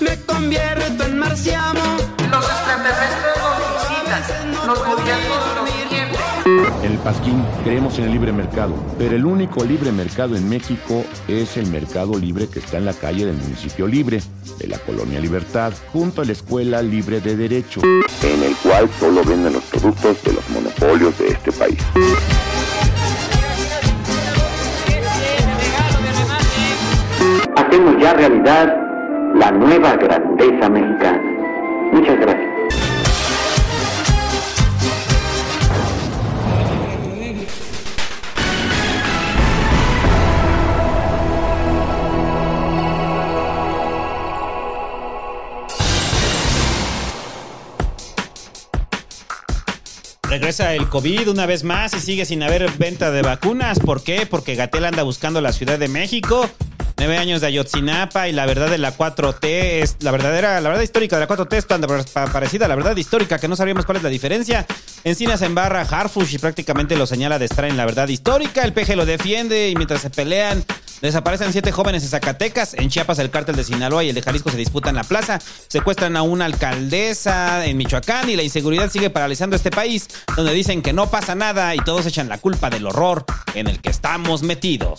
Me convierto en marciano. Los extraterrestres nos visitan, los gobiernos nos. En el Pasquín creemos en el libre mercado, pero el único libre mercado en México es el mercado libre que está en la calle del municipio libre, de la colonia Libertad, junto a la Escuela Libre de Derecho. En el cual solo venden los productos de los monopolios de este país. Hacemos ya realidad la nueva grandeza mexicana. Muchas gracias. Regresa el COVID una vez más y sigue sin haber venta de vacunas. ¿Por qué? Porque Gatel anda buscando la Ciudad de México. Nueve años de Ayotzinapa y la verdad de la 4T es la verdadera, la verdad histórica de la 4T es tan pa- parecida a la verdad histórica que no sabríamos cuál es la diferencia. Encinas en barra Harfush y prácticamente lo señala de estar en la verdad histórica. El peje lo defiende y mientras se pelean desaparecen siete jóvenes en Zacatecas. En Chiapas el cártel de Sinaloa y el de Jalisco se disputan la plaza. Secuestran a una alcaldesa en Michoacán y la inseguridad sigue paralizando este país donde dicen que no pasa nada y todos echan la culpa del horror en el que estamos metidos.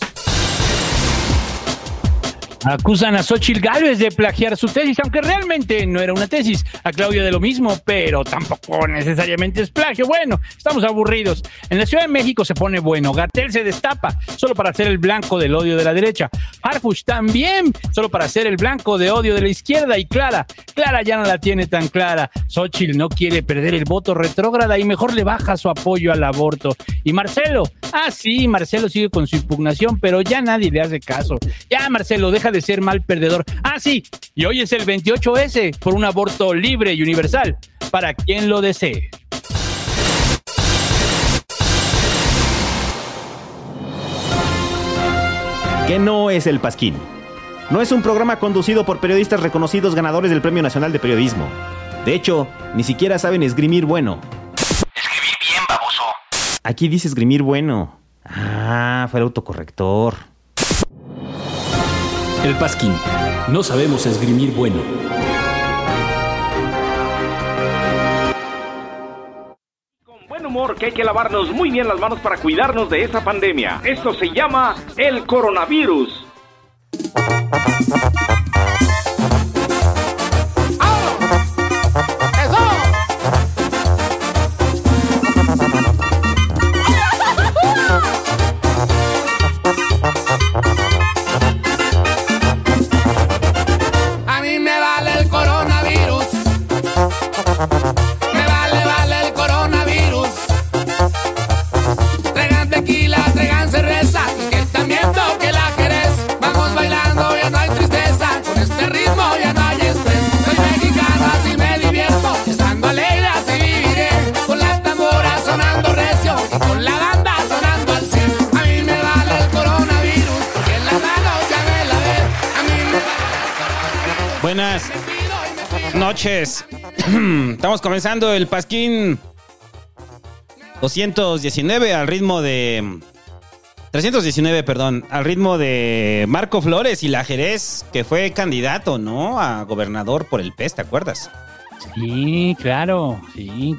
Acusan a Xochitl Gálvez de plagiar su tesis, aunque realmente no era una tesis. A Claudia de lo mismo, pero tampoco necesariamente es plagio. Bueno, estamos aburridos. En la Ciudad de México se pone bueno. Gatel se destapa solo para ser el blanco del odio de la derecha. Harfush también solo para ser el blanco de odio de la izquierda. Y Clara, Clara ya no la tiene tan clara. Xochitl no quiere perder el voto retrógrada y mejor le baja su apoyo al aborto. Y Marcelo, ah sí, Marcelo sigue con su impugnación, pero ya nadie le hace caso. Ya Marcelo, deja de ser mal perdedor. Ah sí, y hoy es el 28S por un aborto libre y universal para quien lo desee. ¿Qué no es el Pasquín? No es un programa conducido por periodistas reconocidos ganadores del Premio Nacional de Periodismo. De hecho, ni siquiera saben esgrimir bueno. Escribir bien, baboso. Aquí dice esgrimir bueno. Ah, fue el autocorrector. El Pasquín. No sabemos esgrimir bueno. Buen humor que hay que lavarnos muy bien las manos para cuidarnos de esa pandemia. Esto se llama el coronavirus. Buenas noches. Estamos comenzando el Pasquín 219 al ritmo de 319, perdón, al ritmo de Marco Flores y la Jerez, que fue candidato, ¿no? A gobernador por el PES, ¿te acuerdas? Sí, claro, sí.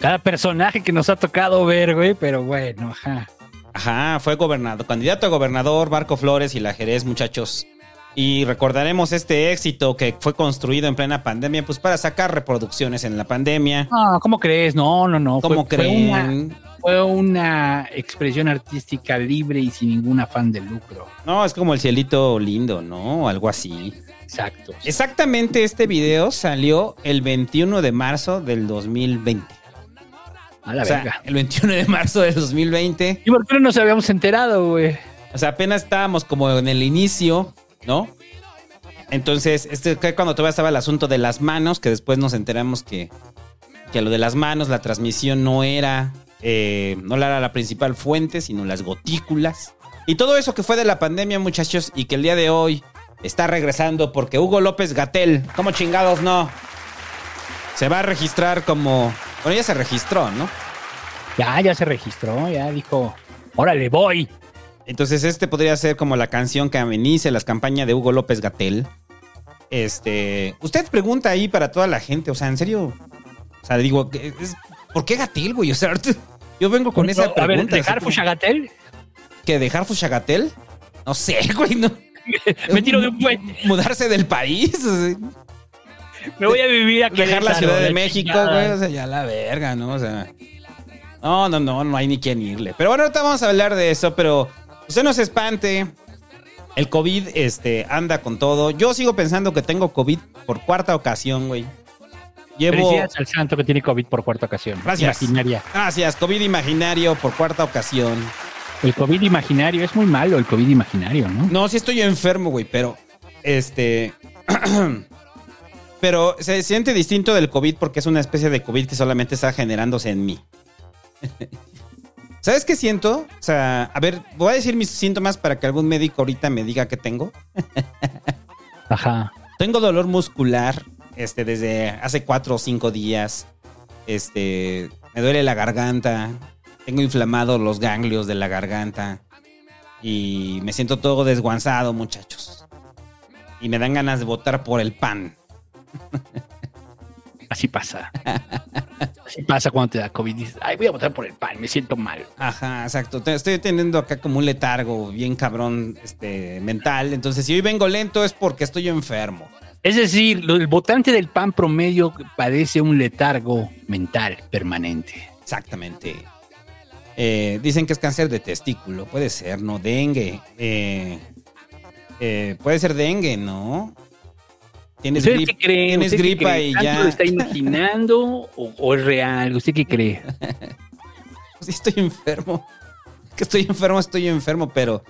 Cada personaje que nos ha tocado ver, güey, pero bueno, ajá. Ajá, fue gobernador, candidato a gobernador Marco Flores y la Jerez, muchachos. Y recordaremos este éxito que fue construido en plena pandemia, pues para sacar reproducciones en la pandemia. No, ¿cómo crees? No, no, no. ¿Cómo fue, fue una, creen? fue una expresión artística libre y sin ningún afán de lucro. No, es como el cielito lindo, ¿no? Algo así. Exacto. Exactamente este video salió el 21 de marzo del 2020. A la o sea, verga. el 21 de marzo del 2020. ¿Y por qué no nos habíamos enterado, güey? O sea, apenas estábamos como en el inicio, ¿no? Entonces, este cuando todavía estaba el asunto de las manos, que después nos enteramos que, que lo de las manos, la transmisión no era, eh, no era la principal fuente, sino las gotículas. Y todo eso que fue de la pandemia, muchachos, y que el día de hoy está regresando porque Hugo López Gatel, como chingados no, se va a registrar como... Bueno, ya se registró, ¿no? Ya, ya se registró, ya dijo, órale, voy. Entonces este podría ser como la canción que amenice las campañas de Hugo López Gatel. Este, usted pregunta ahí para toda la gente, o sea, en serio, o sea, digo, ¿qué es- ¿por qué Gatel, güey? O sea, yo vengo con esa pregunta. A ver, ¿dejar como- Fushagatel? ¿Que dejar Fushagatel? No sé, güey, no. Me tiro de un puente. Mudarse del país, o sea, Me voy a vivir a dejar la Ciudad de México, chingada. güey, o sea, ya la verga, ¿no? O sea, no, no, no, no hay ni quien irle. Pero bueno, ahorita vamos a hablar de eso, pero usted no se espante. El COVID este, anda con todo. Yo sigo pensando que tengo COVID por cuarta ocasión, güey. Llevo. Felicidades al santo que tiene COVID por cuarta ocasión. Gracias. Imaginaria. Gracias, COVID imaginario por cuarta ocasión. El COVID imaginario es muy malo, el COVID imaginario, ¿no? No, sí estoy enfermo, güey, pero. Este. pero se siente distinto del COVID porque es una especie de COVID que solamente está generándose en mí. ¿Sabes qué siento? O sea, a ver, voy a decir mis síntomas para que algún médico ahorita me diga qué tengo. Ajá. Tengo dolor muscular, este, desde hace cuatro o cinco días. Este, me duele la garganta. Tengo inflamados los ganglios de la garganta. Y me siento todo desguanzado, muchachos. Y me dan ganas de votar por el pan. Así pasa. Así pasa cuando te da COVID. Dices, ay, voy a votar por el pan, me siento mal. Ajá, exacto. Estoy teniendo acá como un letargo bien cabrón este, mental. Entonces, si hoy vengo lento es porque estoy enfermo. Es decir, el votante del PAN promedio padece un letargo mental permanente. Exactamente. Eh, dicen que es cáncer de testículo. Puede ser, ¿no? Dengue. Eh, eh, puede ser dengue, ¿no? Tienes, ¿Usted grip- qué cree? tienes ¿Usted qué gripa cree? y ¿Tanto ya. lo está imaginando o, o es real? ¿Usted qué cree? Sí, estoy enfermo. Que estoy enfermo, estoy enfermo, pero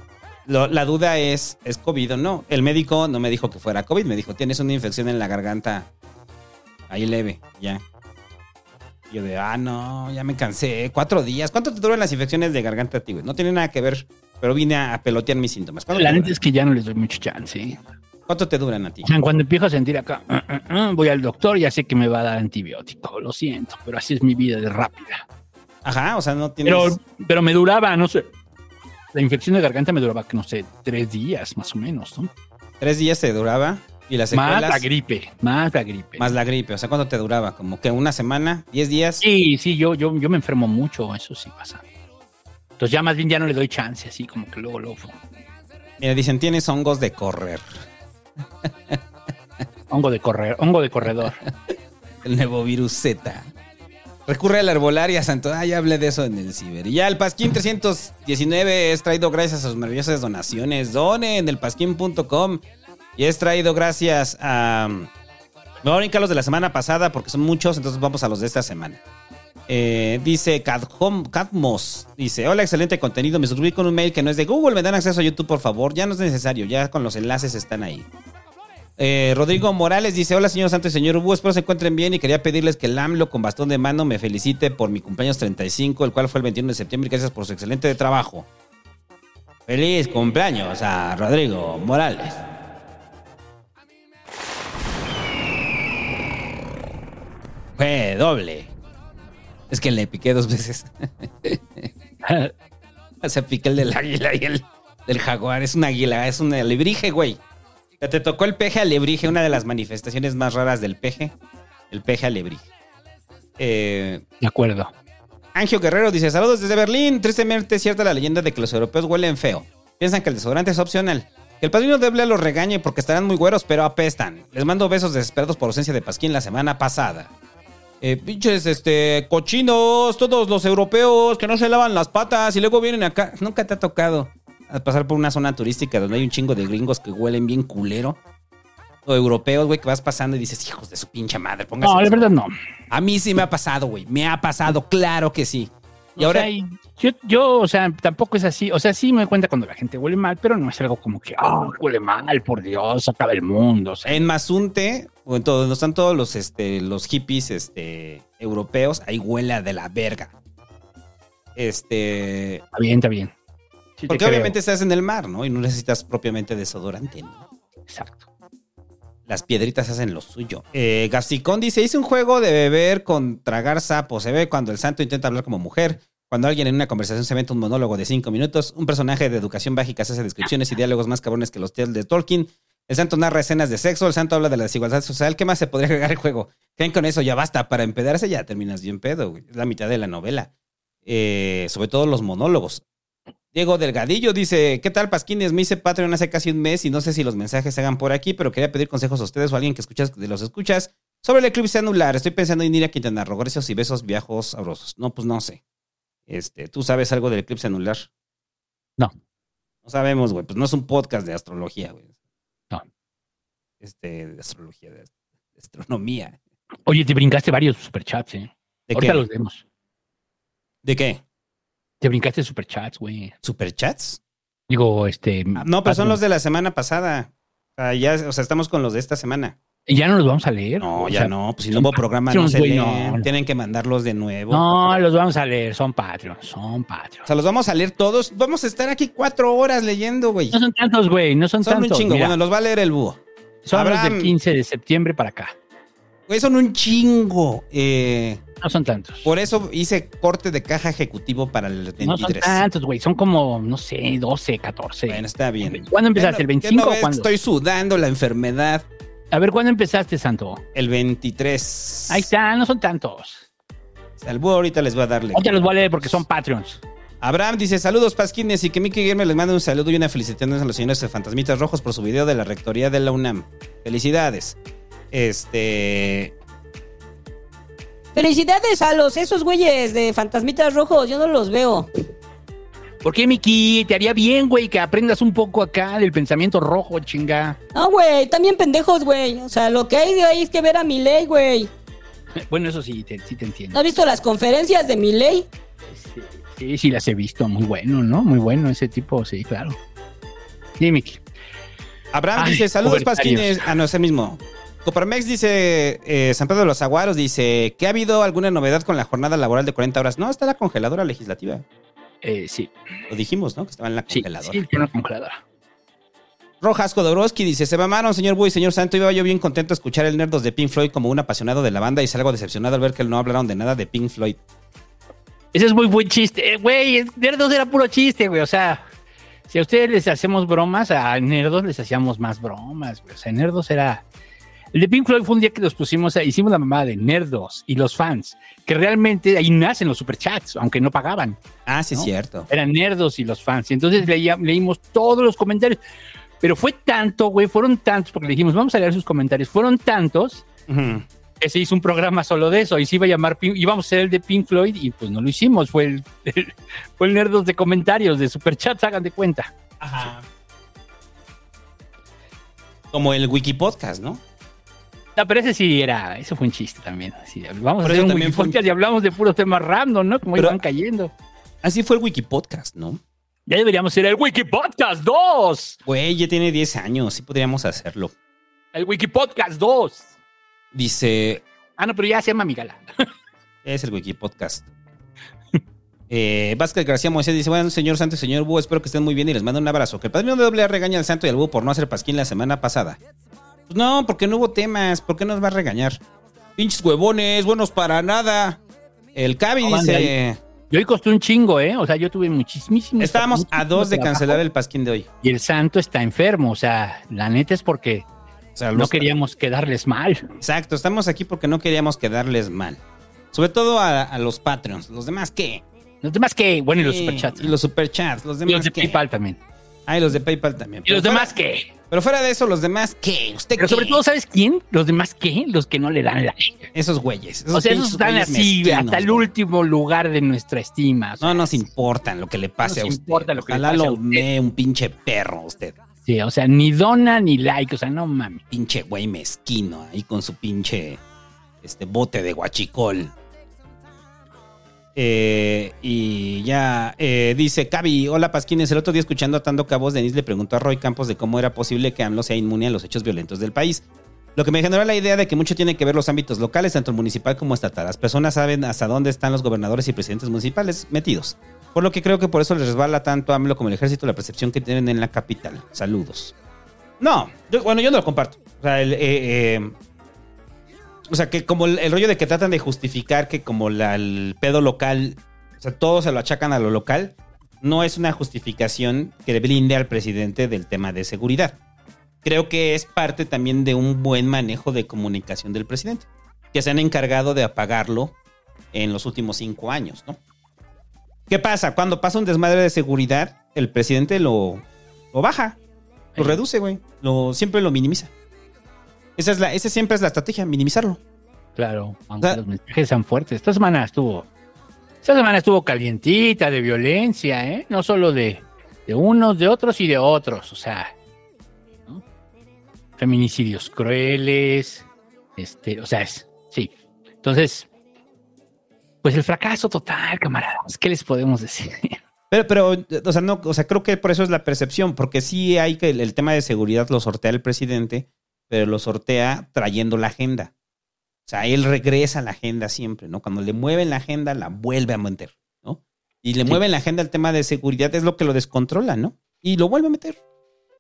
lo- la duda es, ¿es COVID o no? El médico no me dijo que fuera COVID, me dijo, tienes una infección en la garganta. Ahí leve, ya. Y Yo de, ah, no, ya me cansé. Cuatro días. ¿Cuánto te duran las infecciones de garganta a ti, güey? No tiene nada que ver, pero vine a, pelotear mis síntomas. ¿Cuánto, La neta es que ya no les doy mucho chance. ¿Cuánto te duran a ti? Cuando empiezo a sentir acá, "Ah, ah, ah", voy al doctor, ya sé que me va a dar antibiótico. Lo siento, pero así es mi vida de rápida. Ajá, o sea, no tienes... Pero, pero me duraba, no sé. La infección de garganta me duraba, no sé, tres días más o menos, ¿no? Tres días te duraba y las Más secuelas... la gripe, más la gripe. Más la gripe. O sea, ¿cuánto te duraba? ¿Como que una semana? ¿Diez días? Sí, sí, yo, yo, yo me enfermo mucho, eso sí pasa. Entonces ya más bien ya no le doy chance, así como que luego, luego. Mira, dicen, tienes hongos de correr. Hongo de correr, hongo de corredor. El nuevo virus Z. Recurre a la herbolaria, Santo. Ah, ya hablé de eso en el ciber. Ya el Pasquín 319 es traído gracias a sus maravillosas donaciones. Donen en el pasquín.com. Y es traído gracias a. Me voy a brincar los de la semana pasada porque son muchos, entonces vamos a los de esta semana. Eh, dice Cadmos, dice, hola, excelente contenido, me suscribí con un mail que no es de Google, me dan acceso a YouTube, por favor, ya no es necesario, ya con los enlaces están ahí. Eh, Rodrigo Morales dice, hola señor Santo y señor Ubu, espero se encuentren bien y quería pedirles que el AMLO con bastón de mano me felicite por mi cumpleaños 35, el cual fue el 21 de septiembre, gracias por su excelente trabajo. Feliz cumpleaños a Rodrigo Morales. Fue doble. Es que le piqué dos veces. Se piqué el del águila y el del jaguar. Es un águila, es un alebrije, güey. Te tocó el peje alebrije, una de las manifestaciones más raras del peje. El peje alebrije. Eh, De acuerdo. Angio Guerrero dice: Saludos desde Berlín. Tristemente es cierta la leyenda de que los europeos huelen feo. Piensan que el desodorante es opcional. Que el padrino de Blea los regañe porque estarán muy güeros, pero apestan. Les mando besos desesperados por ausencia de Pasquín la semana pasada. Eh, pinches, este, cochinos, todos los europeos que no se lavan las patas y luego vienen acá. Nunca te ha tocado a pasar por una zona turística donde hay un chingo de gringos que huelen bien culero. O europeos, güey, que vas pasando y dices, hijos de su pinche madre, póngase. No, la verdad no. A mí sí me ha pasado, güey. Me ha pasado, claro que sí. Y ahora, sea, yo, yo, o sea, tampoco es así. O sea, sí me doy cuenta cuando la gente huele mal, pero no es algo como que, ah, huele mal, por Dios, acaba el mundo. O sea, en Mazunte, o en todo, donde están todos los, este, los hippies este, europeos, ahí huele a de la verga. Este. está bien, está bien. Sí Porque obviamente estás en el mar, ¿no? Y no necesitas propiamente desodorante, ¿no? Exacto. Las piedritas hacen lo suyo. Eh, Gasticón dice: Hice un juego de beber con tragar sapo. Se ve cuando el santo intenta hablar como mujer. Cuando alguien en una conversación se mete un monólogo de cinco minutos, un personaje de educación básica hace descripciones y diálogos más cabrones que los tales de Tolkien. El santo narra escenas de sexo, el santo habla de la desigualdad social. ¿Qué más se podría agregar al juego? ¿Creen con eso ya basta? Para empedarse ya terminas bien pedo, güey. Es la mitad de la novela. Eh, sobre todo los monólogos. Diego Delgadillo dice, ¿qué tal Pasquines? Me hice Patreon hace casi un mes y no sé si los mensajes se hagan por aquí, pero quería pedir consejos a ustedes o a alguien que escuchas de los escuchas sobre el eclipse anular. Estoy pensando en ir a Quintana Roo. Gracias y besos viajos sabrosos. No, pues no sé. Este, ¿tú sabes algo del eclipse anular? No. No sabemos, güey. Pues no es un podcast de astrología, güey. Este, de astrología, de astronomía. Oye, te brincaste varios superchats, ¿eh? ¿De Ahorita qué? los vemos. ¿De qué? Te brincaste superchats, güey. ¿Superchats? Digo, este. Ah, No, pero son los de la semana pasada. O sea, ya, o sea, estamos con los de esta semana. Ya no los vamos a leer. No, O ya sea, no. Pues si no hubo programa, no se leen. no. Tienen que mandarlos de nuevo. No, los vamos a leer. Son Patreons. Son O Patreons. sea, los vamos a leer todos. Vamos a estar aquí cuatro horas leyendo, güey. No son tantos, güey. No son, Son un tantos. chingo. Mira, Bueno, los va a leer el búho. Son los Abraham. del 15 de septiembre para acá. Güey, son un chingo. Eh, No son tantos. por eso hice corte de caja ejecutivo para el No son 23. tantos, güey. Son como, no sé, 12, 14. Bueno, está bien. ¿Cuándo empezaste? ¿El ¿Qué no 25 o ves? cuándo? Estoy sudando la enfermedad. A ver, ¿cuándo empezaste, Santo? El 23. Ahí está, no son tantos. Al búho ahorita les voy a darle. Ahorita los voy a leer porque son Patreons. Abraham dice, saludos Pasquines y que Mickey Guillermo les manda un saludo y una felicitación a los señores de Fantasmitas Rojos por su video de la rectoría de la UNAM. Felicidades. Este... Felicidades a los esos güeyes de fantasmitas rojos, yo no los veo. ¿Por qué, Miki? Te haría bien, güey, que aprendas un poco acá del pensamiento rojo, chinga. No, güey, también pendejos, güey. O sea, lo que hay de ahí es que ver a Milei, güey. Bueno, eso sí, te, sí te entiendo. ¿No has visto las conferencias de Milei? Sí, sí, las he visto. Muy bueno, ¿no? Muy bueno ese tipo, sí, claro. Sí, Miki. Abraham Ay, dice, saludos. Pasquines. Ah, no, es el mismo. Coparmex dice, eh, San Pedro de los Aguaros dice, ¿que ha habido alguna novedad con la jornada laboral de 40 horas? No, está la congeladora legislativa. Eh, sí. Lo dijimos, ¿no? Que estaba en la Sí, congeladora. sí, tiene una congeladora. Rojas Kodorowski dice, se mamaron, señor Bui, señor Santo. Iba yo bien contento de escuchar el Nerdos de Pink Floyd como un apasionado de la banda y salgo decepcionado al ver que no hablaron de nada de Pink Floyd. Ese es muy buen chiste. Eh, Güey, Nerdos era puro chiste, güey. O sea, si a ustedes les hacemos bromas, a Nerdos les hacíamos más bromas, güey. O sea, Nerdos era... El de Pink Floyd fue un día que los pusimos, hicimos la mamada de Nerdos y los fans, que realmente ahí nacen los superchats, aunque no pagaban. Ah, sí, es cierto. Eran Nerdos y los fans. Y entonces leía- leímos todos los comentarios. Pero fue tanto, güey, fueron tantos, porque le dijimos, vamos a leer sus comentarios. Fueron tantos Ujú. Que se hizo un programa solo de eso y se iba a llamar íbamos a ser el de Pink Floyd y pues no lo hicimos fue el, fue el nerdos de comentarios de superchats hagan de cuenta. Como el Wiki Podcast, ¿no? no, pero ese sí era eso fue un chiste también vamos a hacer un un- podcast y hablamos de puros temas random no como Pero- iban cayendo. Así fue el Wiki Podcast, ¿no? ya deberíamos ser el Wiki Podcast 2 Güey, ya tiene 10 años, sí podríamos hacerlo. el Wiki Podcast 2 Dice, ah no pero ya se llama Migala es el Wiki Podcast. Eh, Vázquez García Moisés dice, bueno, señor Santo y señor Búho, espero que estén muy bien y les mando un abrazo. Que el padrino de doble regaña al Santo y al Búho por no hacer pasquín la semana pasada. Pues no, porque no hubo temas, ¿por qué nos va a regañar? Pinches huevones, buenos para nada. El Cavi No, dice, y hoy costó un chingo eh o sea yo tuve muchísimos estábamos a dos de trabajo. cancelar el pasquín de hoy. y el santo está enfermo o sea la neta es porque O sea, no queríamos quedarles mal Exacto, estamos aquí porque no queríamos quedarles mal. Sobre todo a, a los Patreons. ¿Los demás qué? Los demás que, bueno, y los superchats. Y los superchats. Los Y demás los de qué? PayPal también. Ah, y los de PayPal también. ¿Y los demás qué? Pero fuera de eso, los demás qué? ¿Usted Pero qué? sobre todo, ¿sabes quién? Los demás qué? Los que no le dan like. Esos güeyes. o sea, esos están así, hasta el último lugar de nuestra estima. o sea, No nos importan lo que le pase No a nos usted. importa lo que le Ojalá pase a lo usted. mee un pinche perro usted. Sí, o sea, ni dona ni like, o sea, no mames. Pinche güey mezquino ahí con su pinche este bote de guachicol. Eh, y ya eh, dice Cavi, hola Pasquines, el otro día escuchando Atando Cabos, Denis le preguntó a Roy Campos de cómo era posible que AMLO sea inmune a los hechos violentos del país. Lo que me generó la idea de que mucho tiene que ver los ámbitos locales, tanto municipal como estatal. Las personas saben hasta dónde están los gobernadores y presidentes municipales metidos. Por lo que creo que por eso les resbala tanto a AMLO como el ejército la percepción que tienen en la capital. Saludos. No, yo- bueno, yo no lo comparto. O sea, el, eh, eh, o sea, que como el, el rollo de que tratan de justificar que como la- el pedo local, o sea, todos se lo achacan a lo local, no es una justificación que le blinde al presidente del tema de seguridad. Creo que es parte también de un buen manejo de comunicación del presidente, que se han encargado de apagarlo en los últimos cinco años, ¿no? ¿Qué pasa? Cuando pasa un desmadre de seguridad, el presidente lo, lo baja, lo reduce, güey. Lo, siempre lo minimiza. Esa, es la, esa siempre es la estrategia, minimizarlo. Claro, aunque los mensajes sean fuertes. Esta semana estuvo. Esta semana estuvo calientita de violencia, ¿eh? No solo de, de unos, de otros y de otros. O sea. Feminicidios crueles. Este, o sea, es. Sí. Entonces, pues el fracaso total, camaradas. ¿Qué les podemos decir? Pero, pero, o sea, no, o sea, creo que por eso es la percepción, porque sí hay que el, el tema de seguridad lo sortea el presidente, pero lo sortea trayendo la agenda. O sea, él regresa a la agenda siempre, ¿no? Cuando le mueven la agenda, la vuelve a meter, ¿no? Y le mueven la agenda al tema de seguridad, es lo que lo descontrola, ¿no? Y lo vuelve a meter.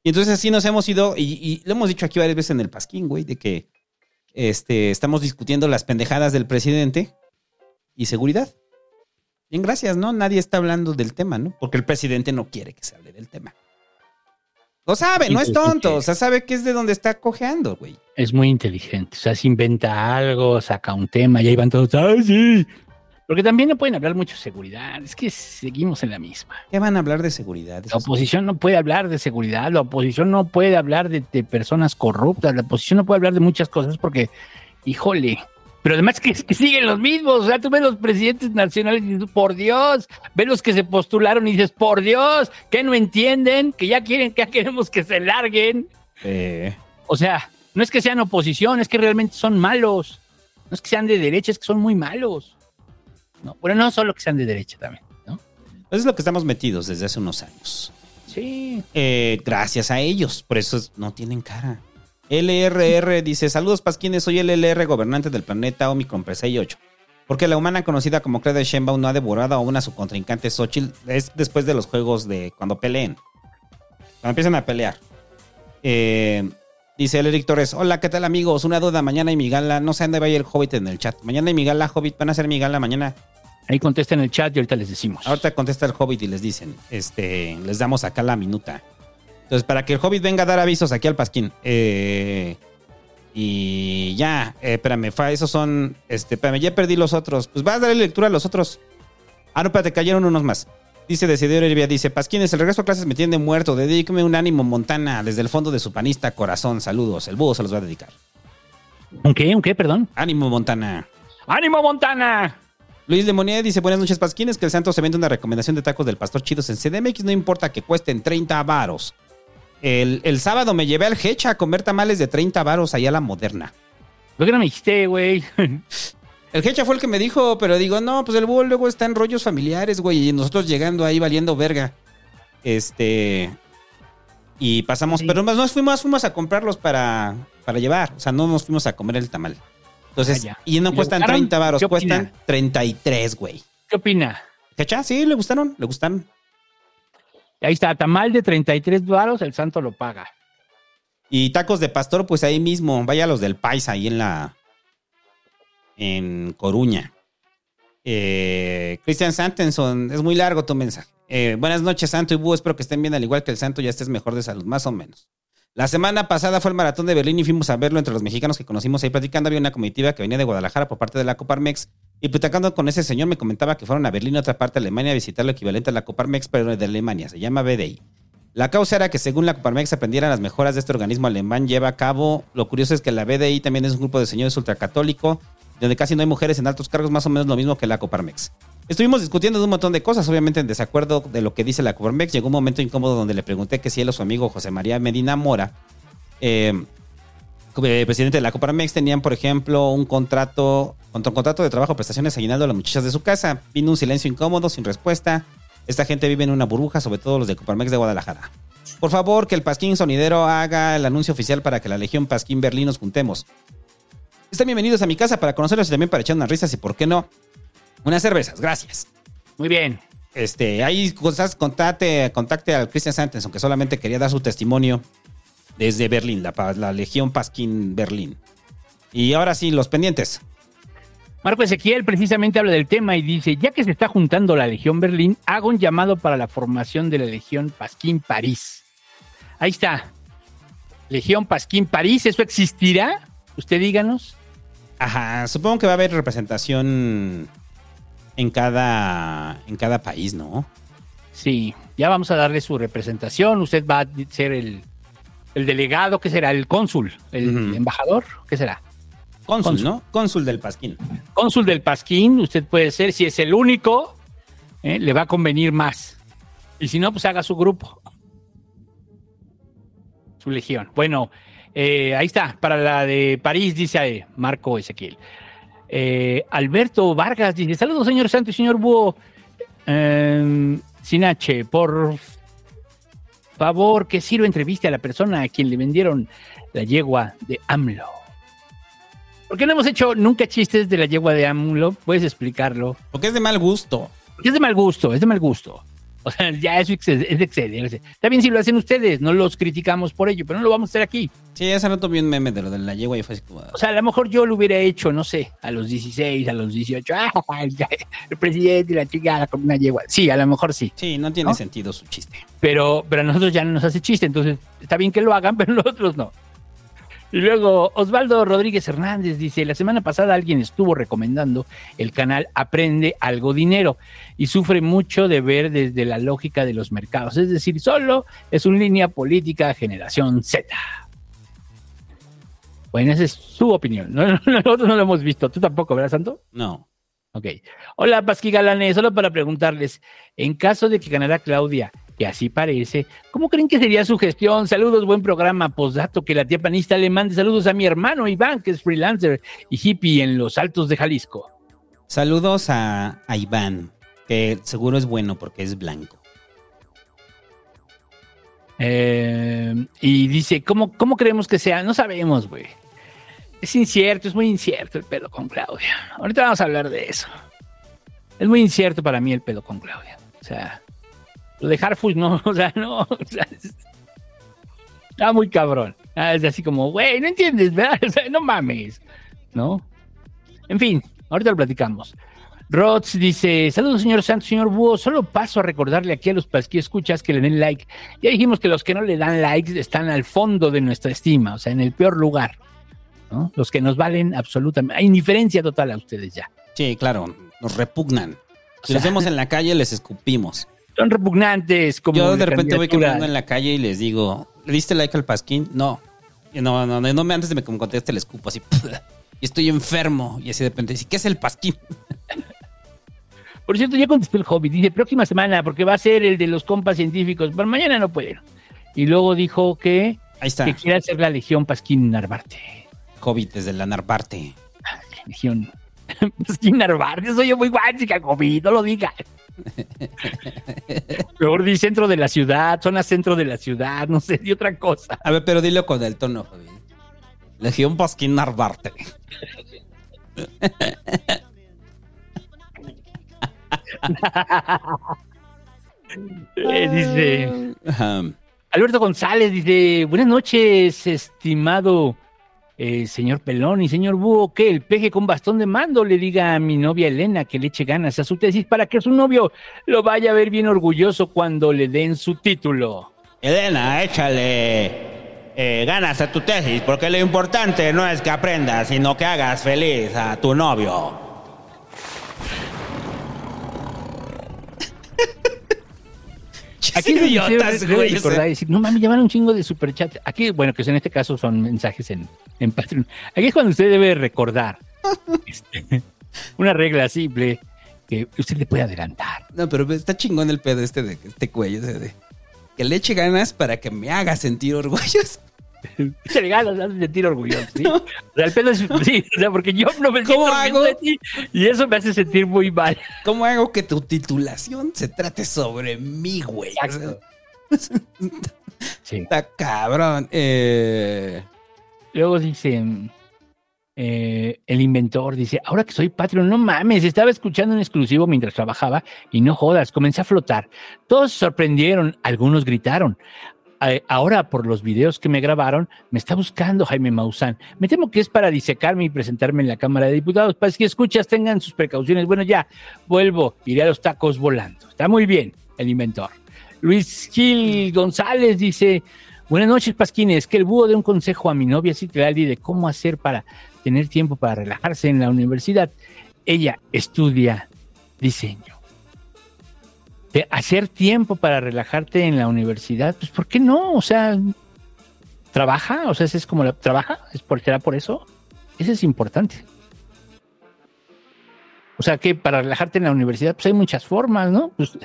Y entonces así nos hemos ido, y, y lo hemos dicho aquí varias veces en el Pasquín, güey, de que este, estamos discutiendo las pendejadas del presidente y seguridad. Bien, gracias, ¿no? Nadie está hablando del tema, ¿no? Porque el presidente no quiere que se hable del tema. Lo sabe, no es tonto, o sea, sabe que es de donde está cojeando, güey. Es muy inteligente. O sea, se inventa algo, saca un tema y ahí van todos. ¡Ah, sí! Porque también no pueden hablar mucho de seguridad. Es que seguimos en la misma. ¿Qué van a hablar de seguridad? La oposición no puede hablar de seguridad. La oposición no puede hablar de, de personas corruptas. La oposición no puede hablar de muchas cosas porque, híjole. Pero además que, que siguen los mismos. O sea, tú ves los presidentes nacionales y dices, por Dios. Ves los que se postularon y dices, por Dios, que no entienden, que ya quieren, que ya queremos que se larguen. Eh, O sea, no es que sean oposición, es que realmente son malos. No es que sean de derecha, es que son muy malos. No, bueno, no solo que sean de derecha también. Eso es lo que estamos metidos desde hace unos años. Sí. Eh, gracias a ellos, por eso es- no tienen cara. LRR dice, saludos Pasquines, soy el LR gobernante del planeta Omicron Presei 8. Porque la humana conocida como Claudia Sheinbaum no ha devorado aún a su contrincante Xochitl es después de los juegos de cuando peleen. Cuando empiezan a pelear. Eh, dice el Eric Torres, hola, ¿qué tal amigos? Una duda, mañana hay mi gala, no sé dónde vaya el Hobbit en el chat. Mañana hay mi gala, Hobbit, van a hacer mi gala mañana. Ahí contesta en el chat y ahorita les decimos. Ahorita contesta el Hobbit y les dicen, este, les damos acá la minuta. Entonces, para que el Hobbit venga a dar avisos aquí al Pasquín. Eh, y ya, eh, espérame, fa- esos son, este, espérame, ya perdí los otros. Pues vas a darle lectura a los otros. Ah, no, espérate, cayeron unos más. Dice Decidero Hervia, dice, Pasquines, el regreso a clases me tiene muerto. Dedíqueme un ánimo, Montana, desde el fondo de su panista corazón. Saludos, el búho se los va a dedicar. ¿Un qué? ¿Un qué? Perdón. Ánimo, Montana. ¡Ánimo, Montana! Luis Lemonier dice, buenas noches, Pasquines, que el santo se vende una recomendación de tacos del Pastor Chidos en CDMX, no importa que cuesten 30 varos. El, el sábado me llevé al Hecha a comer tamales de 30 varos allá a la moderna. ¿Por qué no me dijiste, güey? El Hecha fue el que me dijo, pero digo, no, pues el búho luego está en rollos familiares, güey, y nosotros llegando ahí valiendo verga. Este... Y pasamos, pero más nos fuimos, fuimos a comprarlos para, para llevar, o sea, no nos fuimos a comer el tamal. Entonces, Ah, y no ¿Le cuestan gustaron? 30 varos, cuestan 33, güey. ¿Qué opina? ¿Hecha? Sí, le gustaron, le gustaron. Ahí está, tamal de 33 varos, el santo lo paga. Y tacos de pastor, pues ahí mismo. Vaya los del Paisa, ahí en la. En Coruña. Eh, Christian Santenson, es muy largo tu mensaje. Eh, buenas noches, Santo y Búho. Espero que estén bien, al igual que el Santo, ya estés mejor de salud, más o menos. La semana pasada fue el maratón de Berlín y fuimos a verlo entre los mexicanos que conocimos ahí platicando. Había una comitiva que venía de Guadalajara por parte de la Coparmex. Y platicando con ese señor me comentaba que fueron a Berlín, otra parte de Alemania, a visitar lo equivalente a la Coparmex, pero de Alemania. Se llama BDI. La causa era que según la Coparmex aprendieran las mejoras de este organismo alemán lleva a cabo. Lo curioso es que la BDI también es un grupo de señores ultracatólico, donde casi no hay mujeres en altos cargos, más o menos lo mismo que la Coparmex. Estuvimos discutiendo de un montón de cosas, obviamente en desacuerdo de lo que dice la Coparmex. Llegó un momento incómodo donde le pregunté que si él o su amigo José María Medina Mora eh, eh, presidente de la Coparmex tenían, por ejemplo, un contrato, contra un contrato de trabajo, prestaciones aguinaldo a las muchachas de su casa. Vino un silencio incómodo, sin respuesta. Esta gente vive en una burbuja, sobre todo los de Coparmex de Guadalajara. Por favor, que el Pasquín Sonidero haga el anuncio oficial para que la Legión Pasquín Berlín nos juntemos. Están bienvenidos a mi casa para conocerlos y también para echar unas risas y, ¿por qué no? Unas cervezas, gracias. Muy bien. Este, ahí cosas, contate, contacte al Christian Santenson, que solamente quería dar su testimonio desde Berlín, la, la Legión Pasquín Berlín. Y ahora sí, los pendientes. Marco Ezequiel precisamente habla del tema y dice, ya que se está juntando la Legión Berlín, hago un llamado para la formación de la Legión Pasquín París. Ahí está. Legión Pasquín París, ¿eso existirá? Usted díganos. Ajá, supongo que va a haber representación en cada, en cada país, ¿no? Sí, ya vamos a darle su representación. Usted va a ser el, el delegado, ¿qué será? ¿El cónsul? ¿El embajador? ¿Qué será? Cónsul, Cónsul. ¿no? Cónsul del Pasquín. Cónsul del Pasquín, usted puede ser, si es el único, ¿eh? le va a convenir más. Y si no, pues haga su grupo. Su legión. Bueno, eh, ahí está, para la de París, dice Marco Ezequiel. Eh, Alberto Vargas dice: Saludos, señor Santo y señor Búho. Eh, sin H, por favor, que sirva entrevista a la persona a quien le vendieron la yegua de AMLO. ¿Por qué no hemos hecho nunca chistes de la yegua de AMLO? ¿Puedes explicarlo? Porque es de mal gusto. Porque es de mal gusto, es de mal gusto. O sea, ya eso es es de excederse. Está bien si lo hacen ustedes, no los criticamos por ello, pero no lo vamos a hacer aquí. Sí, hace rato vi un meme de lo de la yegua y fue así como... O sea, a lo mejor yo lo hubiera hecho, no sé, a los 16, a los 18. ¡ah, ya, el presidente y la chingada con una yegua. Sí, a lo mejor sí. Sí, no tiene sentido su chiste. Pero, pero a nosotros ya no nos hace chiste, entonces está bien que lo hagan, pero nosotros no. Y luego Osvaldo Rodríguez Hernández dice, la semana pasada alguien estuvo recomendando el canal Aprende Algo Dinero y sufre mucho de ver desde la lógica de los mercados, es decir, solo es una línea política generación Z. Bueno, esa es su opinión. No- no- Nosotros no lo hemos visto. ¿Tú tampoco, verdad, Santo? No. Ok. Hola, Pasqui Galanes. Solo para preguntarles, en caso de que ganara Claudia, que así parece, ¿cómo creen que sería su gestión? Saludos, buen programa. Posdato, que la tía panista le mande saludos a mi hermano Iván, que es freelancer y hippie en los altos de Jalisco. Saludos a, a Iván, que seguro es bueno porque es blanco. Eh, y dice, ¿cómo, ¿cómo creemos que sea? No sabemos, güey. Es incierto, es muy incierto el pedo con Claudia. Ahorita vamos a hablar de eso. Es muy incierto para mí el pedo con Claudia. O sea, lo de Harfush no, o sea, no. o sea, está muy cabrón. Ah, Es así como, güey, no entiendes, ¿verdad? O sea, no mames. ¿No? En fin, ahorita lo platicamos. Rods dice, saludos señor Santos, señor Búho, solo paso a recordarle aquí a los pasqui escuchas que le den like. Ya dijimos que los que no le dan likes están al fondo de nuestra estima, o sea, en el peor lugar. ¿no? Los que nos valen absolutamente, hay indiferencia total a ustedes ya. Sí, claro, nos repugnan. Si sea- los vemos en la calle, les escupimos. Son repugnantes como Yo de repente voy caminando en la calle y les digo, ¿le diste like al pasquín? No. No, no, no, no me antes de que me conteste le escupo así. Y estoy enfermo. Y así de repente dice, ¿qué es el pasquín? Por cierto, ya contestó el hobby. Dice, próxima semana, porque va a ser el de los compas científicos. Pero mañana no pueden. Y luego dijo que, Ahí está. que quiere hacer la Legión Pasquín Narvarte. Hobbit desde la Narvarte. Legión Pasquín Narvarte. Soy yo muy guachica, hobby. No lo digas. Mejor di centro de la ciudad, zona centro de la ciudad, no sé, di otra cosa. A ver, pero dilo con el tono, Hobbit. Legión Pasquín Narvarte. Eh, dice. Alberto González, dice, buenas noches, estimado eh, señor Pelón y señor Búho, que el peje con bastón de mando le diga a mi novia Elena que le eche ganas a su tesis para que su novio lo vaya a ver bien orgulloso cuando le den su título. Elena, échale eh, ganas a tu tesis, porque lo importante no es que aprendas, sino que hagas feliz a tu novio. Aquí es idiotas, güey, recordar y decir, no mami, llevan un chingo de superchat. Aquí, bueno, que en este caso son mensajes en, en Patreon. Aquí es cuando usted debe recordar este, una regla simple que usted le puede adelantar. No, pero está chingón el pedo este de este cuello. de- de que le eche ganas para que me haga sentir orgulloso. Te ganas, hace sentir orgulloso, ¿sí? O sea, el pedo es, sí, o sea, porque yo no me siento de ti y eso me hace sentir muy mal. ¿Cómo hago que tu titulación se trate sobre mí, güey? O sea, Sí. Está cabrón. Eh, Luego dice, eh, el inventor dice, ahora que soy Patreon, no mames, estaba escuchando en exclusivo mientras trabajaba y no jodas, comencé a flotar. Todos se sorprendieron, algunos gritaron. Ahora, por los videos que me grabaron, me está buscando Jaime Maussan. Me temo que es para disecarme y presentarme en la Cámara de Diputados. Para que escuchas, tengan sus precauciones. Bueno, ya, vuelvo, iré a los tacos volando. Está muy bien, el inventor. Luis Gil González dice, buenas noches, Pasquines, que el búho dé un consejo a mi novia Citlali de cómo hacer para tener tiempo para relajarse en la universidad. Ella estudia diseño. Hacer tiempo para relajarte en la universidad, pues ¿por qué no? O sea, trabaja, o sea, es como la trabaja, es por será por eso. Eso es importante. O sea, que para relajarte en la universidad, pues hay muchas formas, ¿no? Pues,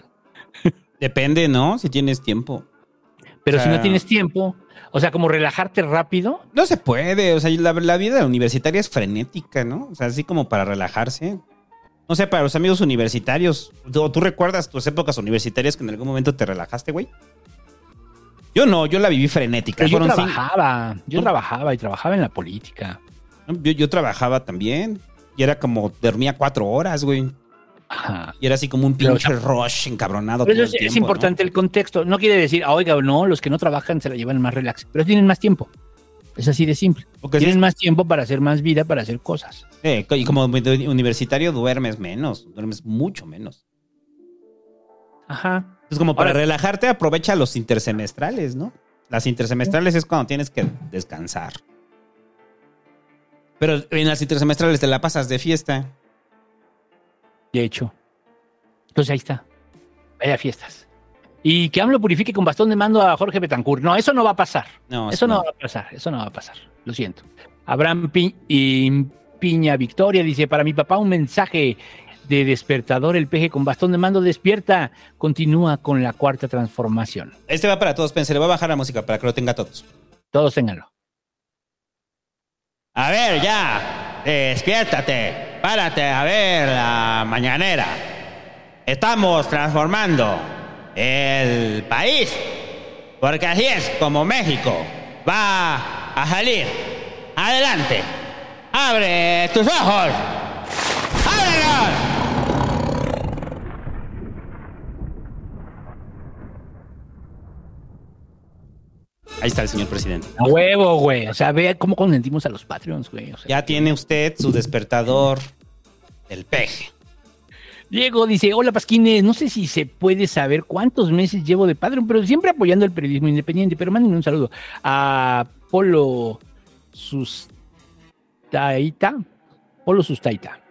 depende, ¿no? Si tienes tiempo. pero O si no tienes tiempo, o sea, como relajarte rápido, No se puede. O sea, la, la vida universitaria es frenética, ¿no? O sea, así como para relajarse. No sé, para los amigos universitarios. ¿Tú, tú recuerdas tus épocas universitarias que en algún momento te relajaste, güey? Yo no, yo la viví frenética. yo cinco- trabajaba, yo trabajaba y trabajaba en la política. Yo, yo trabajaba también. Y era como, dormía cuatro horas, güey. Ajá. Y era así como un Pero, pinche rush encabronado. Pero todo es, el es tiempo, importante el contexto. No quiere decir, ah, oiga, no, los que no trabajan se la llevan más relax, pero tienen más tiempo. Es así de simple. Porque tienen sí- más tiempo para hacer más vida, para hacer cosas. Eh, y como universitario duermes menos. Duermes mucho menos. Ajá. Es como para Ahora- relajarte, aprovecha los intersemestrales, ¿no? Las intersemestrales es cuando tienes que descansar. Pero en las intersemestrales te la pasas de fiesta. De hecho. Entonces ahí está. Vaya fiestas. Y que AMLO purifique con bastón de mando a Jorge Betancourt. No, eso no va a pasar. No, Eso no no. va a pasar, eso no va a pasar. Lo siento. Abraham Pi- y Piña Victoria dice: Para mi papá, un mensaje de despertador. El peje con bastón de mando despierta. Continúa con la cuarta transformación. Este va para todos, pensé, le voy a bajar la música para que lo tenga todos. Todos ténganlo. A ver, ya. Despiértate. Párate a ver la mañanera. Estamos transformando el país. Porque así es como México va a salir. Adelante. Abre tus ojos. ¡Ábrelos! Ahí está el señor presidente. A huevo, güey. O sea, vea cómo consentimos a los Patreons, güey. O sea, Ya tiene usted su despertador del peje. Diego dice, hola Pasquines, no sé si se puede saber cuántos meses llevo de Patreon, pero siempre apoyando el periodismo independiente, pero mándenme un saludo a Polo Sustaita, Polo Sustaita,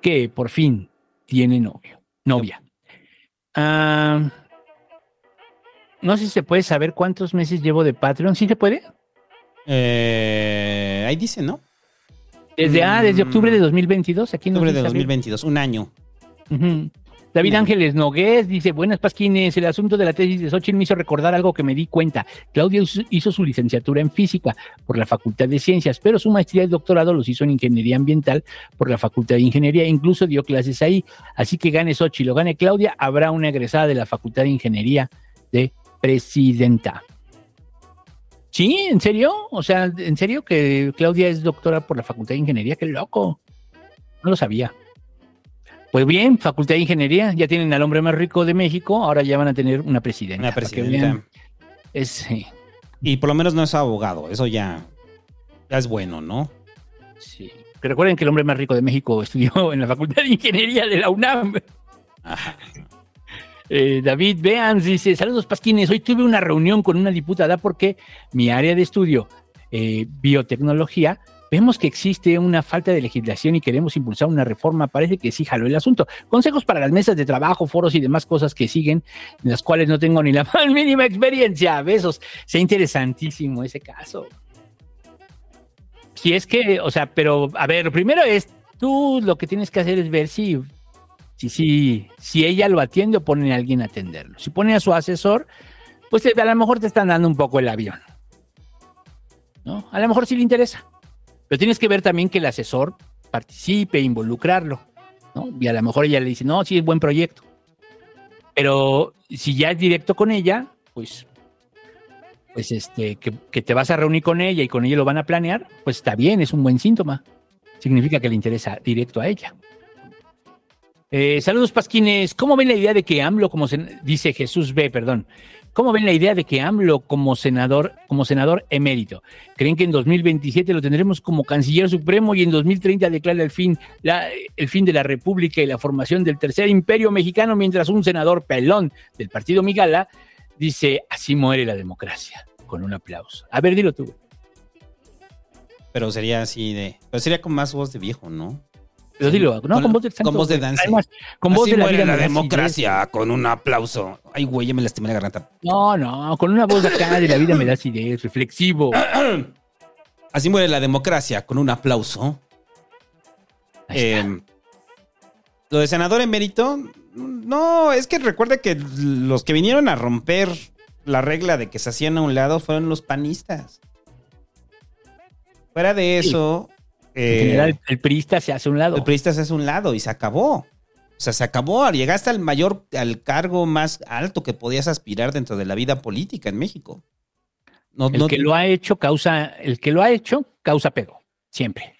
que por fin tiene novio, novia. Ah, no sé si se puede saber cuántos meses llevo de Patreon, ¿sí se puede? Eh, ahí dice, ¿no? Desde, ah, desde octubre de 2022, aquí nos Octubre de dice, a ver. 2022, un año. David. Ángeles Nogués dice, buenas Pasquines, el asunto de la tesis de Xochitl me hizo recordar algo que me di cuenta. Claudia hizo- su licenciatura en física por la Facultad de Ciencias, pero su maestría y doctorado los hizo en ingeniería ambiental por la Facultad de Ingeniería, e incluso dio clases ahí. Así que gane Xochitl o gane Claudia, habrá una egresada de la Facultad de Ingeniería de presidenta. Sí, ¿en serio? O sea, ¿en serio que Claudia es doctora por la Facultad de Ingeniería? ¡Qué loco! No lo sabía. Pues bien, Facultad de Ingeniería, ya tienen al hombre más rico de México, ahora ya van a tener una presidenta. Una presidenta. vean. Es, sí, Y por lo menos no es abogado. Eso ya, ya es bueno, ¿no? sí. Que recuerden que el hombre más rico de México estudió en la Facultad de Ingeniería de la UNAM. Eh, David Beans dice, saludos Pasquines, hoy tuve una reunión con una diputada porque mi área de estudio, eh, biotecnología, vemos que existe una falta de legislación y queremos impulsar una reforma. Parece que sí jaló el asunto. Consejos para las mesas de trabajo, foros y demás cosas que siguen, en las cuales no tengo ni la más mínima experiencia. Besos. Sea interesantísimo ese caso. Si es que, o sea, pero a ver, primero es, tú lo que tienes que hacer es ver si, si, si, si ella lo atiende o pone a alguien a atenderlo. Si pone a su asesor, pues a lo mejor te están dando un poco el avión. ¿no? A lo mejor sí le interesa. Pero tienes que ver también que el asesor participe, involucrarlo, ¿no? Y a lo mejor ella le dice, no, sí es buen proyecto. Pero si ya es directo con ella, pues, pues este, que, te vas a reunir con ella y con ella lo van a planear, pues está bien, es un buen síntoma. Significa que le interesa directo a ella. Eh, saludos, Pasquines. ¿Cómo ven la idea de que AMLO, como sen- dice Jesús B, perdón, ¿cómo ven la idea de que AMLO como senador, como senador emérito? ¿Creen que en 2027 lo tendremos como canciller supremo y en 2030 declara el fin, el fin de la República y la formación del tercer imperio mexicano, mientras un senador pelón del partido Migala dice, así muere la democracia, con un aplauso? A ver, dilo tú. Pero sería así de. Pero sería con más voz de viejo, ¿no? Pero dilo, no, con, voz de santo, Con voz de güey. danza. Además, con voz Así de la vida la democracia, con un aplauso. Ay, güey, ya me lastimé la garganta. No, no, con una voz acá de la vida me da acidez, reflexivo. Así muere la democracia, con un aplauso. Eh, lo de senador emérito, no, es que recuerda que los que vinieron a romper la regla de que se hacían a un lado fueron los panistas. Fuera de Sí. En eh, general, el priista se hace un lado. el priista se hace un lado y se acabó. O sea, se acabó. Llegaste al mayor, al cargo más alto que podías aspirar dentro de la vida política en México. No, El no- que lo ha hecho causa, el que lo ha hecho causa pedo, siempre.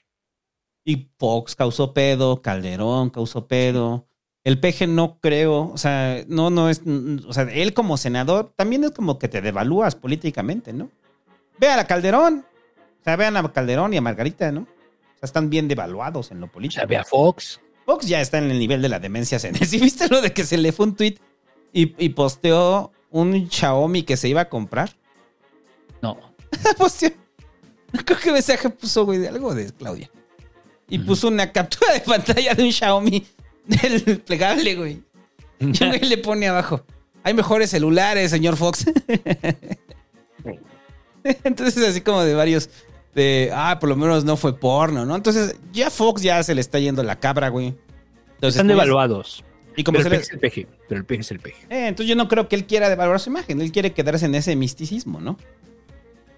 Y Fox causó pedo, Calderón causó pedo. El peje no creo, o sea, no, no es, o sea, él como senador también es como que te devalúas políticamente, ¿no? Ve a Calderón, o sea, vean a Calderón y a Margarita, ¿no? O sea, están bien devaluados en lo político. Sea, ve a Fox. Fox ya está en el nivel de la demencia senil. ¿Sí viste lo de que se le fue un tweet y, y posteó un Xiaomi que se iba a comprar? No. Posteó. Creo que mensaje puso, güey, de algo de Claudia. Y puso una captura de pantalla de un Xiaomi del plegable, güey. Y un güey le pone abajo. Hay mejores celulares, señor Fox. Entonces, así como de varios. De, ah, por lo menos no fue porno, ¿no? Entonces, ya Fox ya se le está yendo la cabra, güey. Entonces, Están ya- devaluados. Y como pero el le- peje es el peje. Pero el peje es el peje. eh, entonces yo no creo que él quiera devaluar su imagen. Él quiere quedarse en ese misticismo, ¿no?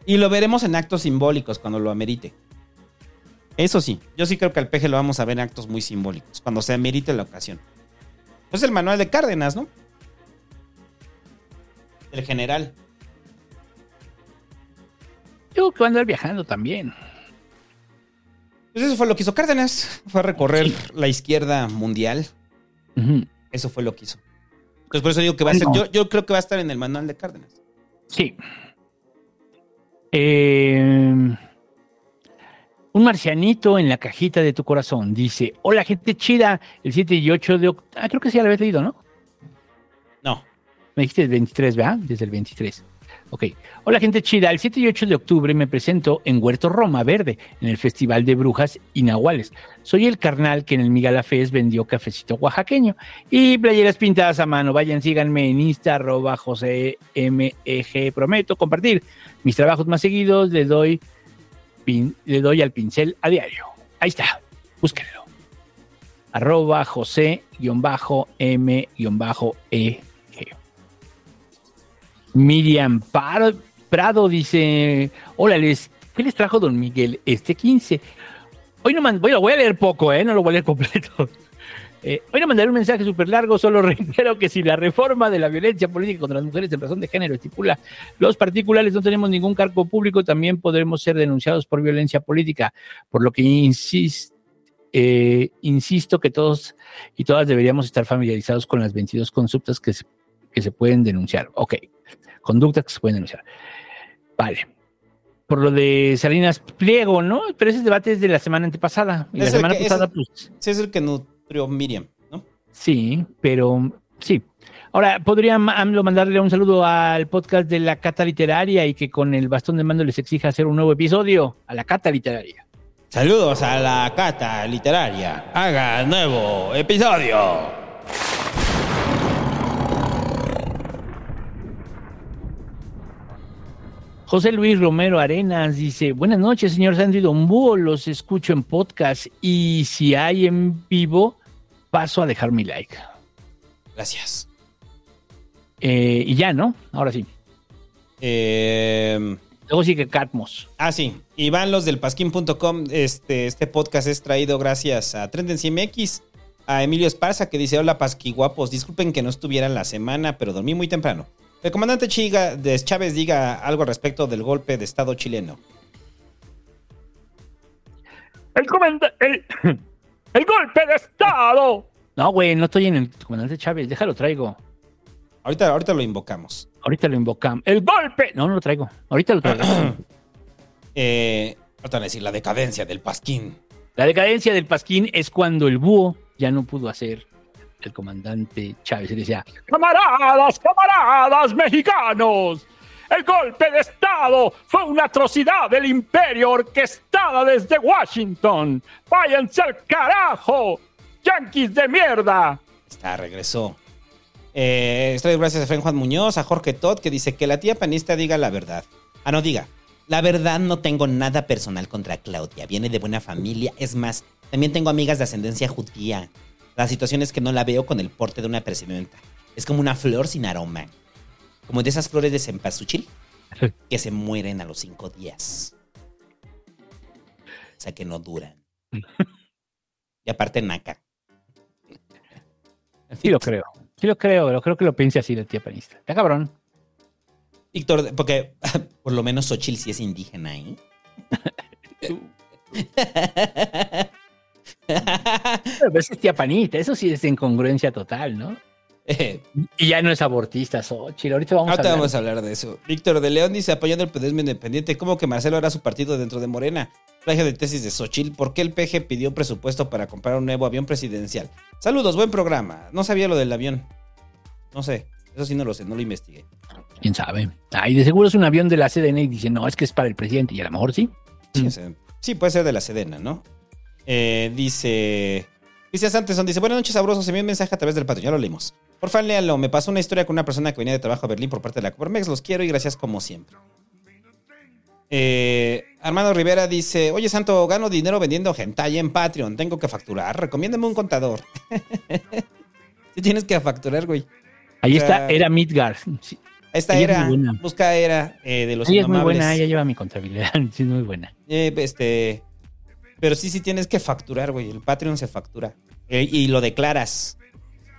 Y lo veremos en actos simbólicos cuando lo amerite. Eso sí, yo sí creo que al peje lo vamos a ver en actos muy simbólicos, cuando se amerite la ocasión. Es el manual de Cárdenas, ¿no? El general. Yo que voy a andar viajando también. Pues eso fue lo que hizo Cárdenas. Fue a recorrer la izquierda mundial. Eso fue lo que hizo. Entonces por eso digo que va a ser. Yo, yo creo que va a estar en el manual de Cárdenas. Sí. Eh, un marcianito en la cajita de tu corazón dice: Hola, gente chida. El 7 y 8 de octubre. Ah, creo que sí ya lo habías leído, ¿no? No. Me dijiste el 23, ¿verdad? Desde el 23. Ok. Hola, gente chida. El 7 y 8 de octubre me presento en Huerto Roma Verde, en el Festival de Brujas y. Soy el carnal que en el Migala Fest vendió cafecito oaxaqueño y playeras pintadas a mano. Vayan, síganme en Insta, arroba José MEG. Prometo compartir mis trabajos más seguidos. Le doy, pin- le doy al pincel a diario. Ahí está. Búsquenlo. Arroba José-M-E-G. Miriam Prado dice: Hola, les, ¿qué les trajo don Miguel este 15? Hoy no man- voy, a leer poco, ¿eh? no lo voy a leer completo. Eh, hoy no mandaré un mensaje súper largo, solo reitero que si la reforma de la violencia política contra las mujeres en razón de género estipula los particulares no tenemos ningún cargo público, también podremos ser denunciados por violencia política, por lo que insis- eh, insisto que todos y todas deberíamos estar familiarizados con las 22 consultas que se, que se pueden denunciar. Ok, conductas que se pueden denunciar. Vale. Por lo de Salinas Pliego, ¿no? Pero ese debate es de la semana antepasada. Y la Es semana que- pasada, el- pues, Sí, es el que nutrió Miriam, ¿no? Sí, pero sí. Ahora, podría AMLO mandarle un saludo al podcast de la Cata Literaria y que con el bastón de mando les exija hacer un nuevo episodio a la Cata Literaria. Saludos a la cata literaria. Haga nuevo episodio. José Luis Romero Arenas dice, buenas noches, señor Sandy Don Búho, los escucho en podcast y si hay en vivo, paso a dejar mi like. Gracias. Eh, y ya, ¿no? Ahora sí. Eh, Luego sigue Catmos. Ah, sí. Y van los del pasquín.com. Este, este podcast es traído gracias a Tendency MX, a Emilio Esparza, que dice: Hola, pasquiguapos. Disculpen que no estuviera en la semana, pero dormí muy temprano. El comandante Chiga de Chávez diga algo al respecto del golpe de Estado chileno. El comandante. El, el golpe de Estado. No, güey, no estoy en el comandante Chávez. Déjalo, traigo. Ahorita, ahorita lo invocamos. Ahorita lo invocamos. ¡El golpe! No, no lo traigo. Ahorita lo traigo. Eh, ahorita van a decir la decadencia del pasquín. La decadencia del Pasquín es cuando el búho ya no pudo hacer el comandante Chávez. Y decía, camaradas, camaradas mexicanos. El golpe de Estado fue una atrocidad del imperio orquestada desde Washington. Váyanse al carajo, yanquis de mierda. Está, regresó. Eh, estoy gracias a Fren Juan Muñoz, a Jorge Todd, que dice que la tía panista diga la verdad. Ah, no, diga. La verdad no tengo nada personal contra Claudia. Viene de buena familia. Es más, también tengo amigas de ascendencia judía. La situación es que no la veo con el porte de una presidenta. Es como una flor sin aroma. Como de esas flores de cempasúchil que se mueren a los cinco días. O sea que no duran. Y aparte naca. Sí lo creo. Sí lo creo, pero creo que lo piense así la tía panista. Está cabrón. Víctor, porque por lo menos Xochitl sí es indígena, ¿eh? Pero eso es tía panista. Eso sí es incongruencia total, ¿no? Y ya no es abortista, Xochitl. Ahorita vamos Ahorita a hablar. vamos a hablar de eso. Víctor de León dice, apoyando el periodismo independiente, ¿cómo que Marcelo hará su partido dentro de Morena? Plagio de tesis de Xochitl, ¿por qué el PG pidió presupuesto para comprar un nuevo avión presidencial? Saludos, buen programa. No sabía lo del avión. No sé, eso sí no lo sé, no lo investigué. ¿Quién sabe? Ay, de seguro es un avión de la CDN y dice, no, es que es para el presidente. Y a lo mejor sí. Sí, sí, puede ser de la Sedena, ¿no? Eh, dice... Dice Santeson, dice, buenas noches, sabrosos. Envié un mensaje a través del patio, ya lo leímos. Por favor, léanlo. Me pasó una historia con una persona que venía de trabajo a Berlín por parte de la Coparmex. Los quiero y gracias como siempre. Eh, Armando Rivera dice, oye Santo, gano dinero vendiendo hentai en Patreon. Tengo que facturar. Recomiéndame un contador. Si tienes que facturar, güey. Ahí está, era Midgard. Sí. Esta Ella era, busca era eh, de los Ella es muy buena, ella lleva mi contabilidad. Sí, es muy buena. Eh, este, pero sí, sí tienes que facturar, güey. El Patreon se factura. Eh, y lo declaras.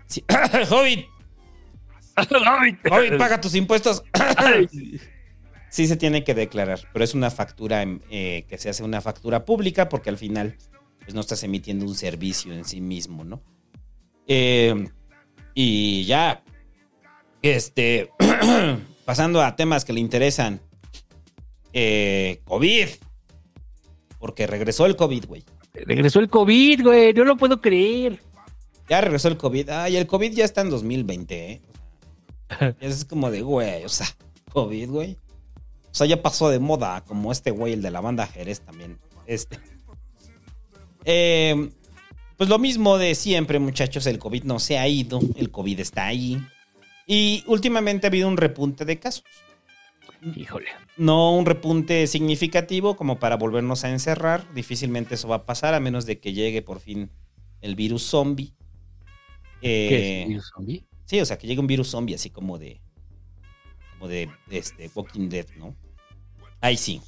Sí. Hobbit, Hobbit, paga tus impuestos. sí se tiene que declarar, pero es una factura eh, que se hace una factura pública porque al final pues, no estás emitiendo un servicio en sí mismo, ¿no? Eh, y ya, este, pasando a temas que le interesan. Eh, COVID. Porque regresó el COVID, güey. Regresó el COVID, güey. No lo puedo creer. Ya regresó el COVID. Ay, el COVID ya está en 2020, ¿eh? Es como de, güey, o sea, COVID, güey. O sea, ya pasó de moda, como este güey, el de la banda Jerez también. Este. Eh, pues lo mismo de siempre, muchachos. El COVID no se ha ido. El COVID está ahí. Y últimamente ha habido un repunte de casos. Híjole. No un repunte significativo como para volvernos a encerrar. Difícilmente eso va a pasar a menos de que llegue por fin el virus zombie. Eh, ¿Qué es virus zombie? Sí, o sea, que llegue un virus zombie así como de. Como de, de este Walking Dead, ¿no? Ahí sí.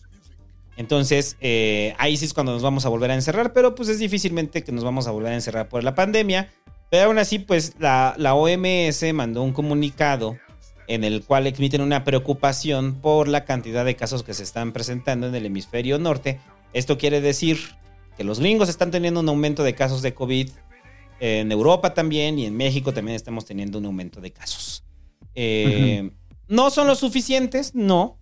Entonces, eh, ahí sí es cuando nos vamos a volver a encerrar, pero pues es difícilmente que nos vamos a volver a encerrar por la pandemia. Pero aún así, pues la, la OMS mandó un comunicado en el cual emiten una preocupación por la cantidad de casos que se están presentando en el hemisferio norte. Esto quiere decir que los gringos están teniendo un aumento de casos de COVID. En Europa también y en México también estamos teniendo un aumento de casos. Eh, No son los suficientes, no,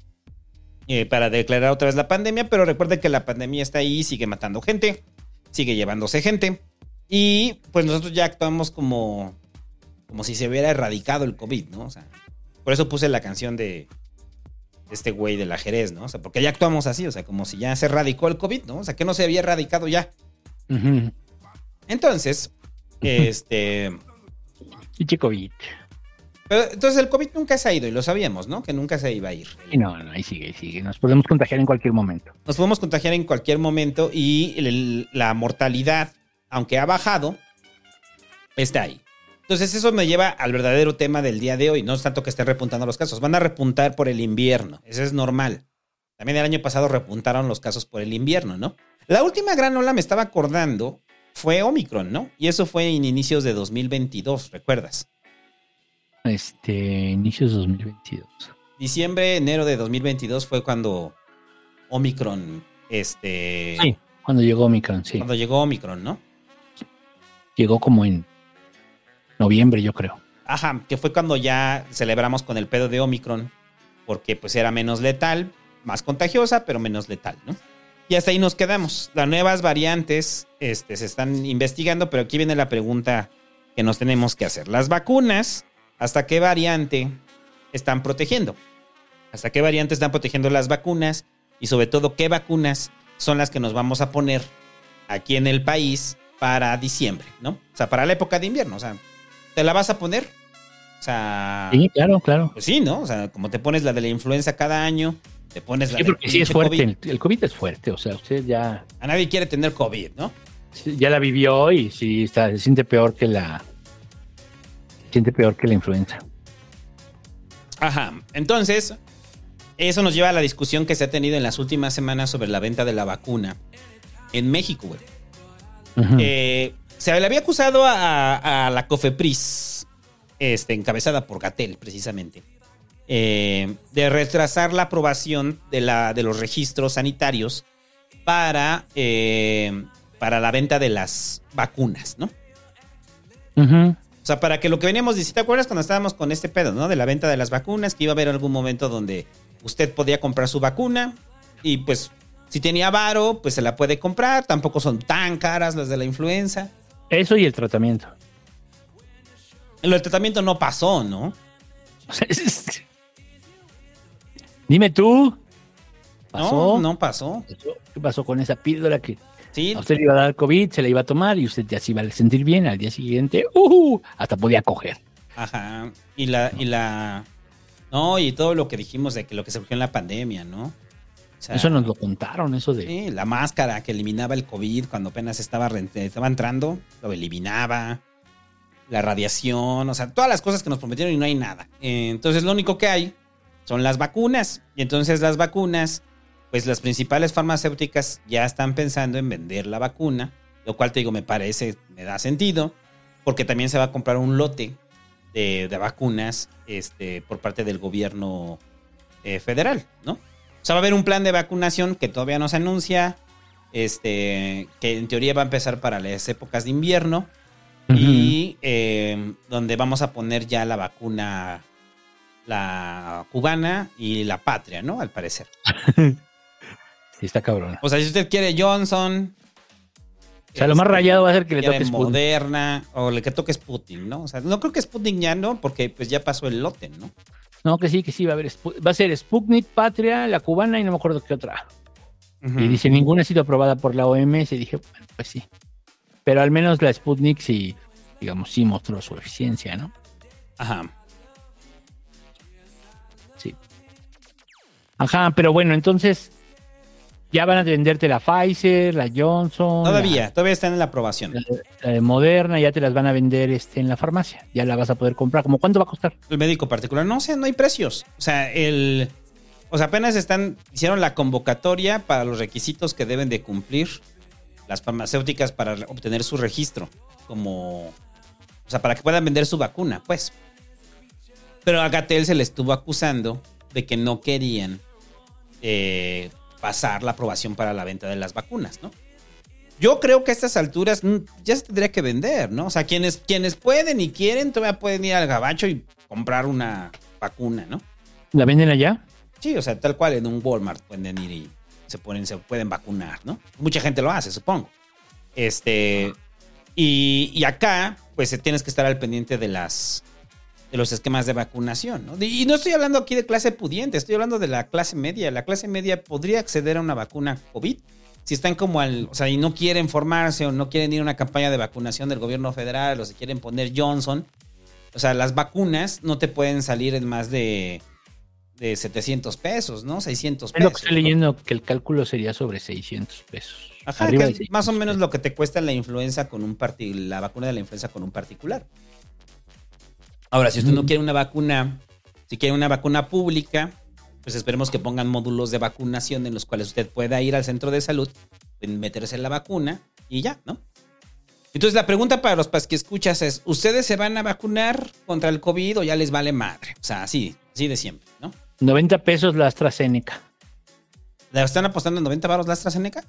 eh, para declarar otra vez la pandemia, pero recuerden que la pandemia está ahí, sigue matando gente, sigue llevándose gente. Y pues nosotros ya actuamos como, como si se hubiera erradicado el COVID, ¿no? O sea, por eso puse la canción de este güey de la Jerez, ¿no? O sea, porque ya actuamos así, o sea, como si ya se erradicó el COVID, ¿no? O sea, que no se había erradicado ya. Entonces, este... Pinche COVID. Pero, entonces el COVID nunca se ha ido y lo sabíamos, ¿no? Que nunca se iba a ir. Y no, no, ahí sigue, sigue. Nos podemos contagiar en cualquier momento. Nos podemos contagiar en cualquier momento y el- la mortalidad, aunque ha bajado, está ahí. Entonces eso me lleva al verdadero tema del día de hoy. No es tanto que estén repuntando los casos, van a repuntar por el invierno. Eso es normal. También el año pasado repuntaron los casos por el invierno, ¿no? La última gran ola, me estaba acordando, fue Omicron, ¿no? Y eso fue en inicios de 2022, ¿recuerdas? Este, inicios de 2022. Diciembre, enero de 2022 fue cuando Omicron, este... Sí, cuando llegó Omicron, sí. Cuando llegó Omicron, ¿no? Llegó como en noviembre, yo creo. Ajá, que fue cuando ya celebramos con el pedo de Omicron, porque pues era menos letal, más contagiosa, pero menos letal, ¿no? Y hasta ahí nos quedamos. Las nuevas variantes este, se están investigando, pero aquí viene la pregunta que nos tenemos que hacer. Las vacunas, ¿hasta qué variante están protegiendo? ¿Hasta qué variante están protegiendo las vacunas? Y sobre todo, ¿qué vacunas son las que nos vamos a poner aquí en el país para diciembre, ¿no? O sea, para la época de invierno. O sea, ¿te la vas a poner? O sea... Sí, claro, claro. Pues sí, ¿no? O sea, como te pones la de la influenza cada año, te pones la Sí, del porque sí es fuerte. COVID. El, el COVID es fuerte. O sea, usted ya, A nadie quiere tener COVID, ¿no? ya la vivió y sí está, se siente peor que la. Se siente peor que la influenza. Ajá. Entonces, eso nos lleva a la discusión que se ha tenido en las últimas semanas sobre la venta de la vacuna en México, güey. Ujú. Eh, se le había acusado a, a la COFEPRIS, este, encabezada por Gatel, precisamente, eh, de retrasar la aprobación de, la, de los registros sanitarios para, eh, para la venta de las vacunas, ¿no? O sea, para que lo que veníamos diciendo, ¿te acuerdas cuando estábamos con este pedo, ¿no? De la venta de las vacunas, que iba a haber algún momento donde usted podía comprar su vacuna y pues si tenía varo, pues se la puede comprar, tampoco son tan caras las de la influenza. Eso y el tratamiento. Lo del tratamiento no pasó, ¿no? Dime tú. No, ¿Pasó? no pasó. ¿Qué pasó con esa píldora que Sí, a usted le iba a dar COVID, se la iba a tomar y usted ya se iba a sentir bien al día siguiente? ¡uh! hasta podía coger. ajá. Y la, y la. No, y todo lo que dijimos de que lo que surgió en la pandemia, ¿no? O sea, Eso nos lo contaron, eso de... Sí, la máscara que eliminaba el COVID cuando apenas estaba, estaba entrando, lo eliminaba. La radiación, o sea, todas las cosas que nos prometieron y no hay nada. Entonces, lo único que hay son las vacunas. Y entonces, las vacunas, pues las principales farmacéuticas ya están pensando en vender la vacuna, lo cual te digo, me parece, me da sentido, porque también se va a comprar un lote de, de vacunas este, por parte del gobierno eh, federal, ¿no? O sea, va a haber un plan de vacunación que todavía no se anuncia, este, que en teoría va a empezar para las épocas de invierno y eh, donde vamos a poner ya la vacuna, la cubana y la patria, ¿no? Al parecer. Sí, está cabrón. O sea, si usted quiere Johnson. O sea, lo más este, rayado va a ser que le toque. Moderna o le que toque Sputnik, ¿no? O sea, no creo que Sputnik ya no, porque pues ya pasó el lote, ¿no? No, que sí, que sí, va a haber. Va a ser Sputnik, Patria, la cubana y no me acuerdo qué otra. Y dice, ninguna ha sido aprobada por la OMS. Y dije, bueno, pues sí. Pero al menos la Sputnik sí, digamos, sí mostró su eficiencia, ¿no? Ajá. Sí. Ajá, pero bueno, entonces ya van a venderte la Pfizer, la Johnson. Todavía, todavía están en la aprobación. La, la de Moderna, ya te las van a vender este, en la farmacia. Ya la vas a poder comprar. ¿Cómo cuánto va a costar? El médico particular, no sé, no hay precios. O sea, el. O sea, apenas están. Hicieron la convocatoria para los requisitos que deben de cumplir las farmacéuticas para obtener su registro. Como. O sea, para que puedan vender su vacuna, pues. Pero a Gatel se le estuvo acusando de que no querían eh, pasar la aprobación para la venta de las vacunas, ¿no? Yo creo que a estas alturas mm, ya se tendría que vender, ¿no? O sea, quienes, quienes pueden y quieren todavía pueden ir al gabacho y comprar una vacuna, ¿no? ¿La venden allá? Sí, o sea, tal cual en un Walmart pueden ir y se, ponen, se pueden vacunar, ¿no? Mucha gente lo hace, supongo. Este. Y, y acá, pues tienes que estar al pendiente de las. De los esquemas de vacunación, ¿no? Y no estoy hablando aquí de clase pudiente, estoy hablando de la clase media. La clase media podría acceder a una vacuna COVID. Si están como al. O sea, y no quieren formarse o no quieren ir a una campaña de vacunación del gobierno federal o se quieren poner Johnson. O sea, las vacunas no te pueden salir en más de de 700 pesos, ¿no? 600 Es lo que pesos. estoy leyendo, que el cálculo sería sobre 600 pesos. Ajá, que es 600 más o menos lo que te cuesta la influenza con un parti- la vacuna de la influenza con un particular. Ahora, si usted no quiere una vacuna, si quiere una vacuna pública, pues esperemos que pongan módulos de vacunación en los cuales usted pueda ir al centro de salud, meterse la vacuna y ya, ¿no? Entonces la pregunta para los que escuchas es, ¿ustedes se van a vacunar contra el COVID o ya les vale madre? O sea, así, así de siempre, ¿no? 90 pesos la AstraZeneca. ¿La están apostando en 90 baros la AstraZeneca?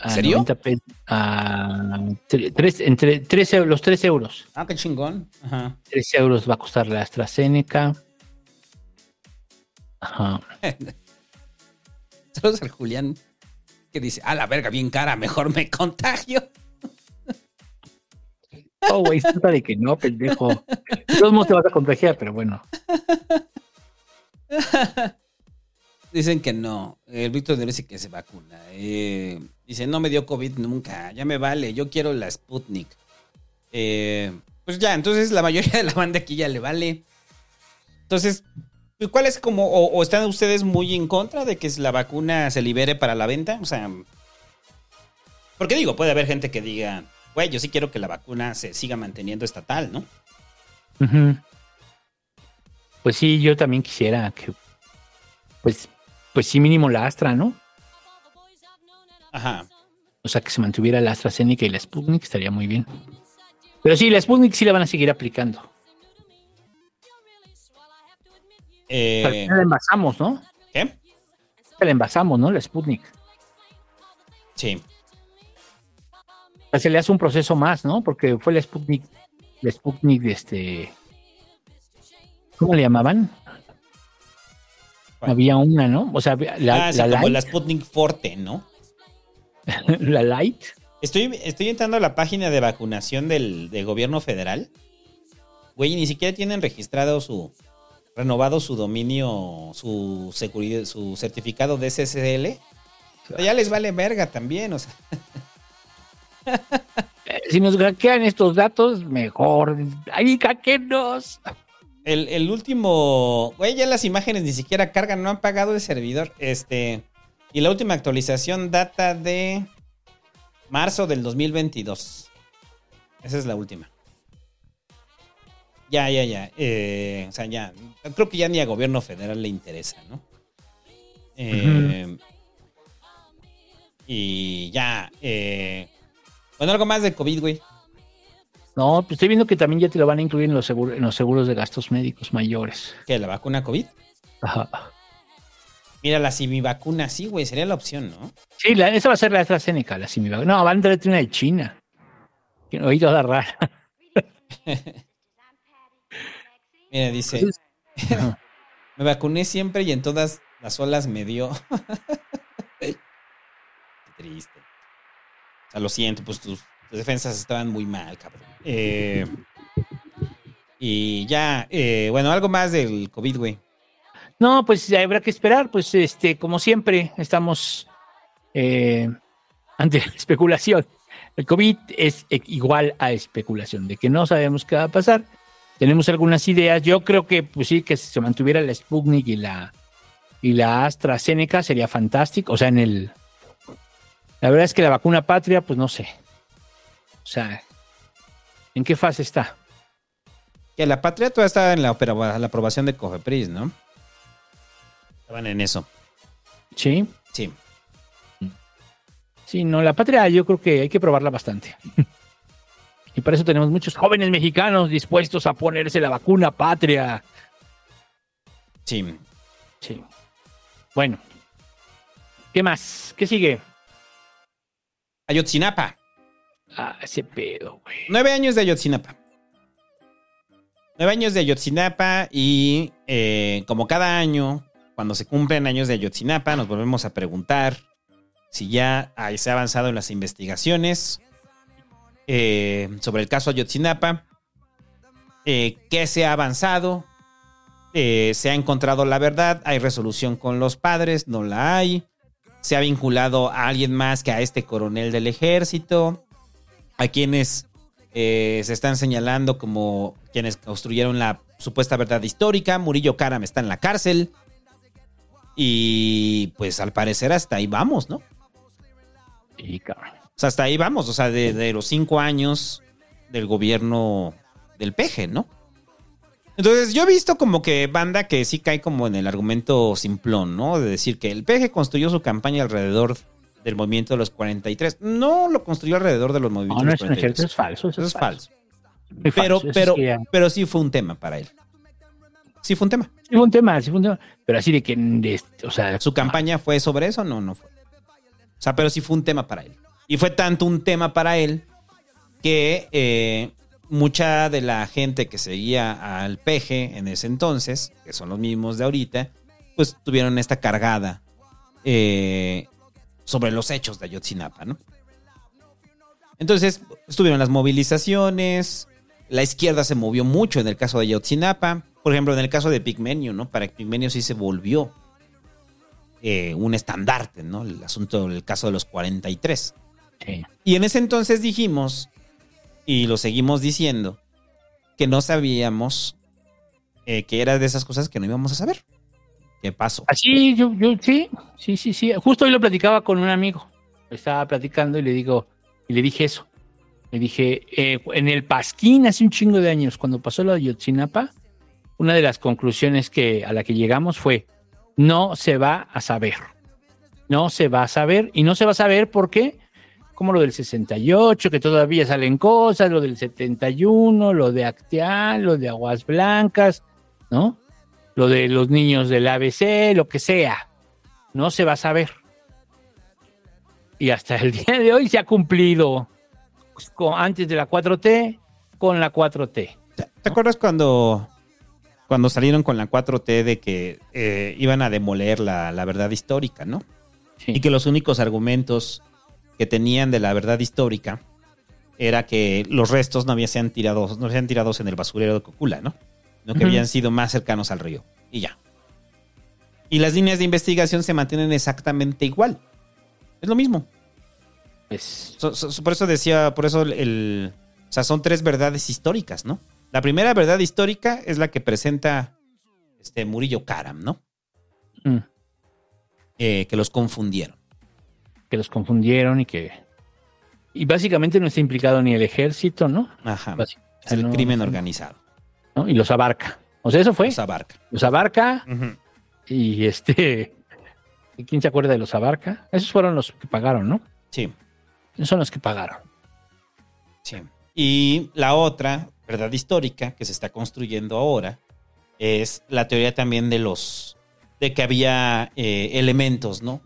¿En A serio? 90 pesos. A tre- tres- entre tres eu- los 3 euros. Ah, qué chingón. Ajá. 3 euros va a costar la AstraZeneca. Ajá. Saludos al Julián que dice, a la verga, bien cara, mejor me contagio. Oh, güey, trata de que no, pendejo. De todos modos te vas a contagiar, pero bueno. Dicen que no. El Víctor dice que se vacuna. Eh, dice, no me dio COVID nunca. Ya me vale. Yo quiero la Sputnik. Eh, pues ya, entonces la mayoría de la banda aquí ya le vale. Entonces, pues, ¿cuál es como, o, están ustedes muy en contra de que la vacuna se libere para la venta? O sea, porque digo, puede haber gente que diga, güey, yo sí quiero que la vacuna se siga manteniendo estatal, ¿no? Pues sí, yo también quisiera que, pues, pues sí, mínimo la Astra, ¿no? Ajá. O sea, que se mantuviera la AstraZeneca y la Sputnik estaría muy bien. Pero sí, la Sputnik sí la van a seguir aplicando. Eh, la envasamos, ¿no? ¿Qué? La envasamos, ¿no? La Sputnik. Sí. O sea, se le hace un proceso más, ¿no? Porque fue la Sputnik, la Sputnik de este... ¿Cómo le llamaban? Había una, ¿no? O sea, la, ah, sí, la como Light, la Sputnik Forte, ¿no? la Light. Estoy, estoy entrando a la página de vacunación del, del gobierno federal. Güey, ni siquiera tienen registrado su. renovado su dominio, su seguridad, su certificado de SSL. Ya les vale verga también, o sea. Eh, Si nos hackean estos datos, mejor. ¡Ay, hackenos! El, el último. Güey, ya las imágenes ni siquiera cargan, no han pagado el servidor. Este. Y la última actualización data de marzo del 2022. Esa es la última. Ya, ya, ya. Eh, o sea, ya. Creo que ya ni a gobierno federal le interesa, ¿no? Eh, Y ya. eh, bueno, algo más de COVID, güey. No, pues estoy viendo que también ya te lo van a incluir en los, seguros, en los seguros de gastos médicos mayores. ¿Qué? ¿La vacuna COVID? Ajá. Mira, la vacuna sí, güey. Sería la opción, ¿no? Sí, la- esa va a ser la AstraZeneca, la Simivac. No, van a traer una de China. Que Oí toda rara. Mira, dice. Me vacuné siempre y en todas las olas me dio. Qué triste. O sea, lo siento, pues tus, tus defensas estaban muy mal, cabrón. Eh, y ya, eh, bueno, algo más del COVID, güey. No, pues habrá que esperar. Pues, este, como siempre, estamos eh, ante la especulación. El COVID es igual a especulación, de que no sabemos qué va a pasar. Tenemos algunas ideas. Yo creo que, pues sí, que si se mantuviera la Sputnik y la, y la AstraZeneca sería fantástico. O sea, en el. La verdad es que la vacuna patria, pues no sé. O sea, ¿en qué fase está? Que la patria todavía está en la, la aprobación de Cofepris, ¿no? Estaban en eso. Sí. Sí. Sí, no, la patria yo creo que hay que probarla bastante. y para eso tenemos muchos jóvenes mexicanos dispuestos a ponerse la vacuna patria. Sí. Sí. Bueno. ¿Qué más? ¿Qué sigue? Ayotzinapa. Ah, ese pedo, güey. Nueve años de Ayotzinapa. Nueve años de Ayotzinapa y eh, como cada año, cuando se cumplen años de Ayotzinapa, nos volvemos a preguntar si ya se ha avanzado en las investigaciones eh, sobre el caso Ayotzinapa, eh, qué se ha avanzado, se ha encontrado la verdad, hay resolución con los padres, no la hay, se ha vinculado a alguien más que a este coronel del ejército, a quienes eh, se están señalando como quienes construyeron la supuesta verdad histórica. Murillo Karam está en la cárcel. Y pues al parecer hasta ahí vamos, ¿no? Sí, cabrón. O sea, hasta ahí vamos. O sea, de, de los cinco años del gobierno del peje, ¿no? Entonces, yo he visto como que banda que sí cae como en el argumento simplón, ¿no? De decir que el PG construyó su campaña alrededor del movimiento de los 43. No lo construyó alrededor de los movimientos No, no de es, los es cierto, 43. es falso. Eso, Eso es falso. Pero, eso pero, pero sí fue un tema para él. Sí fue un tema. Sí fue un tema, sí fue un tema. Pero así de que, de- o sea, ¿Su campaña fue sobre eso? No, no fue. O sea, pero sí fue un tema para él. Y fue tanto un tema para él que eh, mucha de la gente que seguía al peje en ese entonces, que son los mismos de ahorita, pues tuvieron esta cargada eh, sobre los hechos de Ayotzinapa, ¿no? Entonces, estuvieron las movilizaciones, la izquierda se movió mucho en el caso de Ayotzinapa, por ejemplo, en el caso de Pigmenio, ¿no? Para Pigmenio sí se volvió eh, un estandarte, ¿no? El asunto, el caso de los 43. Sí. Y en ese entonces dijimos, y lo seguimos diciendo, que no sabíamos eh, que era de esas cosas que no íbamos a saber. ¿Qué pasó? Así, yo, yo, sí, sí, sí, sí. Justo hoy lo platicaba con un amigo. Estaba platicando y le digo, y le dije eso. Le dije, eh, en el Pasquín hace un chingo de años, cuando pasó lo de Yotzinapa, una de las conclusiones que, a la que llegamos fue, no se va a saber. No se va a saber. Y no se va a saber porque, como lo del 68, que todavía salen cosas, lo del 71, lo de Acteal, lo de Aguas Blancas, ¿no? Lo de los niños del ABC, lo que sea. No se va a saber. Y hasta el día de hoy se ha cumplido con- antes de la 4T con la 4T. ¿Te acuerdas cuando, cuando salieron con la 4T de que eh, iban a demoler la, la verdad histórica, ¿no? Y que los únicos argumentos que tenían de la verdad histórica era que los restos no habían sido tirados, no habían tirados en el basurero de Cocula, ¿no? No que habían sido más cercanos al río. Y ya. Y las líneas de investigación se mantienen exactamente igual. Es lo mismo. Pues, So- so- so- por eso decía, por eso el, o sea, son tres verdades históricas, ¿no? La primera verdad histórica es la que presenta este Murillo Karam, ¿no? mm, Eh, que los confundieron. que los confundieron y que... Y básicamente no está implicado ni el ejército, ¿no? Ajá. Es el no- crimen organizado. ¿No? Y los abarca. O sea, eso fue. Los abarca. Los abarca y este... ¿y ¿Quién se acuerda de los abarca? Esos fueron los que pagaron, ¿no? Sí. Esos son los que pagaron. Sí. Y la otra verdad histórica que se está construyendo ahora es la teoría también de los de que había eh, elementos, ¿no?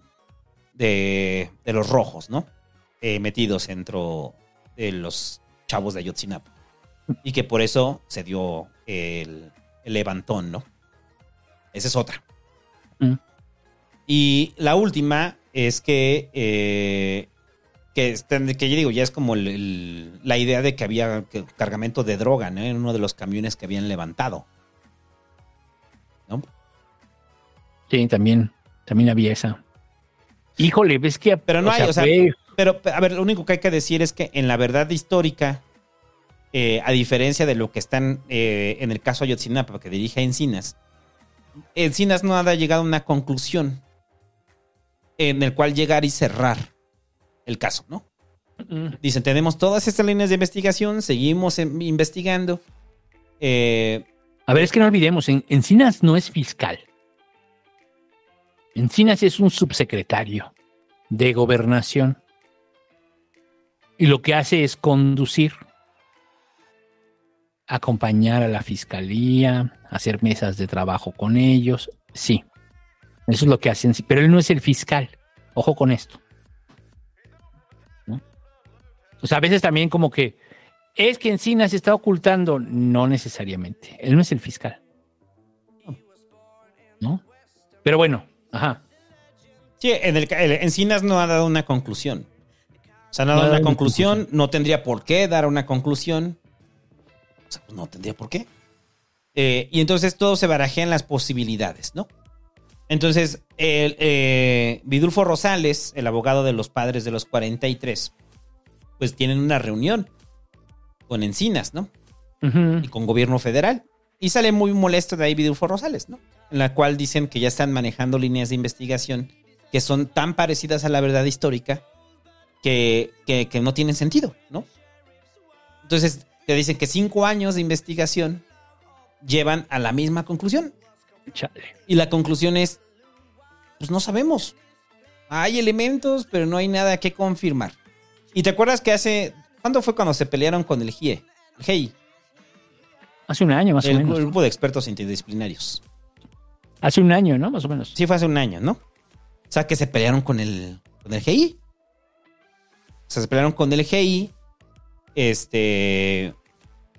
De, de los rojos, ¿no? Eh, metidos dentro de los chavos de Ayotzinapa. Y que por eso se dio el, el levantón, ¿no? Esa es otra. Mm. Y la última es que, eh, que, que yo digo, ya es como el- el- la idea de que había cargamento de droga ¿no? en uno de los camiones que habían levantado. ¿no? Sí, también, también había esa. Híjole, ves que... Pero no o hay, sea, o sea, pero a ver, lo único que hay que decir es que en la verdad histórica, eh, a diferencia de lo que están eh, en el caso Ayotzinapa, que dirige a Encinas, Encinas no ha llegado a una conclusión en el cual llegar y cerrar el caso, ¿no? Mm. Dicen, tenemos todas estas líneas de investigación, seguimos em- investigando. Eh, A ver, es que no olvidemos, en- Encinas no es fiscal. Encinas es un subsecretario de gobernación. Y lo que hace es conducir, acompañar a la fiscalía, hacer mesas de trabajo con ellos. Sí, eso es lo que hacen. Pero él no es el fiscal. Ojo con esto. ¿No? O sea, a veces también como que es que Encinas se está ocultando. No necesariamente. Él no es el fiscal. ¿No? Pero bueno, ajá. sí, en el, el- Encinas no ha dado una conclusión. O sea, no ha una dado una conclusión, no tendría por qué dar una conclusión. O sea, pues no tendría por qué. Eh, y entonces todo se barajea en las posibilidades, ¿no? Entonces, el, eh, Vidulfo Rosales, el abogado de los padres de los 43, pues tienen una reunión con Encinas, ¿no? Y con gobierno federal. Y sale muy molesto de ahí Vidulfo Rosales, ¿no? En la cual dicen que ya están manejando líneas de investigación que son tan parecidas a la verdad histórica que, que, que no tienen sentido, ¿no? Entonces, te dicen que cinco años de investigación llevan a la misma conclusión. Chale. Y la conclusión es, pues no sabemos. Hay elementos, pero no hay nada que confirmar. ¿Y te acuerdas que hace... ¿Cuándo fue cuando se pelearon con el GIE? El GEI. Hace un año, más el, o menos. el grupo de expertos interdisciplinarios. Hace un año, ¿no? Más o menos. Sí, fue hace un año, ¿no? O sea, que se pelearon con el, con el GI. O sea, se pelearon con el GI. Este.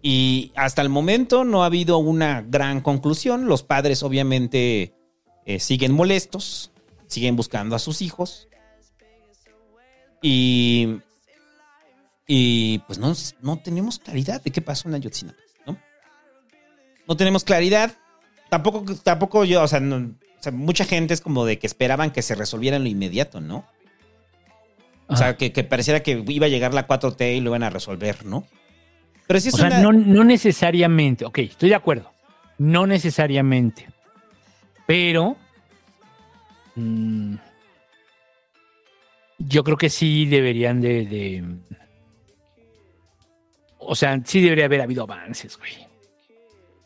Y hasta el momento no ha habido una gran conclusión. Los padres, obviamente, eh, siguen molestos. Siguen buscando a sus hijos. Y. Y pues no, no tenemos claridad de qué pasó en Ayotzinapa, ¿no? No tenemos claridad. Tampoco, tampoco yo, o sea, no- o sea, mucha gente es como de que esperaban que se resolviera en lo inmediato, ¿no? O sea, que, que pareciera que iba a llegar la 4T y lo iban a resolver, ¿no? Pero sí es o sea, no, no necesariamente. Ok, estoy de acuerdo. No necesariamente. Pero. mm, yo creo que sí deberían de, de- O sea, sí debería haber habido avances, güey.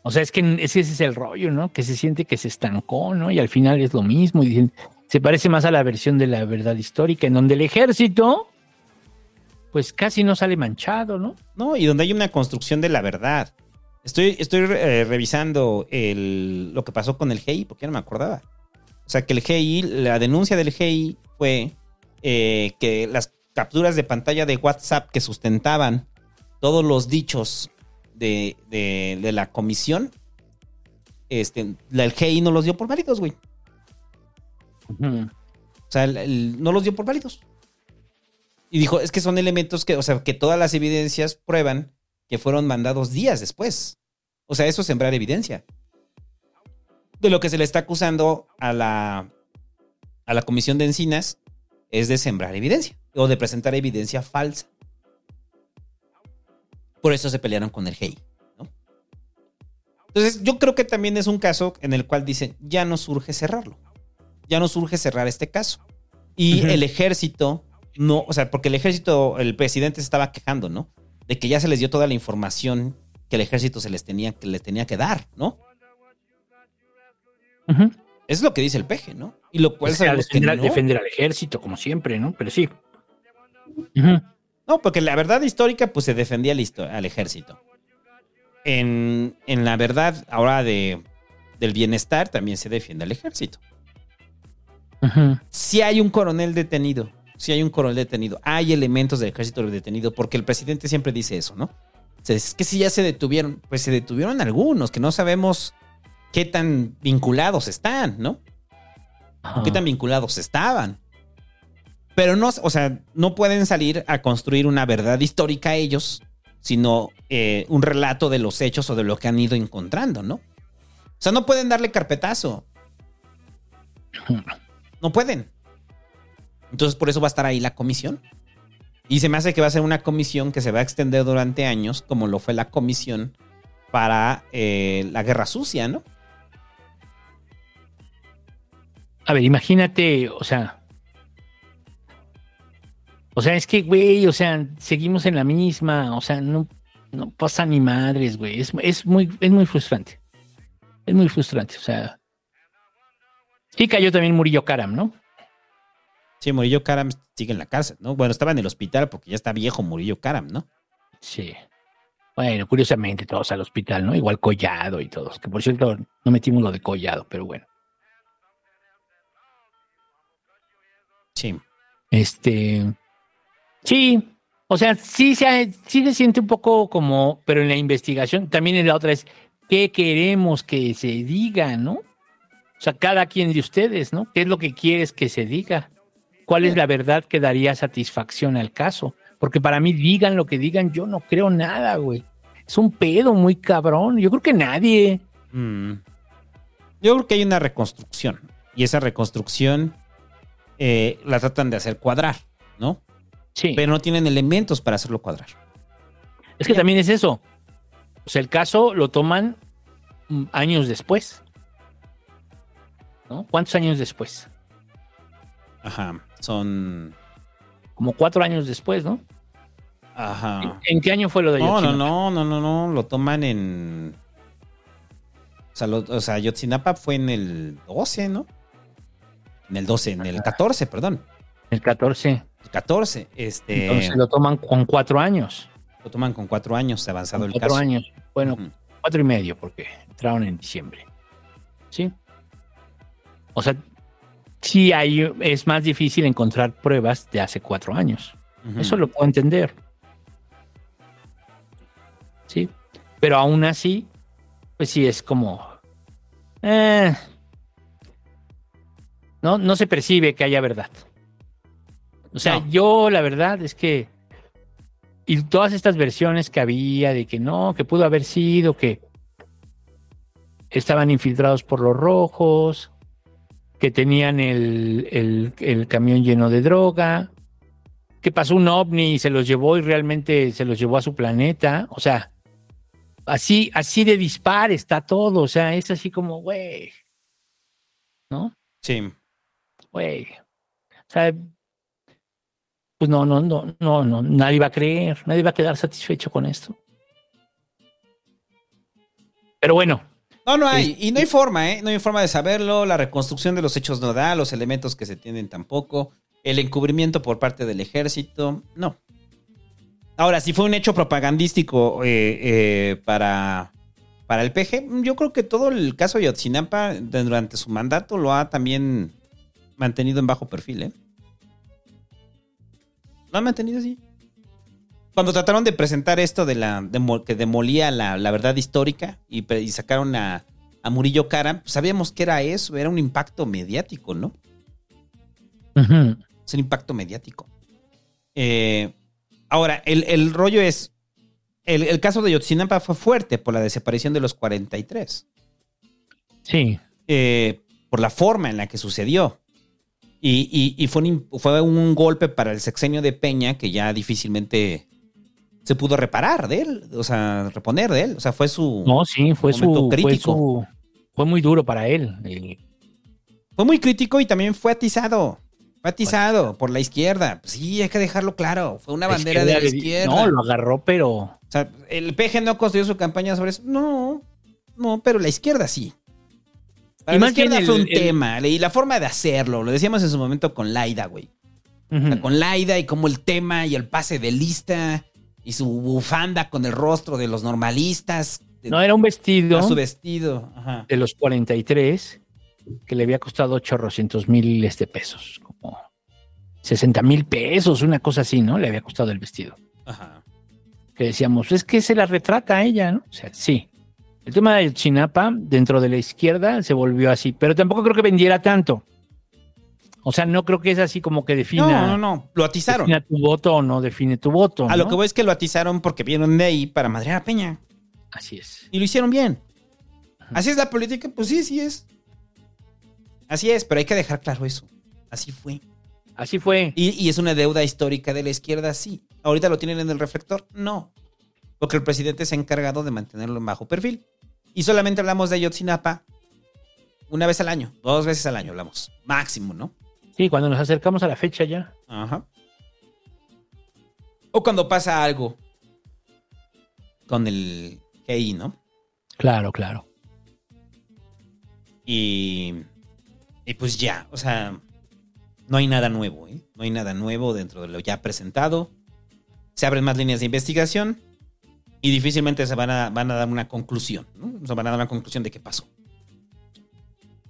O sea, es que ese es el rollo, ¿no? Que se siente que se estancó, ¿no? Y al final es lo mismo. Y dicen, se parece más a la versión de la verdad histórica, en donde el ejército, pues casi no sale manchado, ¿no? No, y donde hay una construcción de la verdad. Estoy, estoy eh, revisando lo que pasó con el GI, porque ya no me acordaba. O sea, que el GI, la denuncia del GI fue eh, que las capturas de pantalla de WhatsApp que sustentaban todos los dichos de, de- de la comisión, este, el GI no los dio por válidos, güey. O sea, no los dio por válidos. Y dijo, es que son elementos que, o sea, que todas las evidencias prueban que fueron mandados días después. O sea, eso es sembrar evidencia. De lo que se le está acusando a la, a la comisión de encinas es de sembrar evidencia o de presentar evidencia falsa. Por eso se pelearon con el GEI. Entonces, yo creo que también es un caso en el cual dicen, ya no surge cerrarlo. Ya no surge cerrar este caso. Y el ejército, no, o sea, porque el ejército, el presidente se estaba quejando, ¿no? De que ya se les dio toda la información que el ejército se les tenía, que les tenía que dar, ¿no? Es lo que dice el peje, ¿no? Y lo cual O sea, defender, no. defender al ejército, como siempre, ¿no? Pero sí. No, porque la verdad histórica, pues se defendía al, al ejército. En, en la verdad, ahora de, del bienestar, también se defiende al ejército. Si hay un coronel detenido, si hay un coronel detenido, hay elementos del ejército detenido, porque el presidente siempre dice eso, ¿no? Es que si ya se detuvieron, pues se detuvieron algunos, que no sabemos qué tan vinculados están, ¿no? ¿Qué tan vinculados estaban? Pero no, o sea, no pueden salir a construir una verdad histórica ellos, sino eh, un relato de los hechos o de lo que han ido encontrando, ¿no? O sea, no pueden darle carpetazo. No pueden. Entonces, por eso va a estar ahí la comisión. Y se me hace que va a ser una comisión que se va a extender durante años, como lo fue la comisión para eh, la guerra sucia, ¿no? A ver, imagínate, o sea. O sea, es que, güey, o sea, seguimos en la misma, o sea, no, no pasa ni madres, güey. Es, es, muy, es muy frustrante. Es muy frustrante, o sea. Sí cayó también Murillo Karam, ¿no? Sí, Murillo Karam sigue en la cárcel, ¿no? Bueno, estaba en el hospital porque ya está viejo Murillo Karam, ¿no? Sí. Bueno, curiosamente todos al hospital, ¿no? Igual Collado y todos. Que por cierto, no metimos lo de Collado, pero bueno. Sí. Este. Sí. O sea, sí se, sí se siente un poco como, pero en la investigación, también en la otra es, ¿qué queremos que se diga, no? O sea, cada quien de ustedes, ¿no? ¿Qué es lo que quieres que se diga? ¿Cuál es la verdad que daría satisfacción al caso? Porque para mí, digan lo que digan, yo no creo nada, güey. Es un pedo muy cabrón. Yo creo que nadie. Mm. Yo creo que hay una reconstrucción. Y esa reconstrucción eh, la tratan de hacer cuadrar, ¿no? Sí. Pero no tienen elementos para hacerlo cuadrar. Es que también es eso. O sea, el caso lo toman mm, años después. ¿No? ¿Cuántos años después? Ajá. Son. Como cuatro años después, ¿no? Ajá. ¿En qué año fue lo de No, no, Ayotzinapa? no, no, no, no. Lo toman en. sea, lo- o sea, Yotzinapa fue en el 12, ¿no? En el 12, en el 14, perdón. El 14. El 14. Este, Entonces lo toman con cuatro años. lo toman con cuatro años avanzado el cuatro caso. años. Bueno, cuatro y medio, porque entraron en diciembre. ¿Sí? O sea, sí hay, es más difícil encontrar pruebas de hace cuatro años. Eso lo puedo entender. Sí. Pero aún así, pues sí es como. eh, no, no se percibe que haya verdad. O sea, No. yo la verdad es que. Y todas estas versiones que había de que no, que pudo haber sido, que estaban infiltrados por los rojos, que tenían el, el- el camión lleno de droga, que pasó un ovni y se los llevó y realmente se los llevó a su planeta. O sea, así, así de dispar está todo. O sea, es así como, güey. ¿No? Sí. Güey. O sea, pues no, no, no, no, no, nadie va a creer, nadie va a quedar satisfecho con esto. Pero bueno, No, no hay. Y no hay forma, ¿eh? No hay forma de saberlo. La reconstrucción de los hechos no da, los elementos que se tienen tampoco. El encubrimiento por parte del ejército, no. Ahora, si fue un hecho propagandístico eh, eh, para, para el PG, yo creo que todo el caso de Yotzinapa durante su mandato lo ha también mantenido en bajo perfil, ¿eh? Lo han mantenido así. Cuando trataron de presentar esto de la demo- que demolía la, la verdad histórica y, sacaron a, a Murillo Cara, pues sabíamos que era eso, era un impacto mediático, ¿no? Es un impacto mediático. Eh, ahora, el, el rollo es, el, el caso de Yotzinapa fue fuerte por la desaparición de los 43, sí, eh, por la forma en la que sucedió. Y, y- y fue, un, fue un golpe para el sexenio de Peña que ya difícilmente se pudo reparar de él, o sea, reponer de él. O sea, fue su... no, sí, fue su, fue su, fue muy duro para él. eh, Fue muy crítico y también fue atizado. Fue atizado por la izquierda. Pues sí, hay que dejarlo claro. Fue una la bandera de la izquierda. No, lo agarró, pero O sea, el PG no construyó su campaña sobre eso. No, no, pero la izquierda sí. Para Y la más bien izquierda el- fue un el- tema. Y la forma de hacerlo, lo decíamos en su momento con Laida, güey. O sea, ujú, con Laida y como el tema y el pase de lista y su bufanda con el rostro de los normalistas. no era un vestido a su vestido. Ajá. de los 43 que le había costado 800 mil este, pesos, como 60 mil pesos, una cosa así, ¿no? Le había costado el vestido. Ajá. Que decíamos, es que se la retrata a ella, ¿no? O sea, sí. El tema de Chinapa, dentro de la izquierda, se volvió así, pero tampoco creo que vendiera tanto. O sea, no creo que es así como que defina, No, no, no. Lo atizaron. defina tu voto o no define tu voto. A lo que voy es que lo atizaron porque vieron de ahí para madrear a Peña. Así es. Y lo hicieron bien. Así es la política, pues sí, sí es. Así es, pero hay que dejar claro eso. Así fue. Así fue. Y, y es una deuda histórica de la izquierda, sí. ¿Ahorita lo tienen en el reflector? No. Porque el presidente se ha encargado de mantenerlo en bajo perfil. Y solamente hablamos de Ayotzinapa una vez al año, dos veces al año hablamos. Máximo, ¿no? Sí, cuando nos acercamos a la fecha ya. Ajá. O cuando pasa algo con el GI, ¿no? Claro, claro. Y, y pues ya, o sea, no hay nada nuevo, ¿eh? No hay nada nuevo dentro de lo ya presentado. Se abren más líneas de investigación y difícilmente se van a, van a dar una conclusión, ¿no? O sea, van a dar una conclusión de qué pasó.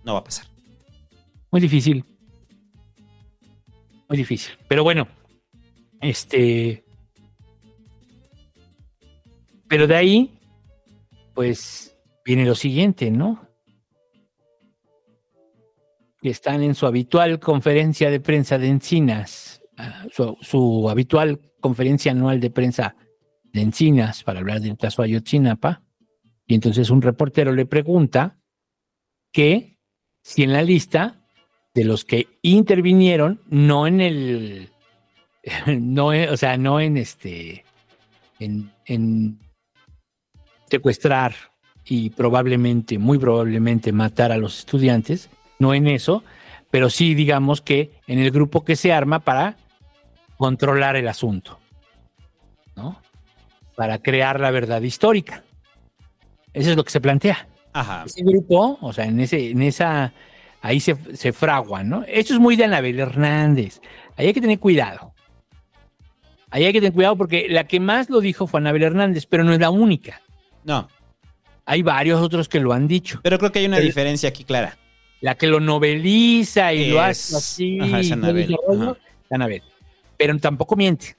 No va a pasar. Muy difícil. Muy difícil. Pero bueno, este. Pero de ahí, pues viene lo siguiente, ¿no? Que están en su habitual conferencia de prensa de Encinas, ah, su, habitual conferencia anual de prensa de Encinas para hablar del caso Ayotzinapa. Y entonces un reportero le pregunta que si en la lista de los que intervinieron, no en el, no, o sea, no en este, en, en secuestrar y probablemente, muy probablemente matar a los estudiantes, no en eso, pero sí digamos que en el grupo que se arma para controlar el asunto, ¿no? Para crear la verdad histórica. Eso es lo que se plantea. Ajá. ese grupo, o sea, en ese, en esa, ahí se, se fraguan, ¿no? Esto es muy de Anabel Hernández. Ahí hay que tener cuidado. Ahí hay que tener cuidado porque la que más lo dijo fue Anabel Hernández, pero no es la única. No. Hay varios otros que lo han dicho. Pero creo que hay una diferencia aquí clara. La que lo noveliza y lo hace así. ajá, es Anabel, ajá. Anabel. Pero tampoco miente.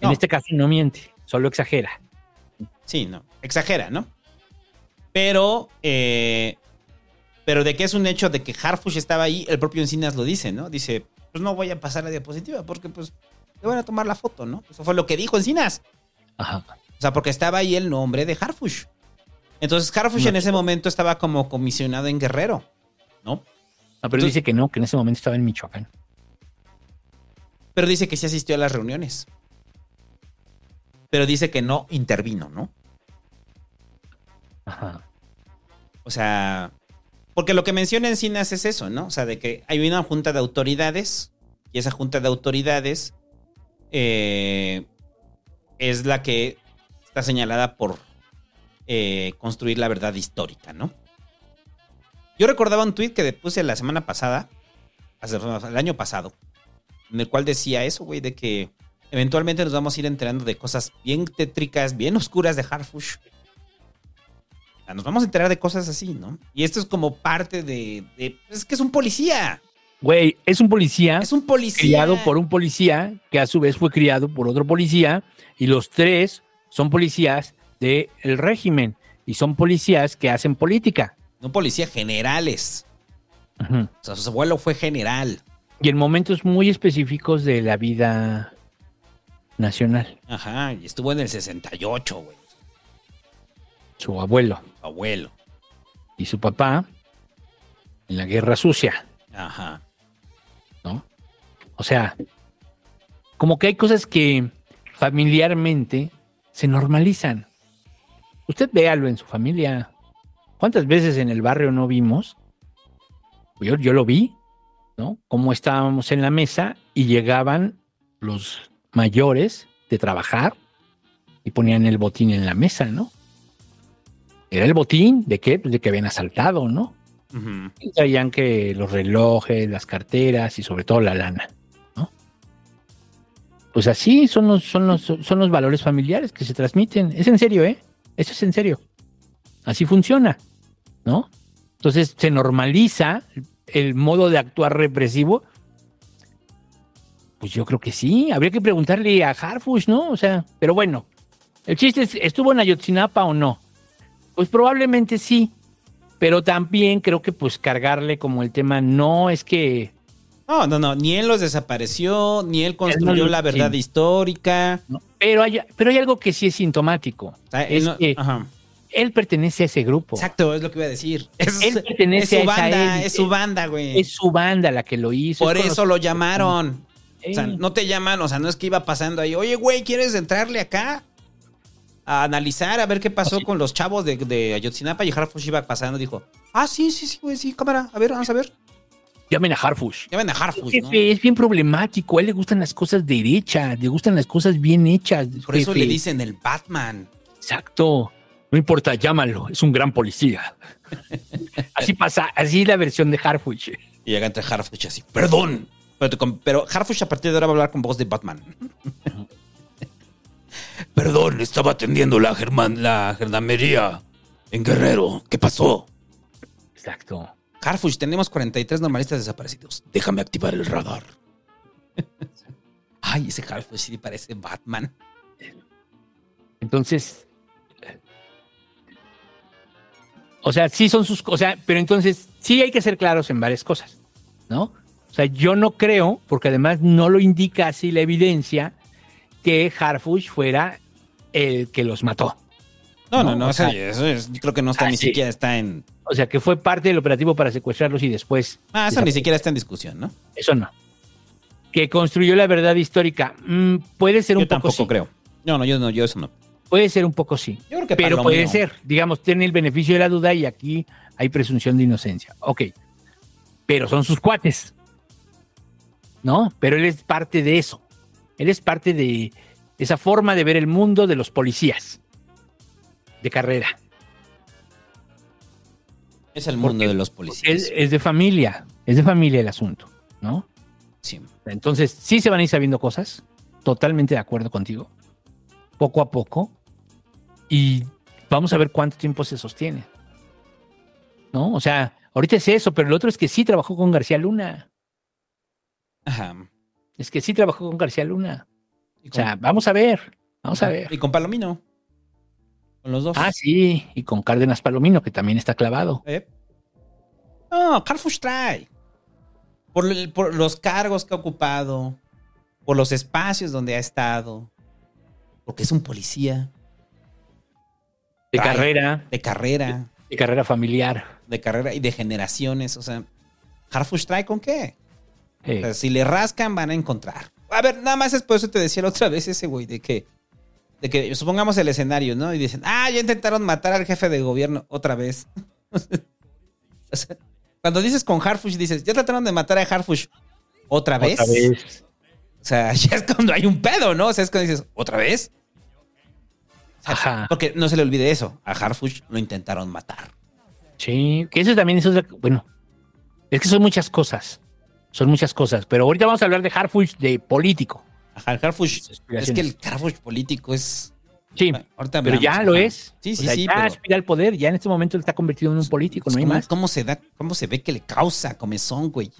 En este caso no miente, solo exagera. Sí, no. Exagera, ¿no? Pero, eh, pero de que es un hecho de que Harfush estaba ahí, el propio Encinas lo dice, ¿no? Dice, pues no voy a pasar la diapositiva porque pues le van a tomar la foto, ¿no? Eso fue lo que dijo Encinas. Ajá. O sea, porque estaba ahí el nombre de Harfush. Entonces Harfush No. en ese momento estaba como comisionado en Guerrero, ¿no? No, pero Entonces- dice que no, que en ese momento estaba en Michoacán. Pero dice que sí asistió a las reuniones. Pero dice que no intervino, ¿no? Ajá. O sea, porque lo que menciona Encinas es eso, ¿no? O sea, de que hay una junta de autoridades y esa junta de autoridades eh, es la que está señalada por eh, construir la verdad histórica, ¿no? Yo recordaba un tuit que puse la semana pasada, el año pasado, en el cual decía eso, güey, de que eventualmente nos vamos a ir enterando de cosas bien tétricas, bien oscuras de Harfush. Sea, nos vamos a enterar de cosas así, ¿no? Y esto es como parte de... de- es que es un policía. Güey, es un policía. Es un policía. Criado por un policía que a su vez fue criado por otro policía. Y los tres son policías del régimen. Y son policías que hacen política. No policía, generales. Ujú. O sea, su abuelo fue general. Y en momentos muy específicos de la vida nacional. Ajá, y estuvo en el 68, güey. Su abuelo abuelo. y su papá en la guerra sucia. Ajá. ¿no? O sea, como que hay cosas que familiarmente se normalizan. Usted véalo en su familia. ¿Cuántas veces en el barrio no vimos? Yo, yo lo vi, ¿no? Cómo estábamos en la mesa y llegaban los mayores de trabajar y ponían el botín en la mesa, ¿no? Era el botín de qué? Pues de que habían asaltado, ¿no? Y traían que los relojes, las carteras y sobre todo la lana, ¿no? Pues así son los, son los, son los valores familiares que se transmiten. Es en serio, ¿eh? Eso es en serio. Así funciona, ¿no? Entonces se normaliza el modo de actuar represivo. Pues yo creo que sí. Habría que preguntarle a Harfush, ¿no? O sea, pero bueno, el chiste es, ¿estuvo en Ayotzinapa o no? Pues probablemente sí, pero también creo que pues cargarle como el tema no es que No, no, no. Ni él los desapareció, ni él construyó la verdad sí. histórica. pero hay pero hay algo que sí es sintomático O sea, él es no- que ajá. él pertenece a ese grupo Exacto, es lo que iba a decir. Es, Él pertenece es su a banda, es su banda, güey. es su banda la que lo hizo Por es eso lo llamaron. O sea, no te llaman, o sea, no es que iba pasando ahí, oye, güey, ¿quieres entrarle acá? A analizar, a ver qué pasó con los chavos de, de Ayotzinapa y Harfush iba pasando, dijo, ah, sí, sí, sí, güey, sí, cámara, a ver, vamos a ver. llamen a Harfush Llamen a Harfush, ¿no? Jefe, es bien problemático a él le gustan las cosas derechas le gustan las cosas bien hechas Por eso le dicen el Batman. exacto no importa llámalo es un gran policía así pasa así es la versión de Harfush Y llega entre Harfush así, perdón. Pero, pero Harfush a partir de ahora va a hablar con voz de Batman. Perdón, estaba atendiendo la, german, la gendarmería en Guerrero. ¿Qué pasó? exacto Harfush, tenemos 43 normalistas desaparecidos. Déjame activar el radar. Ay, ese Harfush sí parece Batman. Entonces, o sea, sí son sus cosas, pero entonces sí hay que ser claros en varias cosas, ¿no? O sea, yo no creo, porque además no lo indica así la evidencia, que Harfush fuera el que los mató. No, no, No, no, o sea- eso es- yo creo que no está Ah, ni sí. siquiera está en. O sea, que fue parte del operativo para secuestrarlos y después. Ah, eso ni siquiera está en discusión, ¿no? Eso no. Que construyó la verdad histórica. mm, puede ser un Yo poco tampoco sí. creo. No, no, yo no, yo eso no. Puede ser un poco sí. Yo creo que pero puede ser, digamos, tiene el beneficio de la duda y aquí hay presunción de inocencia. Ok. Pero son sus cuates. ¿No? Pero él es parte de eso. Él es parte de esa forma de ver el mundo de los policías de carrera. Es el mundo Porque de los policías. Es, es de familia, es de familia el asunto, ¿no? Sí. Entonces, sí se van a ir sabiendo cosas, totalmente de acuerdo contigo, poco a poco, y vamos a ver cuánto tiempo se sostiene. ¿No? O sea, ahorita es eso, pero el otro es que sí trabajó con García Luna. Ajá. Es que sí trabajó con García Luna. O sea, vamos a ver, vamos a ver. Y con Palomino. Con los dos. Ah, sí, y con Cárdenas Palomino, que también está clavado. ¿Eh? No, Harfush trae. Por, los cargos que ha ocupado, por los espacios donde ha estado, porque es un policía De Trae. carrera, de carrera, de carrera familiar. de carrera y de generaciones. O sea, Harfush trae con qué? O sea, si le rascan, van a encontrar. A ver, nada más es por eso te decía la otra vez ese güey, de que, de que supongamos el escenario, ¿no? Y dicen, ah, ya intentaron matar al jefe de gobierno otra vez. O sea, cuando dices con Harfush, dices, ya trataron de matar a Harfush otra vez. Otra vez. O sea, ya es cuando hay un pedo, ¿no? O sea, es cuando dices, ¿otra vez? O sea, Ajá. Porque no se le olvide eso. A Harfush lo intentaron matar. Sí, que eso también es otra- bueno, es que son muchas cosas, son muchas cosas, pero ahorita vamos a hablar de Harfush de político. Ajá, el Harfush. Es que el Harfush político es. Sí, Ahorita pero ya lo es. Sí, O sí, sea, sí. ya pero- aspira al poder, ya en este momento él está convertido en un político, no hay ¿Cómo, más. cómo se da, cómo se ve que le causa comezón, güey?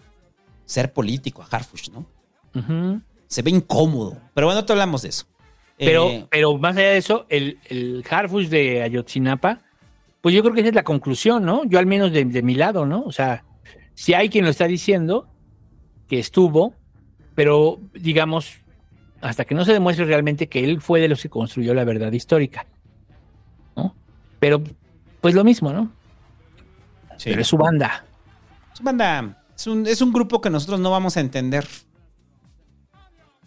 Ser político a Harfush, ¿no? Se ve incómodo. Pero bueno, te hablamos de eso. Pero, Eh, pero más allá de eso, el, el Harfush de Ayotzinapa, pues yo creo que esa es la conclusión, ¿no? Yo al menos de, de mi lado, ¿no? O sea, si hay quien lo está diciendo, que estuvo, pero digamos, hasta que no se demuestre realmente que él fue de los que construyó la verdad histórica, ¿no? Pero, pues lo mismo, ¿no? sí. Pero es su banda. Es banda. Es un, es un grupo que nosotros no vamos a entender.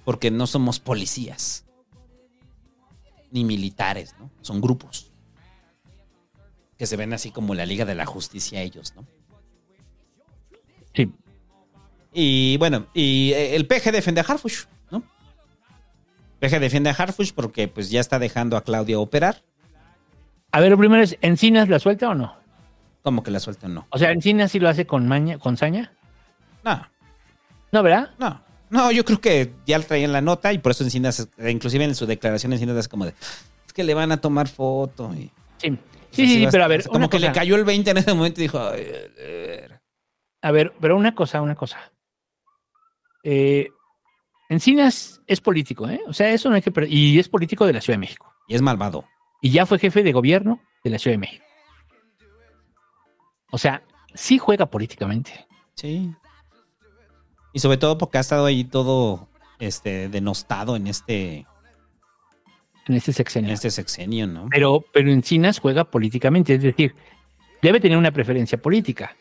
Porque no somos policías. Ni militares, ¿no? Son grupos. Que se ven así como la Liga de la Justicia ellos, ¿no? Sí. Y bueno, y eh, el PG defiende a Harfush, ¿no? PG defiende a Harfush porque pues ya está dejando a Claudia operar. A ver, lo primero es, ¿Encinas la suelta o no? Como que la suelta no. O sea, ¿Encinas sí lo hace con maña, con saña? No, No, ¿verdad? no. No, yo creo que ya le traían la nota y por eso Encinas, inclusive en su declaración Encinas es como de, es que le van a tomar foto. Y, Sí. Sí, sí, sí, pero a ver, como que le cayó el 20 en ese momento y dijo, "Ay, a ver". A ver, pero una cosa, una cosa. Eh, Encinas es político, ¿eh? O sea, eso no hay que... Y es político de la Ciudad de México. y es malvado. Y ya fue jefe de gobierno de la Ciudad de México. O sea, sí juega políticamente. Sí. Y sobre todo porque ha estado ahí todo este denostado en este, En este en sexenio. este sexenio, ¿no? Pero, pero Encinas juega políticamente, es decir, debe tener una preferencia política.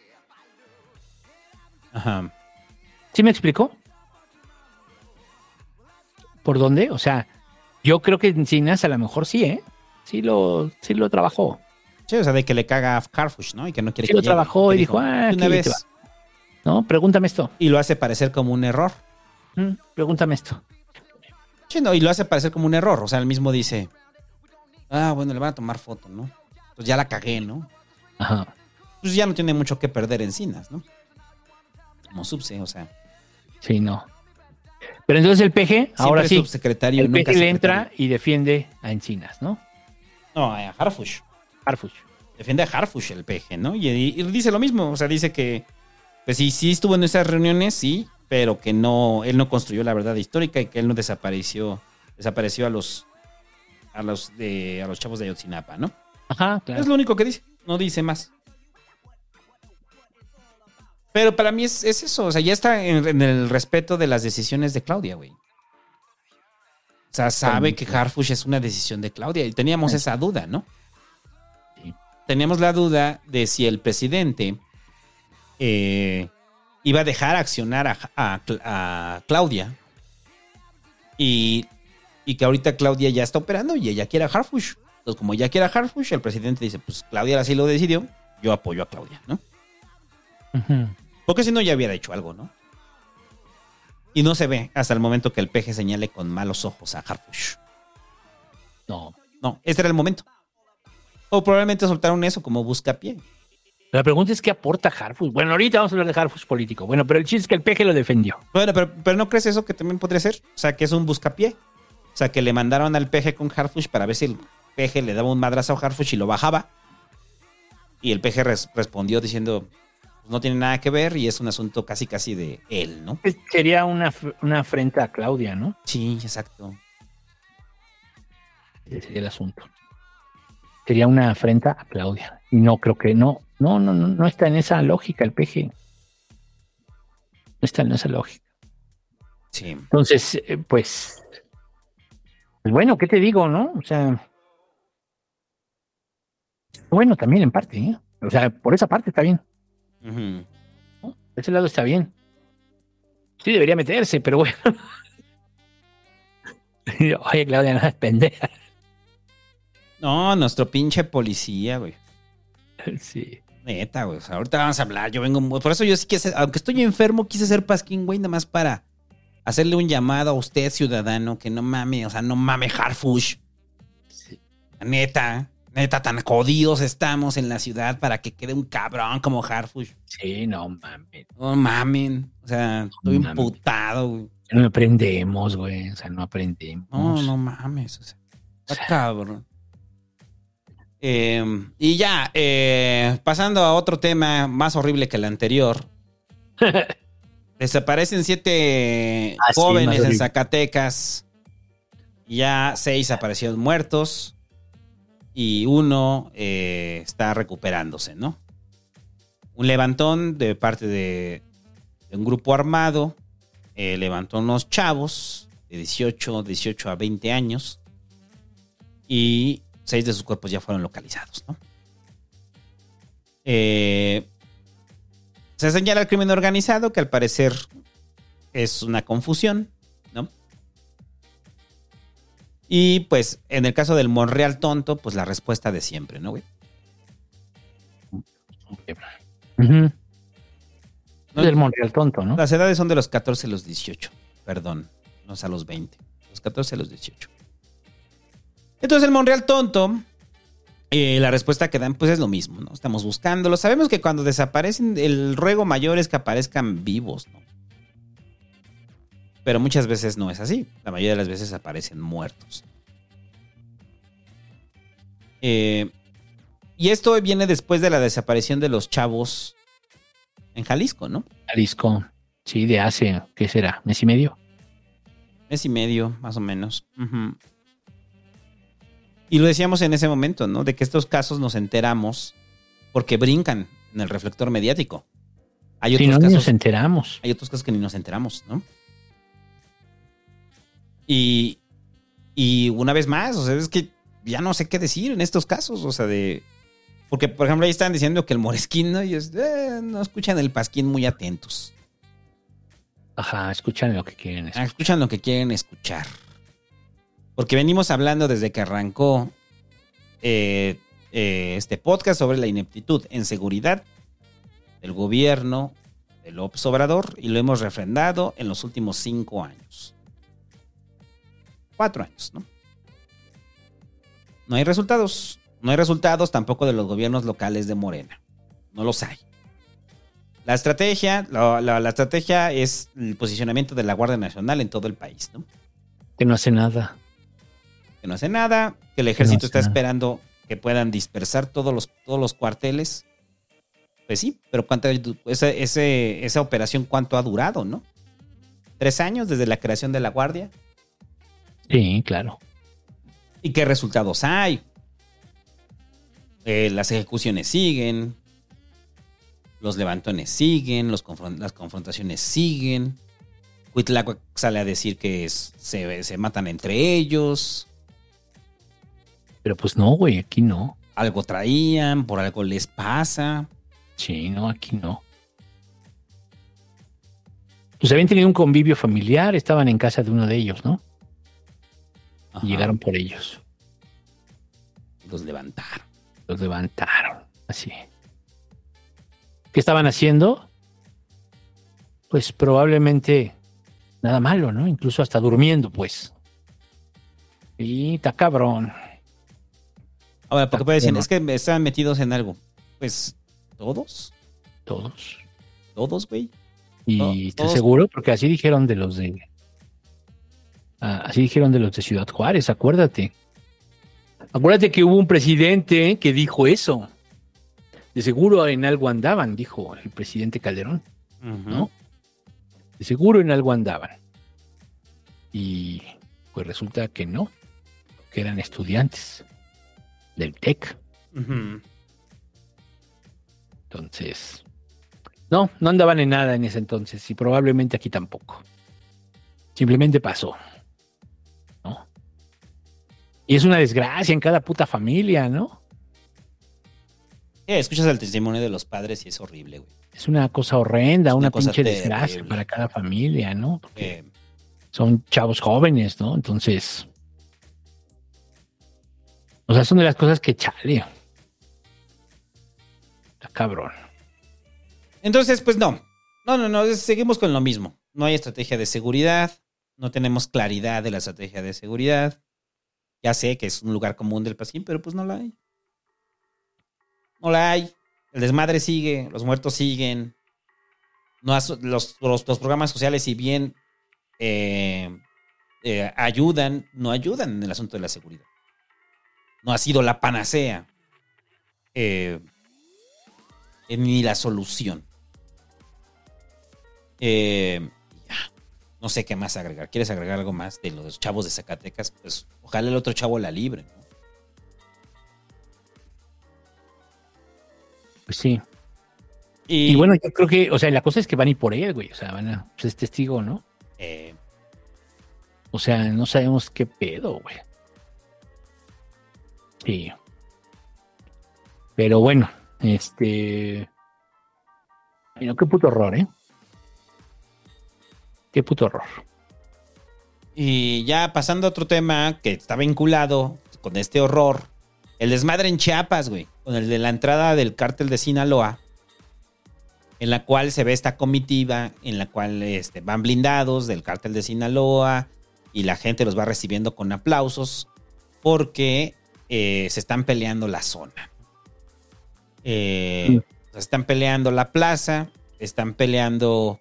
Ajá. ¿Sí me explicó? ¿Por dónde? O sea, yo creo que Encinas a lo mejor sí, ¿eh? Sí lo, sí lo trabajó. Sí, o sea, de que le caga a Carfush, ¿no? Y que no quiere Sí que lo llegue. trabajó y dijo, ah, "De una vez. te va". ¿No? Pregúntame esto. Y lo hace parecer como un error. Mm, Pregúntame esto. Sí, no, y lo hace parecer como un error. O sea, él mismo dice, ah, bueno, le van a tomar foto, ¿no? Pues ya la cagué, ¿no? Ajá. Pues ya no tiene mucho que perder encinas, ¿no? Como subse, o sea. Sí, no. Pero entonces el PG, ahora sí, subsecretario, el nunca PG le entra y defiende a Encinas, ¿no? No, a Harfush. Harfush. Defiende a Harfush el PG, ¿no? Y, y dice lo mismo. O sea, dice que, pues sí, sí estuvo en esas reuniones, sí, pero que no, él no construyó la verdad histórica y que él no desapareció, desapareció a los, a los de, a los chavos de Ayotzinapa, ¿no? Ajá, claro. Es lo único que dice, no dice más. Pero para mí es, es eso, o sea, ya está en, en el respeto de las decisiones de Claudia, güey. O sea, sabe que Harfush es una decisión de Claudia y teníamos esa duda, ¿no? Teníamos la duda de si el presidente eh, iba a dejar accionar a, a- a Claudia y, y que ahorita Claudia ya está operando y ella quiere a Harfush. Entonces, como ya quiere a Harfush, el presidente dice, pues Claudia así lo decidió, yo apoyo a Claudia, ¿no? Ujú. Porque si no, ya hubiera hecho algo, ¿no? Y no se ve hasta el momento que el peje señale con malos ojos a Harfush. No. No, este era el momento. O probablemente soltaron eso como buscapié. La pregunta es qué aporta Harfush. Bueno, ahorita vamos a hablar de Harfush político. Bueno, pero el chiste es que el peje lo defendió. Bueno, pero, pero ¿no crees eso que también podría ser? O sea, que es un buscapié. O sea, que le mandaron al peje con Harfush para ver si el peje le daba un madrazo a Harfush y lo bajaba. Y el peje res- respondió diciendo, no tiene nada que ver y es un asunto casi casi de él, ¿no? Sería una, una afrenta a Claudia, ¿no? Sí, exacto. Ese sería el asunto. Sería una afrenta a Claudia. Y no creo que no. No, no, no, no está en esa lógica el peje. No está en esa lógica. Sí. Entonces, eh, pues, pues bueno, ¿qué te digo, no? O sea, bueno, también en parte, ¿eh? O sea, por esa parte está bien. Por ese lado está bien. Sí, debería meterse, pero bueno. Oye, Claudia, no es pendeja. No, nuestro pinche policía, güey. Sí. Neta, güey. O sea, ahorita vamos a hablar. Yo vengo. muy- Por eso yo sí quise, aunque estoy enfermo, quise ser pasquín, güey, nada más para hacerle un llamado a usted, ciudadano, que no mame, o sea, no mame Harfush. Neta, neta, tan jodidos estamos en la ciudad para que quede un cabrón como Harfush. Sí, no mames. No mamen. O sea, estoy imputado, güey. No aprendemos, güey. O sea, no aprendemos. No, no mames. O sea, está cabrón. Eh, y ya, eh, pasando a otro tema más horrible que el anterior. Desaparecen siete Ah, sí, jóvenes en. Zacatecas. Ya seis aparecieron muertos. Y uno eh, está recuperándose, ¿no? Un levantón de parte de, un grupo armado. eh, levantó unos chavos de 18, 18 a 20 años. Y seis de sus cuerpos ya fueron localizados, ¿no? Eh, se señala el crimen organizado, que al parecer es una confusión. Y pues en el caso del Monreal tonto, pues la respuesta de siempre, ¿no, güey? Ujú. Es del Monreal tonto, ¿no? Las edades son de los 14 a los 18, perdón, no es a los 20, los 14 a los 18. Entonces el Monreal tonto, eh, la respuesta que dan pues es lo mismo, ¿no? Estamos buscándolo. Sabemos que cuando desaparecen, el ruego mayor es que aparezcan vivos, ¿no? Pero muchas veces no es así. La mayoría de las veces aparecen muertos. Eh, y esto viene después de la desaparición de los chavos en Jalisco, ¿no? Jalisco. Sí, de hace, ¿qué será? ¿Mes y medio? Mes y medio, más o menos. Y lo decíamos en ese momento, ¿no? De que estos casos nos enteramos porque brincan en el reflector mediático. Hay Si otros no, ni casos. nos enteramos. Hay otros casos que ni nos enteramos, ¿no? Y, y una vez más, o sea, es que ya no sé qué decir en estos casos, o sea, de... Porque, por ejemplo, ahí están diciendo que el moresquín, ¿no? Y es, eh, no escuchan el pasquín muy atentos. Ajá, escuchan lo que quieren. Ah, escuchan lo que quieren escuchar. Porque venimos hablando desde que arrancó eh, eh, este podcast sobre la ineptitud en seguridad del gobierno de López Obrador y lo hemos refrendado en los últimos cinco años. Cuatro años, ¿no? No hay resultados. No hay resultados tampoco de los gobiernos locales de Morena. No los hay. La estrategia, la, la- la estrategia es el posicionamiento de la Guardia Nacional en todo el país, ¿no? Que no hace nada. Que no hace nada, que el ejército está nada. esperando que puedan dispersar todos los, todos los cuarteles. Pues sí, pero cuánto, esa, ese- esa operación cuánto ha durado, ¿no? Tres años desde la creación de la Guardia. Sí, claro. ¿Y qué resultados hay? Eh, las ejecuciones siguen, los levantones siguen, los las confrontaciones siguen. Cuitláhuac sale a decir que es- se, se matan entre ellos, Pero pues no, güey, aquí no. algo traían, por algo les pasa. Sí, no, aquí no. Pues habían tenido un convivio familiar, estaban en casa de uno de ellos, ¿no? Ajá. Llegaron por ellos. Los levantaron. Los levantaron, así. ¿Qué estaban haciendo? Pues probablemente nada malo, ¿no? Incluso hasta durmiendo, pues. Y está cabrón. Ahora, porque puede decir, es que estaban metidos en algo. Pues ¿Todos? Todos. ¿Todos, güey? ¿Y To- estás todos- seguro? Porque así dijeron de los de. Ah, así dijeron de los de Ciudad Juárez, acuérdate. Acuérdate que hubo un presidente que dijo eso. De seguro en algo andaban, dijo el presidente Calderón. ¿no? De seguro en algo andaban. Y pues resulta que no, que eran estudiantes del TEC. Entonces, no, no andaban en nada en ese entonces y probablemente aquí tampoco. Simplemente pasó. Y es una desgracia en cada puta familia, ¿no? Eh, escuchas el testimonio de los padres y es horrible, güey. Es una cosa horrenda, una, una cosa pinche desgracia para cada familia, ¿no? Porque Eh, son chavos jóvenes, ¿no? Entonces, o sea, son de las cosas que chale. Está cabrón. Entonces, pues no. No, no, no. Seguimos con lo mismo. No hay estrategia de seguridad. No tenemos claridad de la estrategia de seguridad. Ya sé que es un lugar común del Pasquín, pero pues no la hay. No la hay. El desmadre sigue, los muertos siguen. No los, los- programas sociales, si bien eh, eh, ayudan, no ayudan en el asunto de la seguridad. No ha sido la panacea. Eh, ni la solución. Eh. No sé qué más agregar. ¿Quieres agregar algo más de los chavos de Zacatecas? Pues ojalá el otro chavo la libre. ¿no? Pues sí. Y, Y, bueno, yo creo que, o sea, la cosa es que van a ir por él, güey. O sea, van a, pues es testigo, ¿no? eh, O sea, no sabemos qué pedo, güey. Sí. Pero bueno, este. ay, no, qué puto horror, ¿eh? Qué puto horror. y ya pasando a otro tema que está vinculado con este horror. El desmadre en Chiapas, güey. Con el de la entrada del cártel de Sinaloa. En la cual se ve esta comitiva, en la cual este, van blindados del cártel de Sinaloa. Y la gente los va recibiendo con aplausos. Porque eh, se están peleando la zona. Eh, Se están peleando la plaza. Están peleando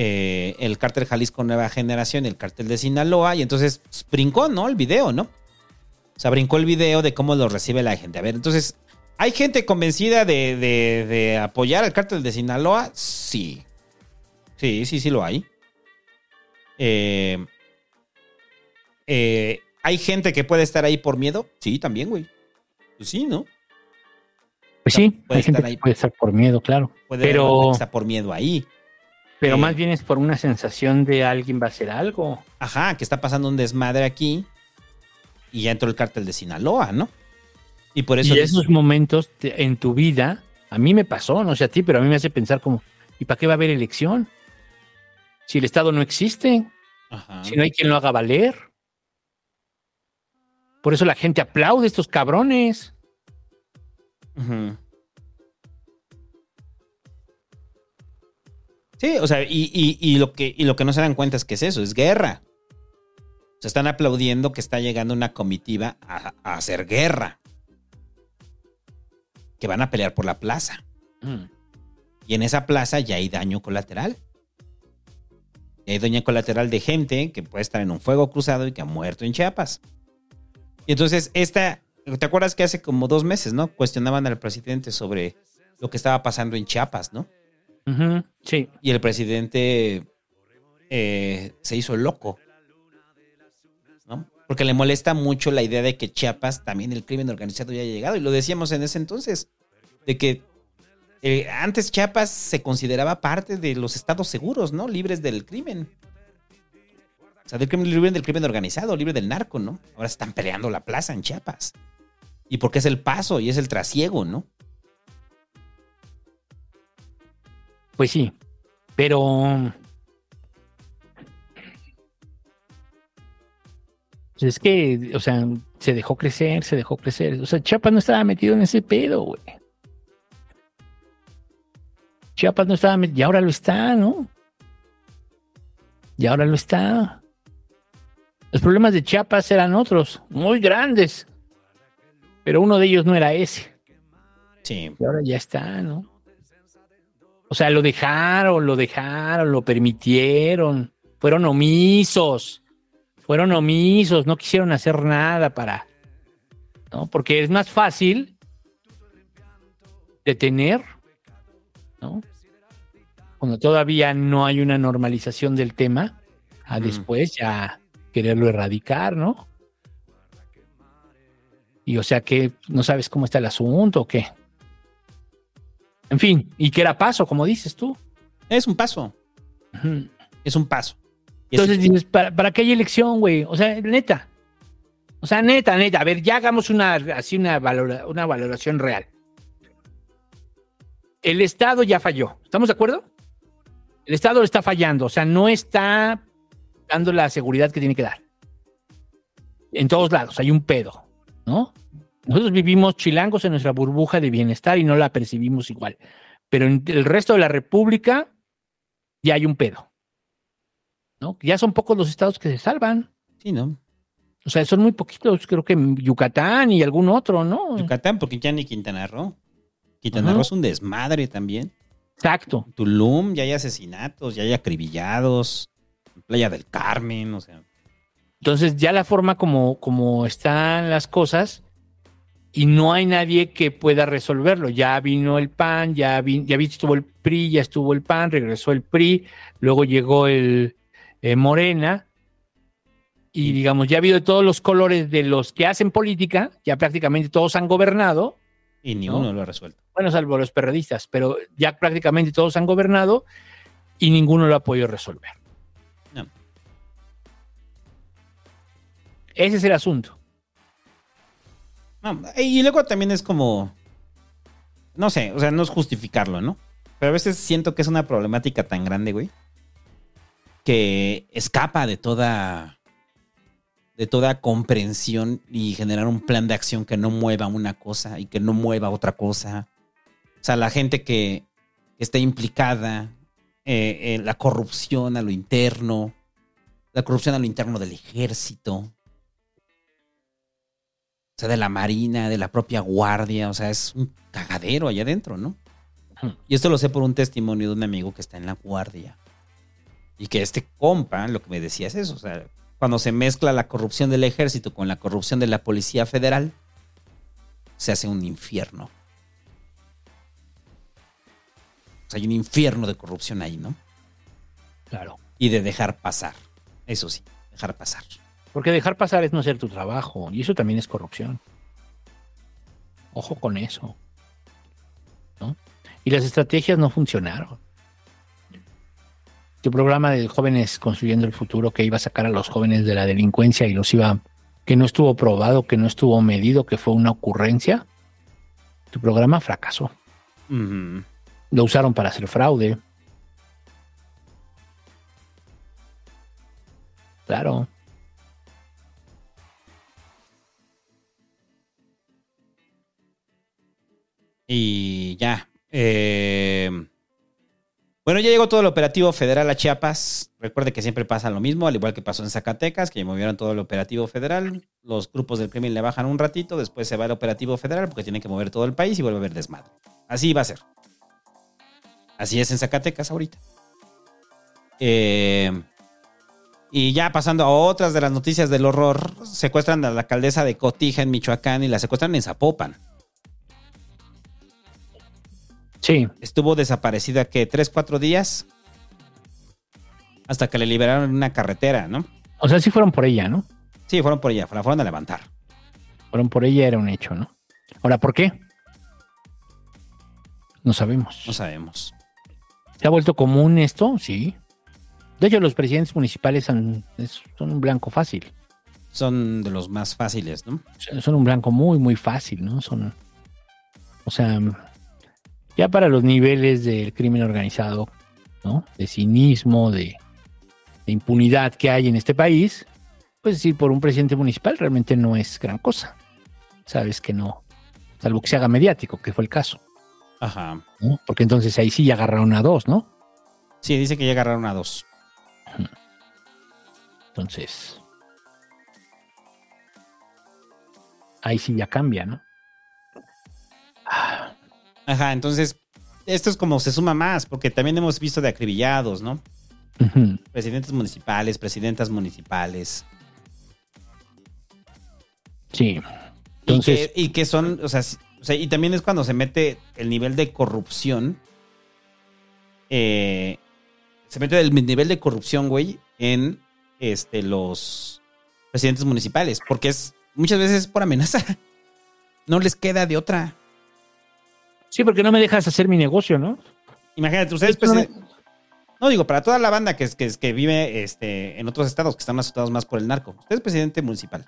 eh, el cártel Jalisco Nueva Generación y el cártel de Sinaloa. Y entonces pues, brincó, ¿no? El video, ¿no? O sea, brincó el video de cómo lo recibe la gente. A ver, entonces, ¿hay gente convencida de, de- de apoyar al cártel de Sinaloa? Sí. Sí, sí, sí lo hay. Eh, eh, ¿Hay gente que puede estar ahí por miedo? Sí, también, güey. Pues sí, ¿no? Pues sí, puede hay gente estar ahí. que puede estar por miedo, claro. Puede pero gente está por miedo ahí. Pero eh, más bien es por una sensación de alguien va a hacer algo. Ajá, que está pasando un desmadre aquí. Y ya entró el cártel de Sinaloa, ¿no? Y por eso. y esos momentos te- en tu vida, a mí me pasó, no sé a ti, pero a mí me hace pensar como, ¿y para qué va a haber elección? Si el Estado no existe, Ajá. si no hay quien lo haga valer. Por eso la gente aplaude a estos cabrones. Ujú. Sí, o sea, y, y- y lo que, y lo que no se dan cuenta es que es eso, es guerra. Se están aplaudiendo que está llegando una comitiva a, a hacer guerra. Que van a pelear por la plaza. Y en esa plaza ya hay daño colateral. Y hay daño colateral de gente que puede estar en un fuego cruzado y que ha muerto en Chiapas. Y entonces, esta, ¿te acuerdas que hace como dos meses, no? Cuestionaban al presidente sobre lo que estaba pasando en Chiapas, ¿no? Sí. Y el presidente eh, se hizo loco, ¿no? Porque le molesta mucho la idea de que Chiapas también el crimen organizado ya llegado. Y lo decíamos en ese entonces, de que eh, antes Chiapas se consideraba parte de los estados seguros, ¿no? Libres del crimen. O sea, del crimen, del crimen organizado, libre del narco, ¿no? Ahora están peleando la plaza en Chiapas. Y porque es el paso y es el trasiego, ¿no? Pues sí, pero pues es que, o sea, se dejó crecer, se dejó crecer. O sea, Chiapas no estaba metido en ese pedo, güey. Chiapas no estaba metido, y ahora lo está, ¿no? Y ahora lo está. Los problemas de Chiapas eran otros, muy grandes, pero uno de ellos no era ese. Sí. Y ahora ya está, ¿no? O sea, lo dejaron, lo dejaron, lo permitieron. Fueron omisos. Fueron omisos, no quisieron hacer nada para. ¿No? Porque es más fácil detener, ¿no? Cuando todavía no hay una normalización del tema, a después ya quererlo erradicar, ¿no? Y o sea que no sabes cómo está el asunto o qué. En fin, y que era paso, como dices tú. Es un paso. Es un paso. Entonces dices, ¿para, ¿para qué hay elección, güey? O sea, neta. O sea, neta, neta. A ver, ya hagamos una, así una, valora- una valoración real. El Estado ya falló. ¿Estamos de acuerdo? El Estado está fallando. O sea, no está dando la seguridad que tiene que dar. En todos lados hay un pedo, ¿no? Nosotros vivimos chilangos en nuestra burbuja de bienestar y no la percibimos igual. Pero en el resto de la República ya hay un pedo. ¿no? Ya son pocos los estados que se salvan. Sí, ¿no? O sea, son muy poquitos, creo que Yucatán y algún otro, ¿no? Yucatán, porque ya ni Quintana Roo. Quintana Ajá. Roo es un desmadre también. Exacto. Tulum, ya hay asesinatos, ya hay acribillados. Playa del Carmen, o sea. Entonces, ya la forma como, como están las cosas y no hay nadie que pueda resolverlo. Ya vino el PAN, ya, vi- ya estuvo el PRI, ya estuvo el PAN, regresó el PRI, luego llegó el eh, Morena. Y digamos, ya ha habido de todos los colores de los que hacen política, ya prácticamente todos han gobernado. Y ni ¿No? uno lo ha resuelto. bueno, salvo los perredistas, pero ya prácticamente todos han gobernado y ninguno lo ha podido resolver. No. Ese es el asunto. No, y luego también es como. No sé, o sea, no es justificarlo, ¿no? Pero a veces siento que es una problemática tan grande, güey. Que escapa de toda. de toda comprensión y generar un plan de acción que no mueva una cosa y que no mueva otra cosa. O sea, la gente que está implicada eh, en la corrupción a lo interno, la corrupción a lo interno del ejército, o sea, de la marina, de la propia guardia, o sea, es un cagadero allá adentro, ¿no? Y esto lo sé por un testimonio de un amigo que está en la guardia. Y que este compa, lo que me decía es eso, o sea, cuando se mezcla la corrupción del ejército con la corrupción de la policía federal, se hace un infierno. O sea, hay un infierno de corrupción ahí, ¿no? Claro. Y de dejar pasar. Eso sí, dejar pasar. Porque dejar pasar es no hacer tu trabajo y eso también es corrupción. Ojo con eso. ¿no? Y las estrategias no funcionaron. Tu programa de jóvenes construyendo el futuro que iba a sacar a los jóvenes de la delincuencia y los iba que no estuvo probado, que no estuvo medido, que fue una ocurrencia. Tu programa fracasó. Lo usaron para hacer fraude. Claro. Y ya. eh, bueno, ya llegó todo el operativo federal a Chiapas. Recuerde que siempre pasa lo mismo, al igual que pasó en Zacatecas, que movieron todo el operativo federal. Los grupos del crimen le bajan un ratito, después se va el operativo federal porque tienen que mover todo el país y vuelve a haber desmadre. Así va a ser. Así es en Zacatecas ahorita. Eh, y ya pasando a otras de las noticias del horror, secuestran a la alcaldesa de Cotija en Michoacán y la secuestran en Zapopan. Sí. Estuvo desaparecida que tres, cuatro días hasta que le liberaron en una carretera, ¿no? O sea, sí fueron por ella, ¿no? Sí, fueron por ella, la fueron a levantar. Fueron por ella, era un hecho, ¿no? Ahora, ¿por qué? No sabemos. No sabemos. ¿Se ha vuelto común esto? Sí. De hecho, los presidentes municipales son, son un blanco fácil. Son de los más fáciles, ¿no? Son un blanco muy, muy fácil, ¿no? Son. O sea, ya para los niveles del crimen organizado, ¿no? De cinismo, de, de impunidad que hay en este país, pues decir por un presidente municipal realmente no es gran cosa. Sabes que no. Salvo que se haga mediático, que fue el caso. Ajá. ¿no? Porque entonces ahí sí ya agarraron a dos, ¿no? Sí, dice que ya agarraron a dos. Entonces. Ahí sí ya cambia, ¿no? Ajá, entonces esto es como se suma más, porque también hemos visto de acribillados, ¿no? Presidentes municipales, presidentas municipales. Sí. Y Entonces, que, y que son, o sea, s- o sea, y también es cuando se mete el nivel de corrupción. eh, se mete el nivel de corrupción, güey, en este, los presidentes municipales. Porque es muchas veces es por amenaza. No les queda de otra. Sí, porque no me dejas hacer mi negocio, ¿no? Imagínate, ustedes, Esto no presi- no digo, para toda la banda que, es- que, es- que vive este, en otros estados que están asustados más por el narco. Usted es presidente municipal.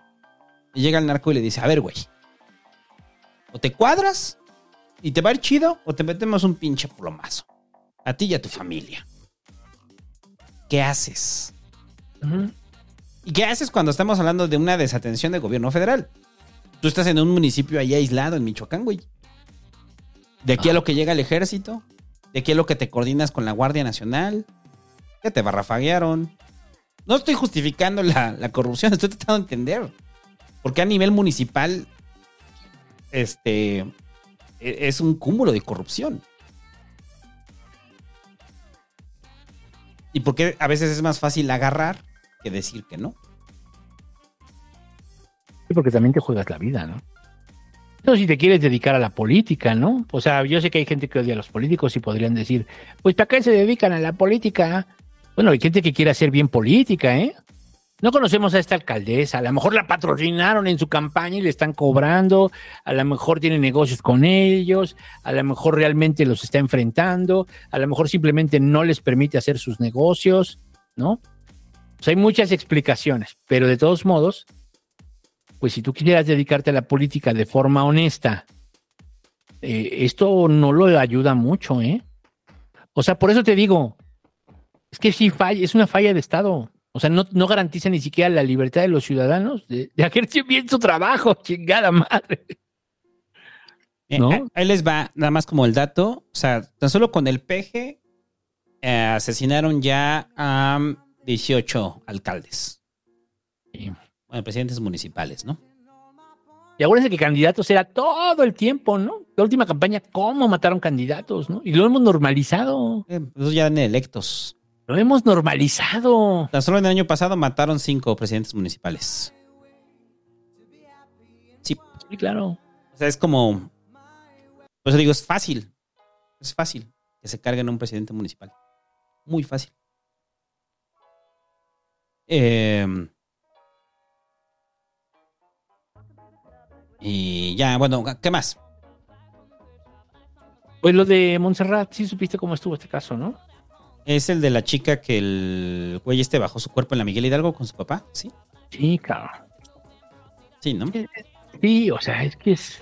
Y llega el narco y le dice, a ver, güey. O te cuadras y te va a ir chido o te metemos un pinche plomazo. A ti y a tu familia. ¿Qué haces? ¿Y qué haces cuando estamos hablando de una desatención del gobierno federal? Tú estás en un municipio ahí aislado en Michoacán, güey. De aquí a lo que llega el ejército, de aquí a lo que te coordinas con la Guardia Nacional, ya te barrafaguearon. No estoy justificando la, la corrupción, estoy tratando de entender. Porque a nivel municipal, este, e- es un cúmulo de corrupción. Y porque a veces es más fácil agarrar que decir que no. Sí, porque también te juegas la vida, ¿no? No, si te quieres dedicar a la política, ¿no? O sea, yo sé que hay gente que odia a los políticos y podrían decir, pues ¿para qué se dedican a la política? Bueno, hay gente que quiere hacer bien política, ¿eh? No conocemos a esta alcaldesa, a lo mejor la patrocinaron en su campaña y le están cobrando, a lo mejor tiene negocios con ellos, a lo mejor realmente los está enfrentando, a lo mejor simplemente no les permite hacer sus negocios, ¿no? O sea, hay muchas explicaciones, pero de todos modos, pues si tú quisieras dedicarte a la política de forma honesta, eh, esto no lo ayuda mucho, ¿eh? O sea, por eso te digo, es que sí falla, es una falla de Estado. O sea, no, no garantiza ni siquiera la libertad de los ciudadanos de, de hacer bien su trabajo, chingada madre. Eh, ¿No? ah, Ahí les va, nada más como el dato. O sea, tan solo con el peje eh, asesinaron ya a um, 18 alcaldes. Sí. Bueno, presidentes municipales, ¿no? Y acuérdense que candidatos era todo el tiempo, ¿no? La última campaña, ¿cómo mataron candidatos, no? Y lo hemos normalizado. Eh, Esos ya eran electos. Lo hemos normalizado. Tan solo en el año pasado mataron cinco presidentes municipales. Sí, Sí, claro. o sea, es como. Por eso digo, es fácil. Es fácil que se carguen a un presidente municipal. Muy fácil. Eh, y ya, bueno, ¿qué más? Pues lo de Montserrat, sí supiste cómo estuvo este caso, ¿no? Es el de la chica que el güey este bajó su cuerpo en la Miguel Hidalgo con su papá, ¿sí? Sí, cabrón. Sí, ¿no? Sí, o sea, es que es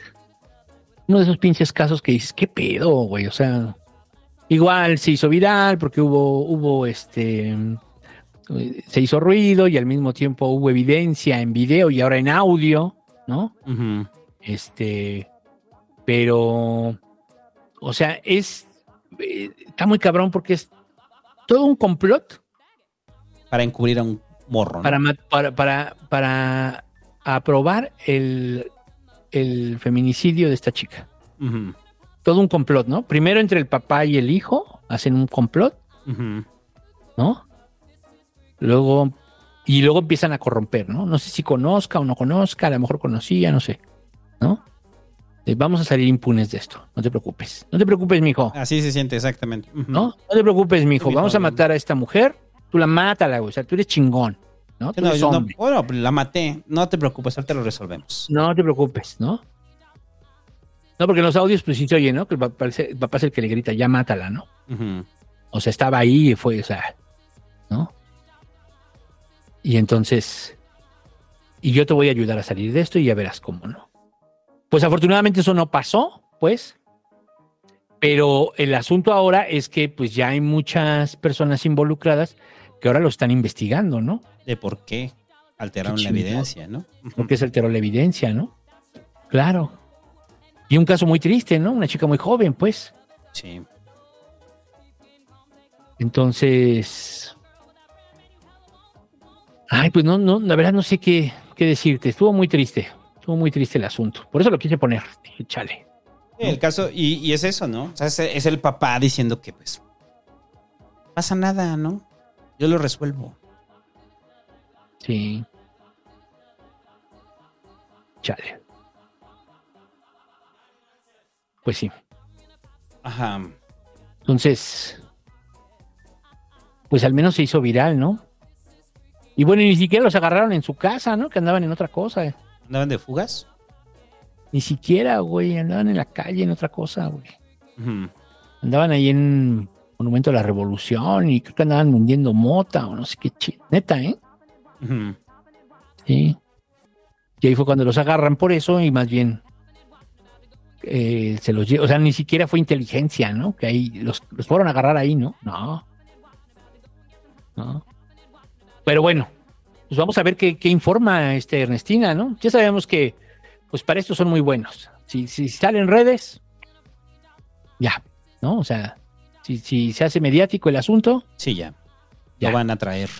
uno de esos pinches casos que dices, ¿qué pedo, güey? O sea, igual se hizo viral porque hubo, hubo este, eh, se hizo ruido y al mismo tiempo hubo evidencia en video y ahora en audio, ¿no? Este, pero, o sea, es, eh, está muy cabrón porque es todo un complot Para encubrir a un morro, ¿no? para, para, para, para aprobar el, el feminicidio de esta chica. Todo un complot, ¿no? Primero entre el papá y el hijo hacen un complot. ¿no? Luego, y luego empiezan a corromper, ¿no? No sé si conozca o no conozca, a lo mejor conocía, no sé, ¿no? Eh, Vamos a salir impunes de esto, no te preocupes. No te preocupes, mijo, Así se siente exactamente. ¿no? No te preocupes, mijo. Vamos a matar a esta mujer, tú la mátala, güey. O sea, tú eres chingón, ¿no? Sí, no, yo no- bueno, la maté. No te preocupes, ahorita lo resolvemos. No te preocupes, ¿no? No, porque en los audios, pues sí se oye, ¿no? Que el papá, el papá es el que le grita, ya mátala, ¿no? O sea, estaba ahí y fue, o sea. Y entonces, y yo te voy a ayudar a salir de esto y ya verás cómo, ¿no? Pues afortunadamente eso no pasó, pues. Pero el asunto ahora es que pues ya hay muchas personas involucradas que ahora lo están investigando, ¿no? De por qué alteraron Qué la evidencia, ¿no? Ujú. Porque se alteró la evidencia, ¿no? Claro. Y un caso muy triste, ¿no? Una chica muy joven, pues. Sí. Entonces. Ay, pues no, no, la verdad no sé qué, qué decirte. Estuvo muy triste. Estuvo muy triste el asunto. Por eso lo quise poner. Dije, chale. El caso, y, y es eso, ¿no? O sea, es, es el papá diciendo que, pues, pasa nada, ¿no? Yo lo resuelvo. Sí. Chale. Pues sí. Ajá. Entonces, pues al menos se hizo viral, ¿no? Y bueno, ni siquiera los agarraron en su casa, ¿no? Que andaban en otra cosa. ¿Andaban de fugas? Ni siquiera, güey, andaban en la calle en otra cosa, güey. Andaban ahí en Monumento a la Revolución y creo que andaban hundiendo mota o no sé qué chi- Neta, ¿eh? Sí. Y ahí fue cuando los agarran por eso y más bien eh, se los lleva. O sea, ni siquiera fue inteligencia, ¿no? Que ahí los, los fueron a agarrar ahí, ¿no? No. No. Pero bueno, pues vamos a ver qué, qué informa este Ernestina, ¿no? Ya sabemos que, pues para esto son muy buenos. Si, si salen redes, ya, ¿no? O sea, si, si se hace mediático el asunto, Sí, ya. Ya. Lo van a traer.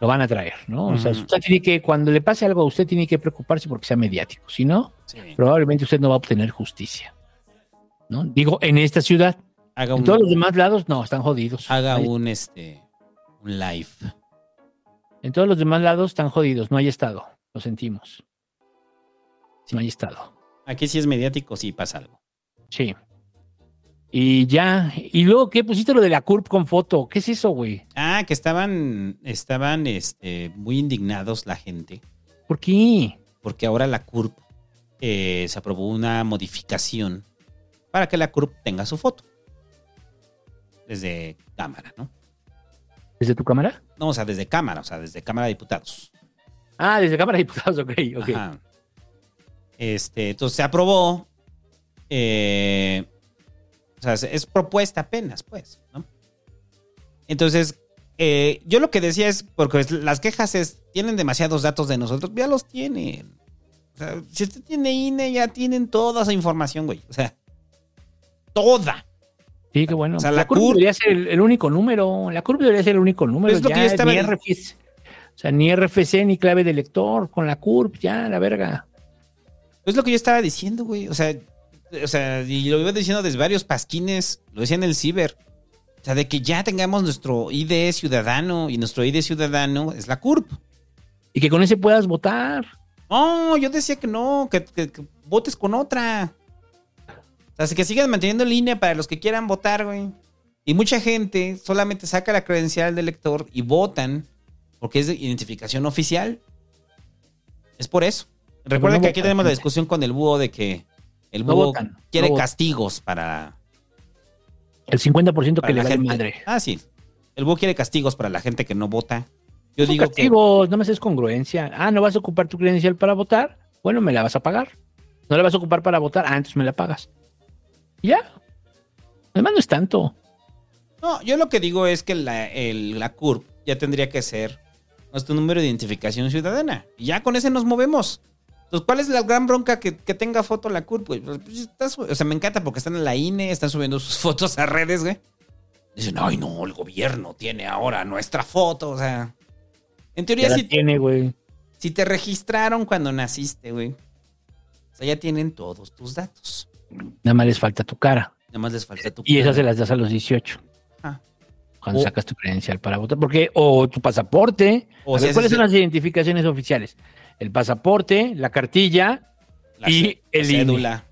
lo van a traer, ¿no? O sea, usted tiene que, cuando le pase algo a usted, tiene que preocuparse porque sea mediático. Si no, Sí. probablemente usted no va a obtener justicia. ¿no? Digo, en esta ciudad. Haga En un, todos los demás lados, no, están jodidos. haga Ahí- un, este, un live. En todos los demás lados están jodidos. No hay estado. Lo sentimos. No hay estado. Aquí sí es mediático, sí pasa algo. Sí. Y ya. Y luego, ¿qué pusiste lo de la CURP con foto? ¿Qué es eso, güey? Ah, que estaban, estaban, este, muy indignados la gente. ¿Por qué? Porque ahora la CURP eh, se aprobó una modificación para que la CURP tenga su foto. Desde cámara, ¿no? ¿Desde tu cámara? No, o sea, desde cámara, o sea, desde Cámara de Diputados. Ah, desde Cámara de Diputados, ok, ok. Ajá. Este, entonces se aprobó. eh, o sea, es, es propuesta apenas, pues, ¿no? Entonces, eh, yo lo que decía es, porque las quejas es, tienen demasiados datos de nosotros, ya los tienen. O sea, si usted tiene INE, ya tienen toda esa información, güey. O sea, toda. Sí, qué bueno. O sea, la, la debería ser el, el único número. La CURP debería ser el único número. Es lo que yo estaba ni RFC, o sea, ni RFC ni clave de lector. Con la CURP, ya, la verga. Es lo que yo estaba diciendo, güey. O sea, o sea, y lo iba diciendo desde varios pasquines, lo decía en el ciber. O sea, de que ya tengamos nuestro ID ciudadano y nuestro ID ciudadano es la CURP. Y que con ese puedas votar. No, yo decía que no, que, que- que votes con otra. Sea, que sigan manteniendo línea para los que quieran votar, güey. Y mucha gente solamente saca la credencial del elector y votan porque es de identificación oficial. Es por eso. Recuerden no que aquí votan, tenemos la discusión con el búho de que el No búho votan, quiere no votan. castigos para, El 50% para que le vale madre. Ah, sí. El búho quiere castigos para la gente que no vota. Yo digo que castigos, no me haces congruencia. Ah, ¿no vas a ocupar tu credencial para votar? Bueno, me la vas a pagar. ¿No la vas a ocupar para votar? Ah, entonces me la pagas. Ya. Además no es tanto. No, yo lo que digo es que la, el- la CURP ya tendría que ser nuestro número de identificación ciudadana. Y ya con ese nos movemos. Entonces, ¿cuál es la gran bronca que, que tenga foto la CURP? Pues, está su- o sea, me encanta porque están en la INE, están subiendo sus fotos a redes, güey. Dicen, ay, no, el gobierno tiene ahora nuestra foto. O sea, en teoría, Ya si, tiene, güey. si te registraron cuando naciste, güey, o sea, ya tienen todos tus datos. Nada más les falta tu cara. Nada más les falta tu Y esas se cara. las das a los 18. Ah. Cuando O- sacas tu credencial para votar. Porque, o tu pasaporte. O a si ver, ¿Cuáles son las identificaciones oficiales? El pasaporte, la cartilla La y el INE, cédula.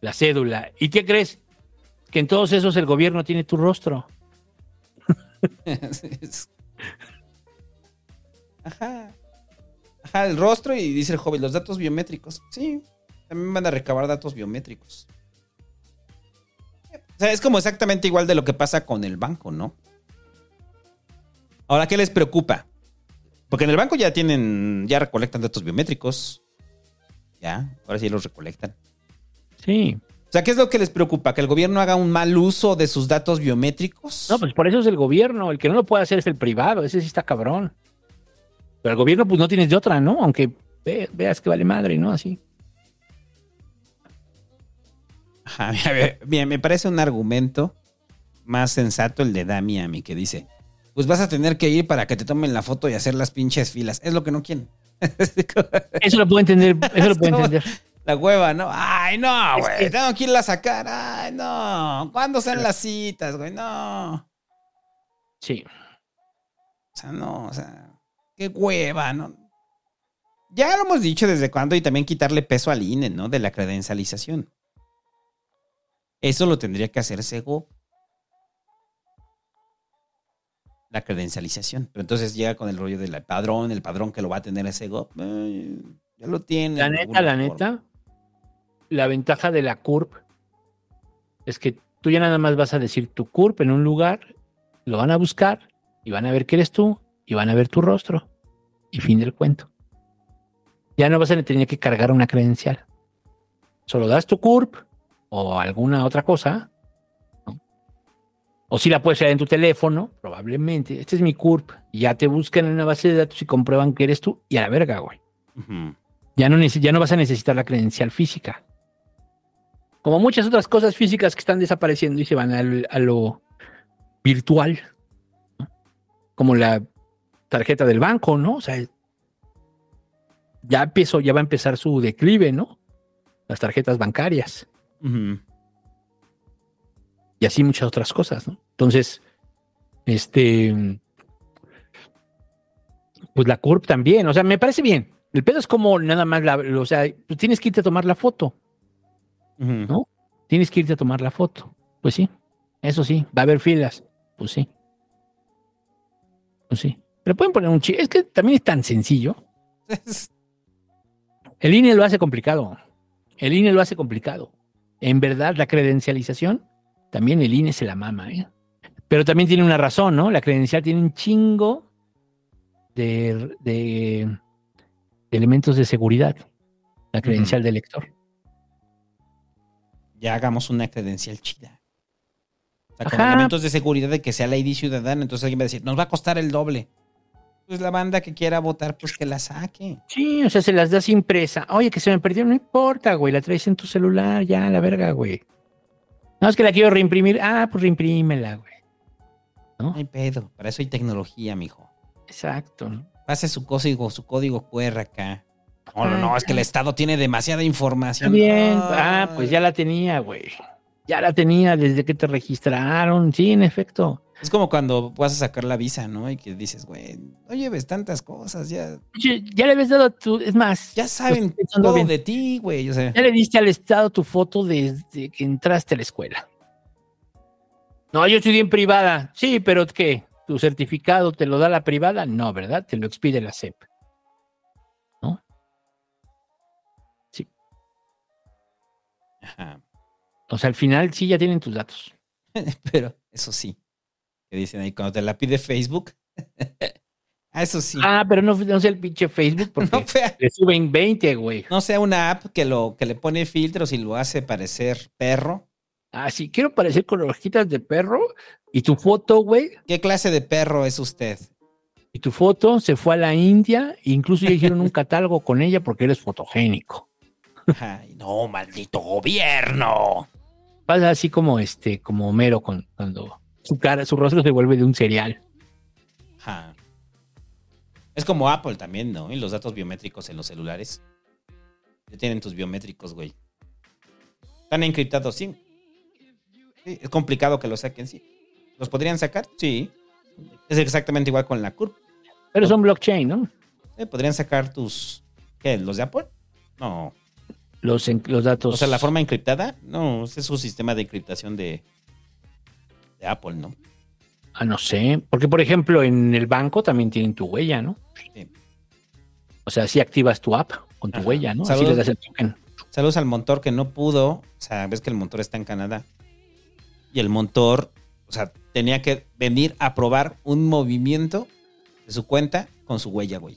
la cédula. ¿Y qué crees? Que en todos esos el gobierno tiene tu rostro. Ajá. Ajá, el rostro y dice el joven, los datos biométricos. Sí, también van a recabar datos biométricos. O sea, es como exactamente igual de lo que pasa con el banco, ¿no? Ahora, ¿qué les preocupa? Porque en el banco ya tienen, ya recolectan datos biométricos. Ya, ahora sí los recolectan. Sí. O sea, ¿qué es lo que les preocupa? ¿Que el gobierno haga un mal uso de sus datos biométricos? No, pues por eso es el gobierno. El que no lo puede hacer es el privado. Ese sí está cabrón. Pero el gobierno, pues no tienes de otra, ¿no? Aunque ve- veas que vale madre, ¿no? Así. Ajá, mira, me parece un argumento más sensato el de Dami a mí que dice, pues vas a tener que ir para que te tomen la foto y hacer las pinches filas. Es lo que no quieren. Eso lo puedo entender. Eso lo puedo entender. La hueva, ¿no? Ay, no, güey. Tengo que irla a sacar. Ay, no. ¿Cuándo son las citas, güey? No. Sí. O sea, no, o sea. Qué hueva, ¿no? Ya lo hemos dicho desde cuándo y también quitarle peso al INE, ¿no? De la credencialización. Eso lo tendría que hacer Sego. La credencialización. Pero entonces llega con el rollo del padrón, el padrón que lo va a tener Sego. Ay, ya lo tiene. La neta, la forma. neta, la ventaja de la CURP es que tú ya nada más vas a decir tu CURP en un lugar, lo van a buscar y van a ver que eres tú y van a ver tu rostro. Y fin del cuento. Ya no vas a tener que cargar una credencial. Solo das tu CURP o alguna otra cosa. ¿no? O si la puedes hacer en tu teléfono, probablemente. Este es mi CURP. Ya te buscan en una base de datos y comprueban que eres tú. Y a la verga, güey. Ya no, ya no vas a necesitar la credencial física. Como muchas otras cosas físicas que están desapareciendo y se van al- a lo virtual. ¿no? Como la tarjeta del banco, ¿no? O sea, ya empezó, ya va a empezar su declive, ¿no? Las tarjetas bancarias Y así muchas otras cosas, ¿no? Entonces, este, pues la CURP también, o sea, me parece bien. El pedo es como nada más, la, o sea, tú tienes que irte a tomar la foto. ¿no? Tienes que irte a tomar la foto. Pues sí, eso sí, va a haber filas, pues sí. Pues sí. Pero pueden poner un chip, es que también es tan sencillo. El INE lo hace complicado. El INE lo hace complicado. En verdad, la credencialización, también el INE se la mama, ¿eh? Pero también tiene una razón, ¿no? La credencial tiene un chingo de, de- de elementos de seguridad. La credencial del lector. Ya hagamos una credencial chida. O sea, con elementos de seguridad de que sea la ID ciudadana. Entonces alguien va a decir, nos va a costar el doble. Pues la banda que quiera votar, pues que la saque. Sí, o sea, se las das impresa. Oye, que se me perdió, no importa, güey. La traes en tu celular, ya, la verga, güey. No, es que la quiero reimprimir. Ah, pues reimprímela, güey. No hay pedo. Para eso hay tecnología, mijo. Exacto. ¿no? Pase su código, su código QR acá. No, no, no, es que el Estado tiene demasiada Está información. bien. Ah, Ah, pues ya la tenía, güey. Ya la tenía desde que te registraron. Sí, en efecto. Es como cuando vas a sacar la visa, ¿no? Y que dices, güey, no lleves tantas cosas, ya, Ya le habías dado a tu. Es más. ya saben todo bien. de ti, güey. Ya le diste al Estado tu foto desde que entraste a la escuela. No, yo estudié en privada. Sí, pero ¿qué? ¿Tu certificado te lo da la privada? No, ¿verdad? Te lo expide la SEP. ¿No? Sí. ajá. O sea, al final sí ya tienen tus datos. pero eso sí. Que dicen ahí, cuando te la pide Facebook. ah, eso sí. Ah, pero no, no sea el pinche Facebook porque no, le suben 20, güey. no sea una app que, lo, que le pone filtros y lo hace parecer perro. Ah, sí, quiero parecer con orejitas de perro y tu foto, güey. ¿Qué clase de perro es usted? Y tu foto se fue a la India, e incluso ya hicieron un catálogo con ella porque eres fotogénico. Ay, no, maldito gobierno. Pasa así como este, como Homero con, cuando su cara, su rostro se vuelve de un cereal. Ajá. Es como Apple también, ¿no? Y los datos biométricos en los celulares. Ya tienen tus biométricos, güey. Están encriptados, sí. Sí, Es complicado que los saquen, sí. ¿Los podrían sacar? Sí. Es exactamente igual con la CURP. Pero son blockchain, ¿no? Eh, ¿Podrían sacar tus... ¿Qué? ¿Los de Apple? No. Los, en- los datos. O sea, la forma encriptada. No, ese es su sistema de encriptación de, de Apple, ¿no? Ah, no sé. Porque, por ejemplo, en el banco también tienen tu huella, ¿no? Sí. O sea, si activas tu app con tu Ajá. huella, ¿no? Así Saludos. le das el token. Saludos al Montor que no pudo. O sea, ves que el Montor está en Canadá. Y el Montor, o sea, tenía que venir a probar un movimiento de su cuenta con su huella, güey.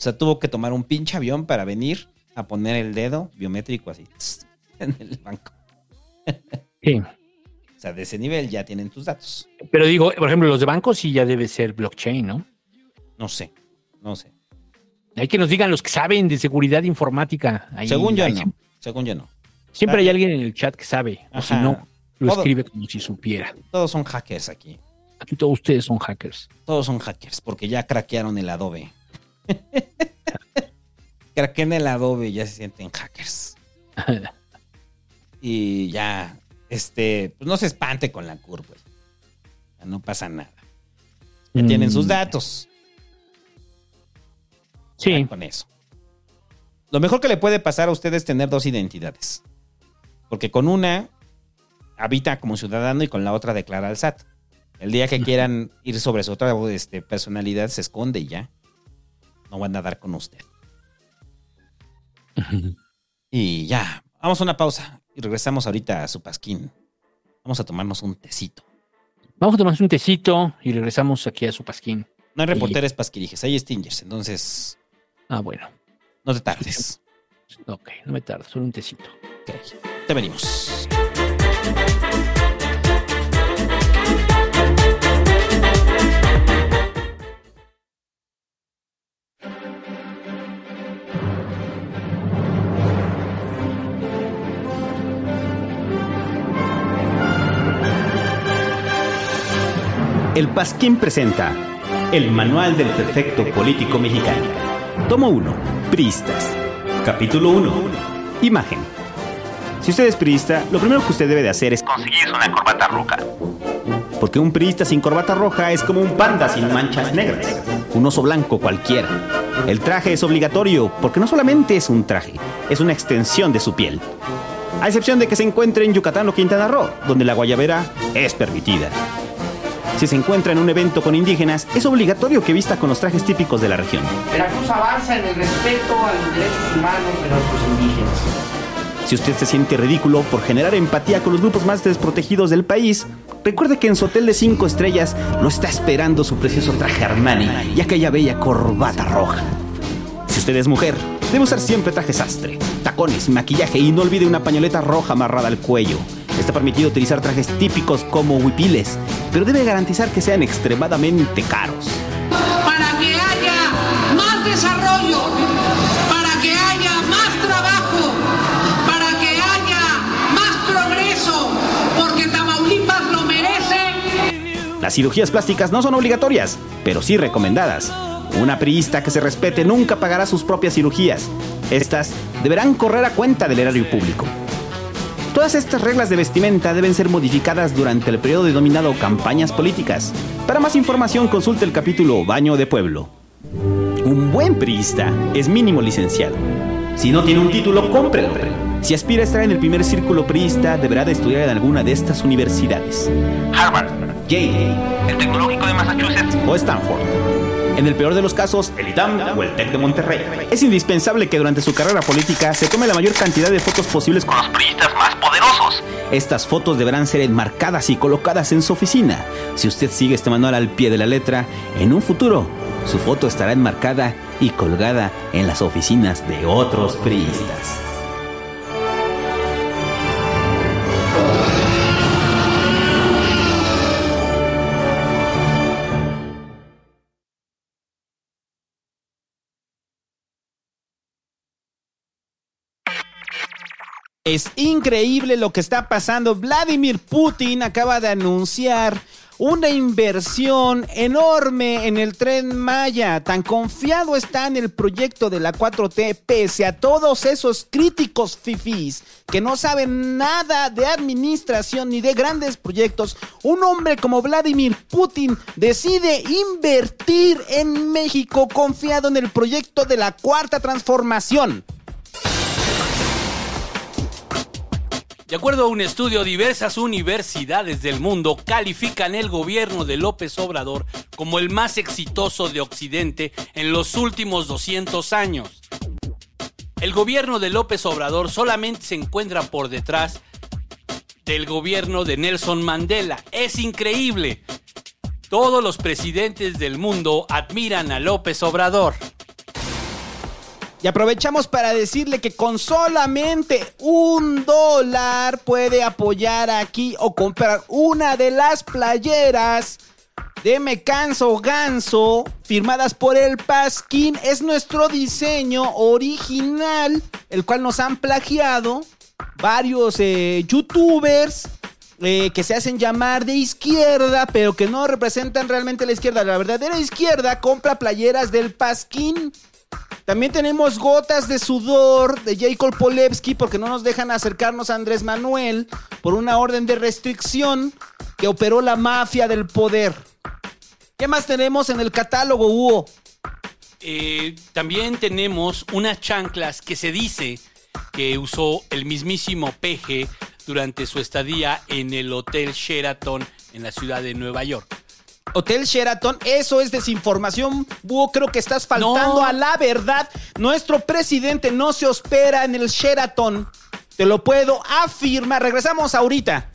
O sea, tuvo que tomar un pinche avión para venir a poner el dedo biométrico así en el banco. Sí. O sea, de ese nivel ya tienen tus datos. Pero digo, por ejemplo, los de bancos sí ya debe ser blockchain, ¿no? No sé, no sé. Hay que nos digan los que saben de seguridad informática. Ahí- Según yo ahí no. Según yo no. Siempre hay alguien en el chat que sabe. O si no, lo Todo- escribe como si supiera. Todos son hackers aquí. Aquí todos ustedes son hackers. Todos son hackers porque ya craquearon el Adobe. craqueen el adobe ya se sienten hackers. y ya, este, pues no se espante con la curva. sea, No pasa nada. Ya Mm. tienen sus datos. Sí. Ya Con eso. Lo mejor que le puede pasar a usted es tener dos identidades. Porque con una habita como ciudadano y con la otra declara al SAT. El día que quieran ir sobre su otra este, personalidad se esconde y ya. No van a dar con usted. Y ya, vamos a una pausa y regresamos ahorita a su pasquín. Vamos a tomarnos un tecito. Vamos a tomarnos un tecito y regresamos aquí a su pasquín. No hay reporteres pasquirijes, hay stingers, entonces Ah, bueno. no te tardes. Ok, no me tardo, solo un tecito. Ok, te venimos. El Pasquín presenta El Manual del Perfecto Político Mexicano. Tomo 1. Priistas. Capítulo 1. Imagen. Si usted es priista, lo primero que usted debe de hacer es conseguirse una corbata roja. Porque un priista sin corbata roja es como un panda sin manchas negras. Un oso blanco cualquiera. El traje es obligatorio porque no solamente es un traje, es una extensión de su piel. A excepción de que se encuentre en Yucatán o Quintana Roo, donde la guayabera es permitida. Si se encuentra en un evento con indígenas, es obligatorio que vista con los trajes típicos de la región. Veracruz avanza en el respeto a los derechos humanos de nuestros indígenas. Si usted se siente ridículo por generar empatía con los grupos más desprotegidos del país, recuerde que en su hotel de 5 estrellas lo está esperando su precioso traje Armani y aquella bella corbata roja. Si usted es mujer, debe usar siempre traje sastre, tacones, maquillaje y no olvide una pañoleta roja amarrada al cuello. Está permitido utilizar trajes típicos como huipiles, pero debe garantizar que sean extremadamente caros. para que haya más desarrollo, para que haya más trabajo, para que haya más progreso, porque Tamaulipas lo merece. Las cirugías plásticas no son obligatorias, pero sí recomendadas. Una priista que se respete nunca pagará sus propias cirugías. Estas deberán correr a cuenta del erario público. Todas estas reglas de vestimenta deben ser modificadas durante el periodo denominado campañas políticas. Para más información consulte el capítulo Baño de Pueblo. Un buen priista es mínimo licenciado. Si no tiene un título, cómprelo. Si aspira a estar en el primer círculo priista, deberá de estudiar en alguna de estas universidades. Harvard, Yale, el Tecnológico de Massachusetts o Stanford. En el peor de los casos, el ITAM o el TEC de Monterrey. Es indispensable que durante su carrera política se tome la mayor cantidad de fotos posibles con los priistas más poderosos. Estas fotos deberán ser enmarcadas y colocadas en su oficina. Si usted sigue este manual al pie de la letra, en un futuro, su foto estará enmarcada y colgada en las oficinas de otros priistas. Es increíble lo que está pasando. Vladimir Putin acaba de anunciar una inversión enorme en el tren Maya. Tan confiado está en el proyecto de la 4T, pese a todos esos críticos fifís que no saben nada de administración ni de grandes proyectos. Un hombre como Vladimir Putin decide invertir en México confiado en el proyecto de la cuarta transformación. De acuerdo a un estudio, diversas universidades del mundo califican el gobierno de López Obrador como el más exitoso de Occidente en los últimos 200 años. El gobierno de López Obrador solamente se encuentra por detrás del gobierno de Nelson Mandela. Es increíble. Todos los presidentes del mundo admiran a López Obrador. Y aprovechamos para decirle que con solamente un dólar puede apoyar aquí o comprar una de las playeras de Me Canso Ganso firmadas por el Pasquín. Es nuestro diseño original, el cual nos han plagiado varios eh, youtubers. eh, que se hacen llamar de izquierda, pero que no representan realmente la izquierda. La verdadera izquierda compra playeras del Pasquín. También tenemos gotas de sudor de Jacob Polewski porque no nos dejan acercarnos a Andrés Manuel por una orden de restricción que operó la mafia del poder. ¿Qué más tenemos en el catálogo, Hugo? Eh, también tenemos unas chanclas que se dice que usó el mismísimo Peje durante su estadía en el Hotel Sheraton en la ciudad de Nueva York. Hotel Sheraton, eso es desinformación, Búho, creo que estás faltando No. a la verdad. Nuestro presidente no se hospeda en el Sheraton. Te lo puedo afirmar. Regresamos ahorita.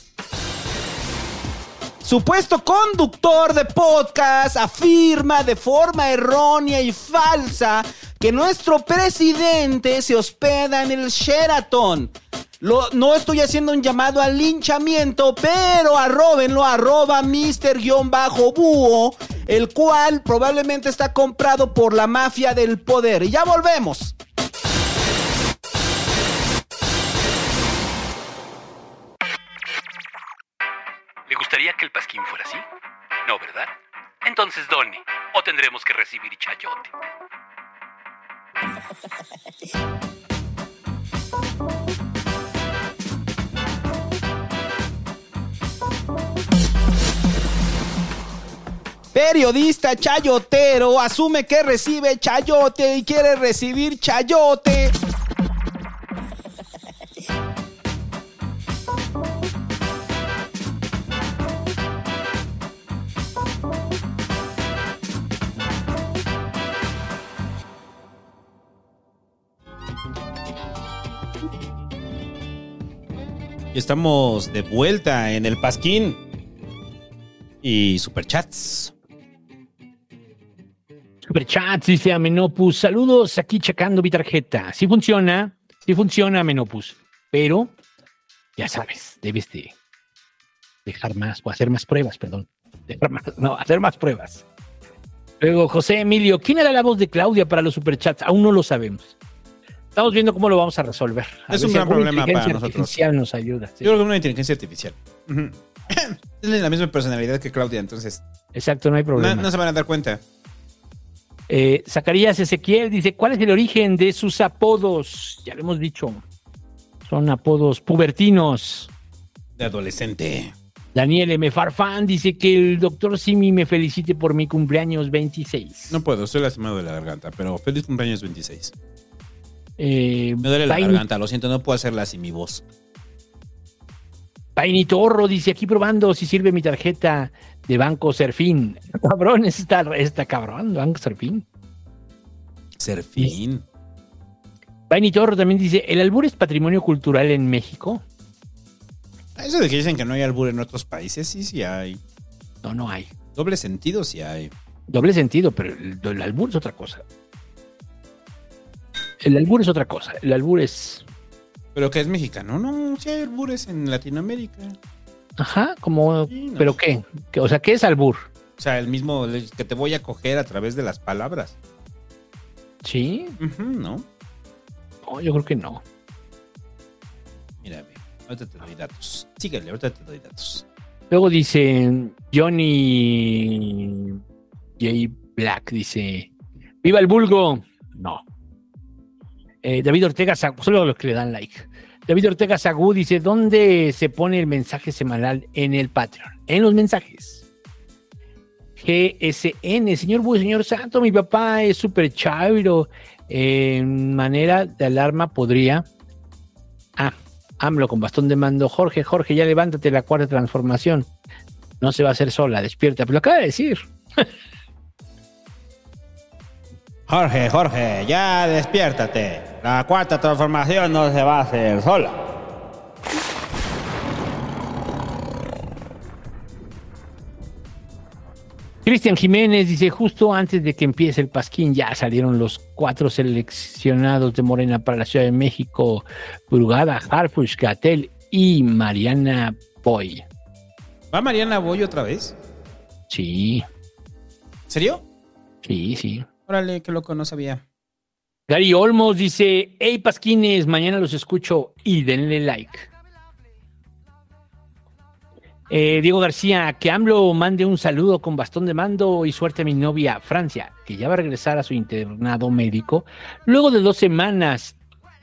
Supuesto conductor de podcast afirma de forma errónea y falsa que nuestro presidente se hospeda en el Sheraton. No estoy haciendo un llamado al linchamiento, pero arrobenlo, arroba mister-búho, el cual probablemente está comprado por la mafia del poder. Y ya volvemos. ¿Le gustaría que el pasquín fuera así? No, ¿verdad? Entonces done, o tendremos que recibir chayote. Periodista chayotero asume que recibe chayote y quiere recibir chayote. Estamos de vuelta en el Pasquín. Y superchats. Superchats, dice Amenopus. Saludos, aquí checando mi tarjeta. Sí funciona, sí funciona Amenopus. Pero, ya sabes, debes de dejar más, o hacer más pruebas, perdón. Dejar más- no, hacer más pruebas. Luego, José Emilio, ¿quién era la voz de Claudia para los superchats? Aún no lo sabemos. Estamos viendo cómo lo vamos a resolver. A Es un si gran problema para inteligencia nosotros. artificial nos ayuda. sí. Yo creo que una inteligencia artificial. Tiene la misma personalidad que Claudia, entonces Exacto, no hay no, problema. no se van a dar cuenta. Eh, Zacarías Ezequiel dice, ¿cuál es el origen de sus apodos? Ya lo hemos dicho. Son apodos pubertinos. De adolescente. Daniel M. Farfán dice que el doctor Simi me felicite por mi cumpleaños 26. No puedo, estoy lastimado de la garganta, pero feliz cumpleaños 26. Eh, Me duele la garganta, lo siento, no puedo hacerla así mi voz. Paini Torro dice, aquí probando si sirve mi tarjeta de Banco Serfín. Cabrón, está, está cabrón, Banco Serfín. Serfín. Paini Torro también dice, ¿el albur es patrimonio cultural en México? Eso de que dicen que no hay albur en otros países, sí, sí hay. No, no hay. Doble sentido sí hay. Doble sentido, pero el, el albur es otra cosa. El albur es otra cosa. El albur es, Pero que es mexicano, no, sí hay albures en Latinoamérica. Ajá, como, Sí, no. ¿pero qué? ¿Qué- O sea, ¿qué es albur? O sea, el mismo que te voy a coger a través de las palabras. Sí, ¿no? no, yo creo que no. Mírame, ahorita te doy datos. Síguele, ahorita te doy datos. Luego dice Johnny J. Black, dice, ¡Viva el vulgo! No. Eh, David Ortega, solo los que le dan like. David Ortega Sagú dice, ¿dónde se pone el mensaje semanal en el Patreon? En los mensajes. GSN, señor Búho, señor Santo, mi papá es súper chaviro. En manera de alarma podría... Ah, AMLO con bastón de mando. Jorge, Jorge, ya levántate la cuarta transformación. No se va a hacer sola, despierta. Pero lo acaba de decir. Jorge, Jorge, ya despiértate. La cuarta transformación no se va a hacer sola. Cristian Jiménez dice, justo antes de que empiece el pasquín, ya salieron los cuatro seleccionados de Morena para la Ciudad de México, Brugada, Harfush, Gatel y Mariana Boy. ¿Va Mariana Boy otra vez? Sí, ¿Serio? sí, sí. Órale, qué loco, no sabía. Gary Olmos dice, hey Pasquines, mañana los escucho y denle like. Eh, Diego García, que AMLO mande un saludo con bastón de mando y suerte a mi novia Francia, que ya va a regresar a su internado médico luego de dos semanas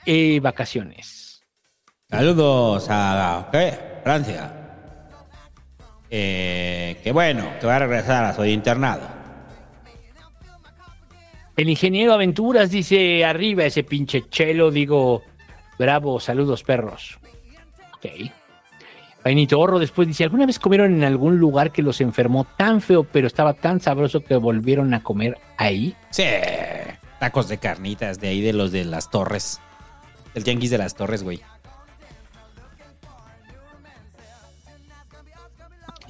eh, vacaciones. Saludos a. Francia. Eh, que bueno, que va a regresar a su internado. El ingeniero Aventuras dice arriba ese pinche chelo, digo, bravo, saludos perros. Ok. Vainito Horro después dice, ¿alguna vez comieron en algún lugar que los enfermó tan feo, pero estaba tan sabroso que volvieron a comer ahí? Sí. Tacos de carnitas de ahí de los de las torres. El tianguis de las torres, güey.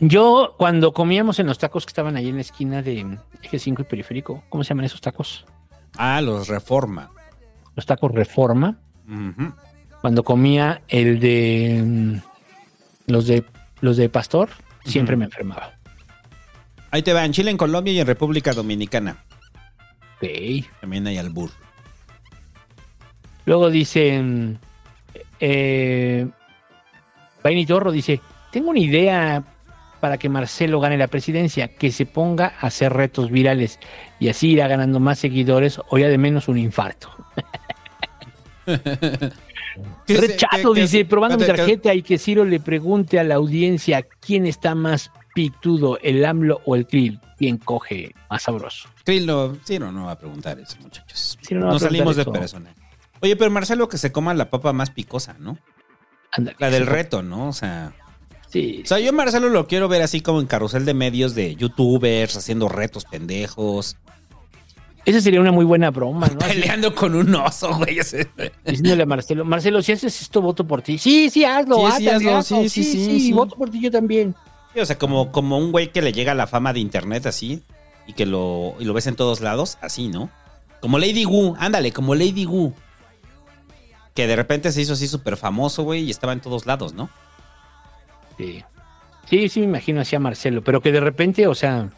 Yo, cuando comíamos en los tacos que estaban ahí en la esquina de Eje 5 y Periférico, ¿cómo se llaman esos tacos? Ah, los Reforma. Los tacos Reforma. Cuando comía el de mm, los de los de Pastor, siempre me enfermaba. Ahí te va, en Chile, en Colombia y en República Dominicana. Ok. También hay albur. Luego dice mm, eh, Vaini Torro dice, tengo una idea para que Marcelo gane la presidencia, que se ponga a hacer retos virales y así irá ganando más seguidores o ya de menos un infarto. ¿Qué se- Rechazo dice, probando mi tarjeta y que Ciro le pregunte a la audiencia quién está más pitudo, el AMLO o el Krill, quién coge más sabroso. Krill no, sí, no, va a preguntar eso, muchachos. Ciro no salimos de persona. Oye, pero Marcelo que se coma la papa más picosa, ¿no? La del reto, ¿no? O sea. Sí. O sea, yo Marcelo lo quiero ver así como en carrusel de medios de youtubers, haciendo retos pendejos. Esa sería una muy buena broma, ¿no? Así, Peleando con un oso, güey. diciéndole a Marcelo, Marcelo, si haces esto, voto por ti. Sí, sí, hazlo, Sí, sí, ándale, hazlo, hazlo, sí, sí, sí, sí. voto por ti yo también. Sí, o sea, como, como un güey que le llega la fama de internet así y que lo, y lo ves en todos lados, así, ¿no? Como Lady Wu, ándale, como Lady Wu. Que de repente se hizo así súper famoso, güey, y estaba en todos lados, ¿no? Sí. Sí, sí me imagino así a Marcelo, pero que de repente, o sea,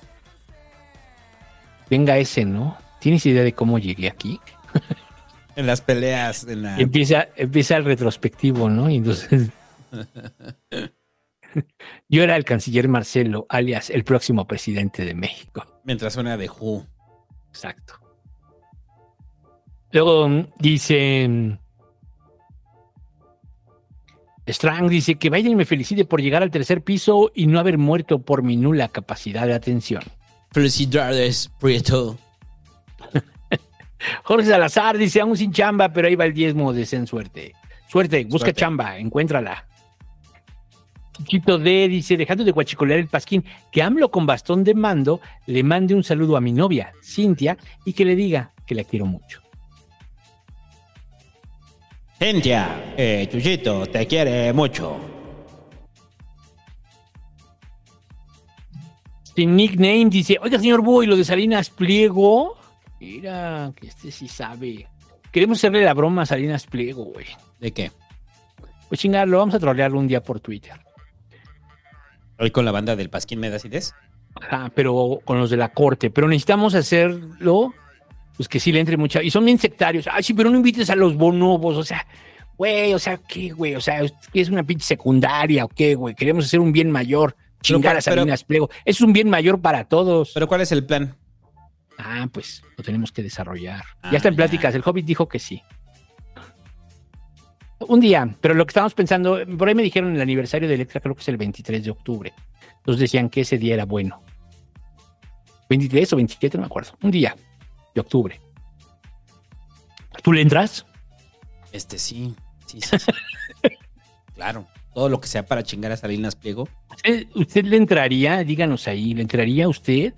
venga ese, ¿no? ¿Tienes idea de cómo llegué aquí? En las peleas, en la... Empieza, empieza el retrospectivo, ¿no? Y entonces, yo era el canciller Marcelo, alias el próximo presidente de México. Mientras suena de Who. Exacto. Luego mm, dice. Strang dice que Biden me felicite por llegar al tercer piso y no haber muerto por mi nula capacidad de atención. Felicidades, Prieto. Jorge Salazar dice, aún sin chamba, pero ahí va el diezmo, deseen suerte. Suerte, busca Suerte. chamba, encuéntrala. Chiquito D dice, dejando de guachicolear el pasquín, que AMLO con bastón de mando le mande un saludo a mi novia, Cintia, y que le diga que la quiero mucho. Cintia, eh, Chuyito, te quiere mucho. Sin nickname dice, oiga señor Búho, ¿y lo de Salinas Pliego? Mira, que este sí sabe. Queremos hacerle la broma a Salinas Pliego, güey. ¿De qué? Pues chingar, lo vamos a trolearlo un día por Twitter. Hoy con la banda del Pasquín me das ideas. Ajá, pero con los de la corte. Pero necesitamos hacerlo, pues que sí le entre mucha. Y son bien sectarios. Ay, sí, pero no invites a los bonobos. O sea, güey, o sea, ¿qué, güey? O sea, ¿qué es una pinche secundaria o qué, güey? Queremos hacer un bien mayor. Chingar a Salinas Pliego. Es un bien mayor para todos. Pero ¿cuál es el plan? Ah, pues lo tenemos que desarrollar. Ah, ya está en pláticas. El Hobbit dijo que sí. Un día, pero lo que estábamos pensando, por ahí me dijeron el aniversario de Electra, creo que es el 23 de octubre. Entonces decían que ese día era bueno. 23 o 27, no me acuerdo. Un día de octubre. ¿Tú le entras? Este sí, sí, sí. sí. claro, todo lo que sea para chingar a Salinas Pliego. ¿Usted, usted le entraría? Díganos ahí, ¿le entraría usted?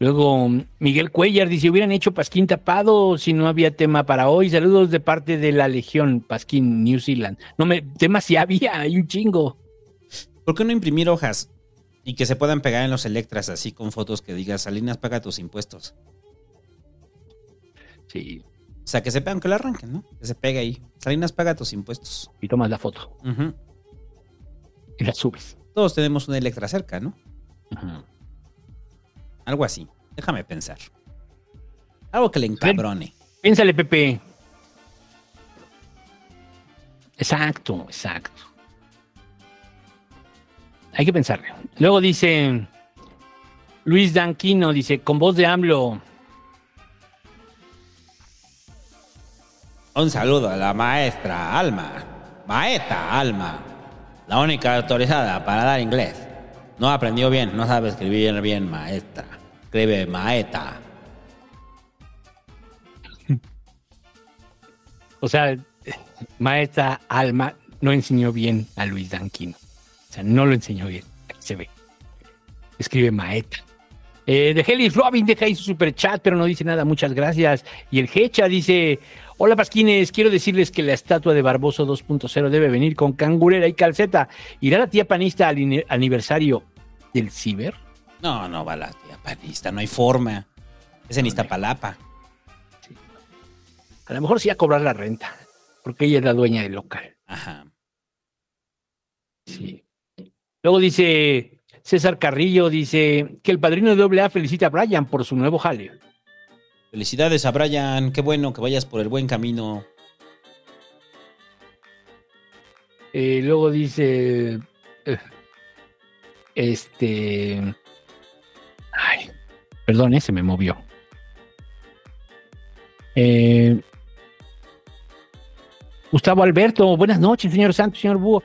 Luego, Miguel Cuellar dice, hubieran hecho Pasquín tapado si no había tema para hoy. Saludos de parte de la Legión Pasquín New Zealand. No me, temas sí había, hay un chingo. ¿Por qué no imprimir hojas y que se puedan pegar en los Electras así con fotos que diga Salinas paga tus impuestos? Sí. O sea, que se pegan, que lo arranquen, ¿no? Que se pegue ahí. Salinas paga tus impuestos. Y tomas la foto y la subes. Todos tenemos una Electra cerca, ¿no? Algo así. Déjame pensar. Algo que le encabrone. Piénsale, Pepe. Exacto, exacto. hay que pensarle. Luego dice Luis Danquino, dice, con voz de AMLO. Un saludo a la maestra Alma. Maeta Alma. La única autorizada para dar inglés. No aprendió bien, no sabe escribir bien maestra. Escribe maeta. O sea, maestra Alma no enseñó bien a Luis Danquino. O sea, no lo enseñó bien. Aquí se ve. Escribe maeta. Eh, de Helis Robin deja ahí su super chat, pero no dice nada. Muchas gracias. Y el Hecha dice: Hola Pasquines, quiero decirles que la estatua de Barboso 2.0 debe venir con cangurera y calceta. ¿Irá la tía panista al aniversario del ciber? No, no va la tía panista, no hay forma. Es en Iztapalapa. A lo mejor sí a cobrar la renta, porque ella es la dueña del local. Ajá. Sí. Luego dice César Carrillo, dice que el padrino de AA felicita a Brian por su nuevo jale. Felicidades a Brian, qué bueno que vayas por el buen camino. Eh, luego dice. eh, este. Ay, perdón, eh, se me movió. Eh, Gustavo Alberto, buenas noches, señor Santos, señor Búho.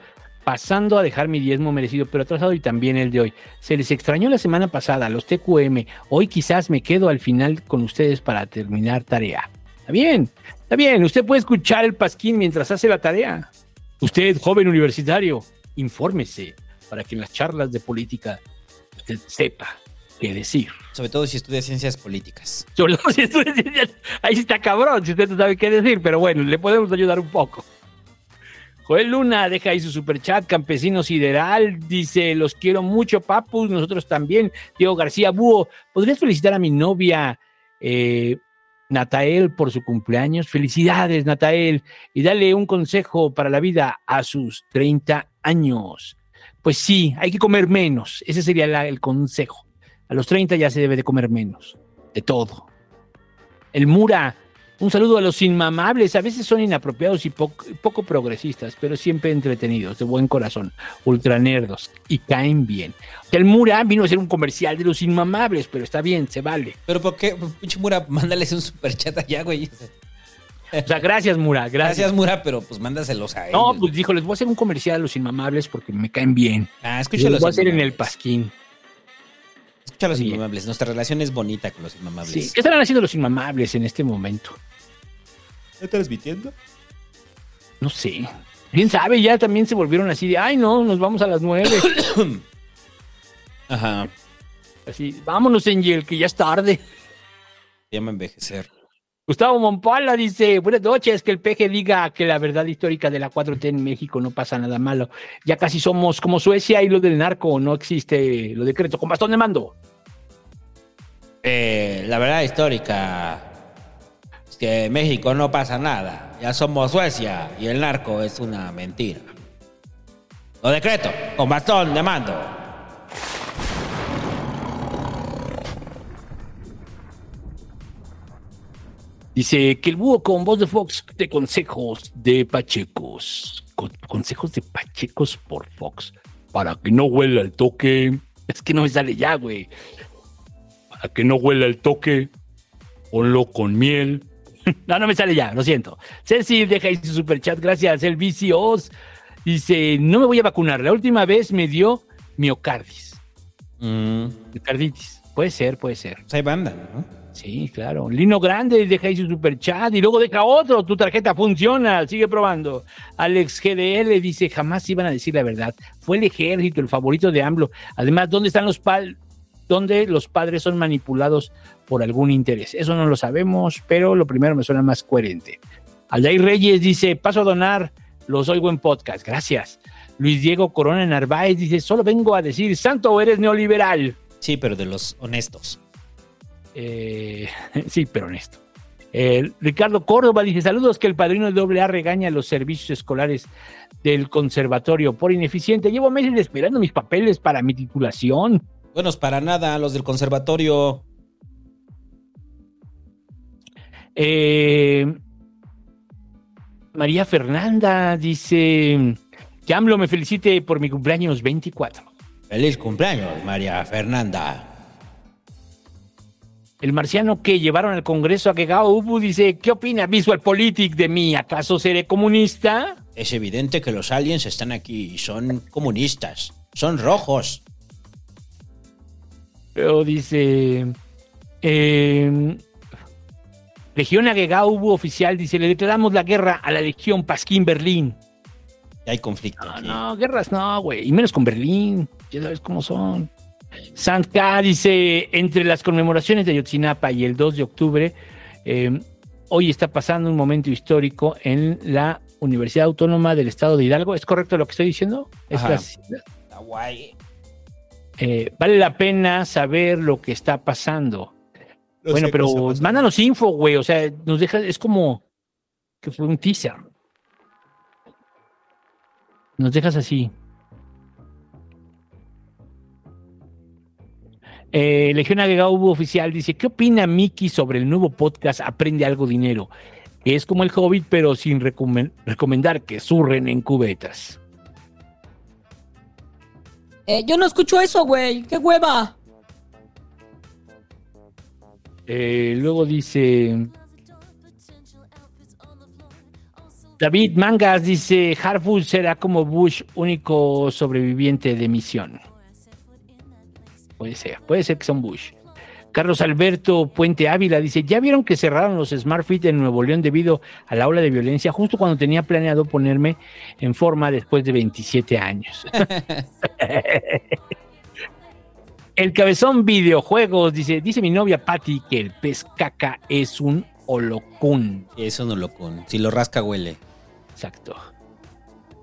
Pasando a dejar mi diezmo merecido, pero atrasado y también el de hoy. Se les extrañó la semana pasada, los TQM. Hoy quizás me quedo al final con ustedes para terminar tarea. Está bien, está bien. Usted puede escuchar el pasquín mientras hace la tarea. Usted, joven universitario, infórmese para que en las charlas de política usted sepa qué decir. Sobre todo si estudia ciencias políticas. Sobre todo si estudia ciencias- ahí está cabrón, si usted no sabe qué decir, pero bueno, le podemos ayudar un poco. Joel Luna deja ahí su superchat, campesino sideral, dice, los quiero mucho, papus, nosotros también. Diego García Búho, ¿podrías felicitar a mi novia eh, Natael por su cumpleaños? Felicidades, Natael, y dale un consejo para la vida a sus 30 años. Pues sí, hay que comer menos, ese sería el consejo. A los 30 ya se debe de comer menos, de todo. El Mura, un saludo a los inmamables, a veces son inapropiados y poco, poco progresistas, pero siempre entretenidos, de buen corazón, ultranerdos y caen bien. El Mura vino a ser un comercial de los inmamables, pero está bien, se vale. Pero ¿por qué? Pinche Mura, mándales un superchat allá, güey. O sea, gracias, Mura, gracias. Gracias, Mura, pero pues mándaselos a ellos. No, pues dijo, les voy a hacer un comercial a los inmamables porque me caen bien. Ah, escucha Los los voy a hacer en el pasquín. Escucha a los inmamables. Nuestra relación es bonita con los inmamables. Sí, ¿Qué estarán haciendo los inmamables en este momento? ¿Está transmitiendo? No sé. ¿Quién sabe? Ya también se volvieron así de, ay, no, nos vamos a las nueve. Ajá. Así, vámonos, Angel, que ya es tarde. Se llama envejecer. Gustavo Mompala dice, buenas noches, que el peje diga que la verdad histórica de la 4T en México no pasa nada malo. Ya casi somos como Suecia y lo del narco, no existe lo decreto con bastón de mando. Eh, la verdad histórica que en México no pasa nada. Ya somos Suecia y el narco es una mentira. Lo decreto, con bastón de mando. Dice que el búho con voz de Fox de consejos de Pachecos. Con- consejos de Pachecos por Fox. Para que no huela el toque. Es que no me sale ya, güey. Para que no huela el toque. Ponlo con miel. No, no me sale ya, lo siento. Ceci deja ahí su superchat. Gracias, el vicios. Dice, no me voy a vacunar. La última vez me dio miocardis. Miocarditis. Puede ser, puede ser. Pues hay banda, ¿no? Sí, claro. Lino Grande deja ahí su super chat y luego deja otro. Tu tarjeta funciona, sigue probando. Alex GDL dice: jamás iban a decir la verdad. Fue el ejército el favorito de AMLO. Además, ¿dónde están los pal ¿Dónde los padres son manipulados por algún interés? Eso no lo sabemos, pero lo primero me suena más coherente. Aldair Reyes dice: paso a donar, los oigo en podcast. Gracias. Luis Diego Corona Narváez dice: solo vengo a decir, santo, eres neoliberal. Sí, pero de los honestos. Eh, sí, pero honesto. Eh, Ricardo Córdoba dice: Saludos, que el padrino de AA regaña a los servicios escolares del conservatorio por ineficiente. Llevo meses esperando mis papeles para mi titulación. Buenos para nada, los del conservatorio. Eh, María Fernanda dice: Que AMLO me felicite por mi cumpleaños 24. Feliz cumpleaños, María Fernanda. El marciano que llevaron al Congreso a Gegao Ubu dice, ¿qué opina Visual Politic de mí? ¿Acaso seré comunista? Es evidente que los aliens están aquí y son comunistas. Son rojos. Pero dice... eh, Legión Agegao Ubu oficial dice, le declaramos la guerra a la Legión Pasquín Berlín. Ya hay conflicto. No, aquí. no, guerras no, güey. Y menos con Berlín. Ya sabes cómo son. Santka dice, entre las conmemoraciones de Ayotzinapa y el 2 de octubre, eh, hoy está pasando un momento histórico en la Universidad Autónoma del Estado de Hidalgo. ¿Es correcto lo que estoy diciendo? Es la- Está guay. Eh, vale la pena saber lo que está pasando. Bueno, pero mándanos info, güey. O sea, nos deja, es como que fue un teaser. Nos dejas así. Eh, Legión Agregado Oficial dice: ¿Qué opina Miki sobre el nuevo podcast Aprende Algo Dinero? Que es como el Hobbit, pero sin recomen- recomendar que surren en cubetas. Eh, yo no escucho eso, güey. ¡Qué hueva! Eh, luego dice. David Mangas dice: Harfull será como Bush, único sobreviviente de misión. Puede ser, puede ser que son Bush. Carlos Alberto Puente Ávila dice: ¿Ya vieron que cerraron los Smart Fit en Nuevo León debido a la ola de violencia? Justo cuando tenía planeado ponerme en forma después de 27 años. El cabezón videojuegos dice, dice mi novia Patty que el pez caca es un holocún. Es un holocún. Si lo rasca, huele. Exacto.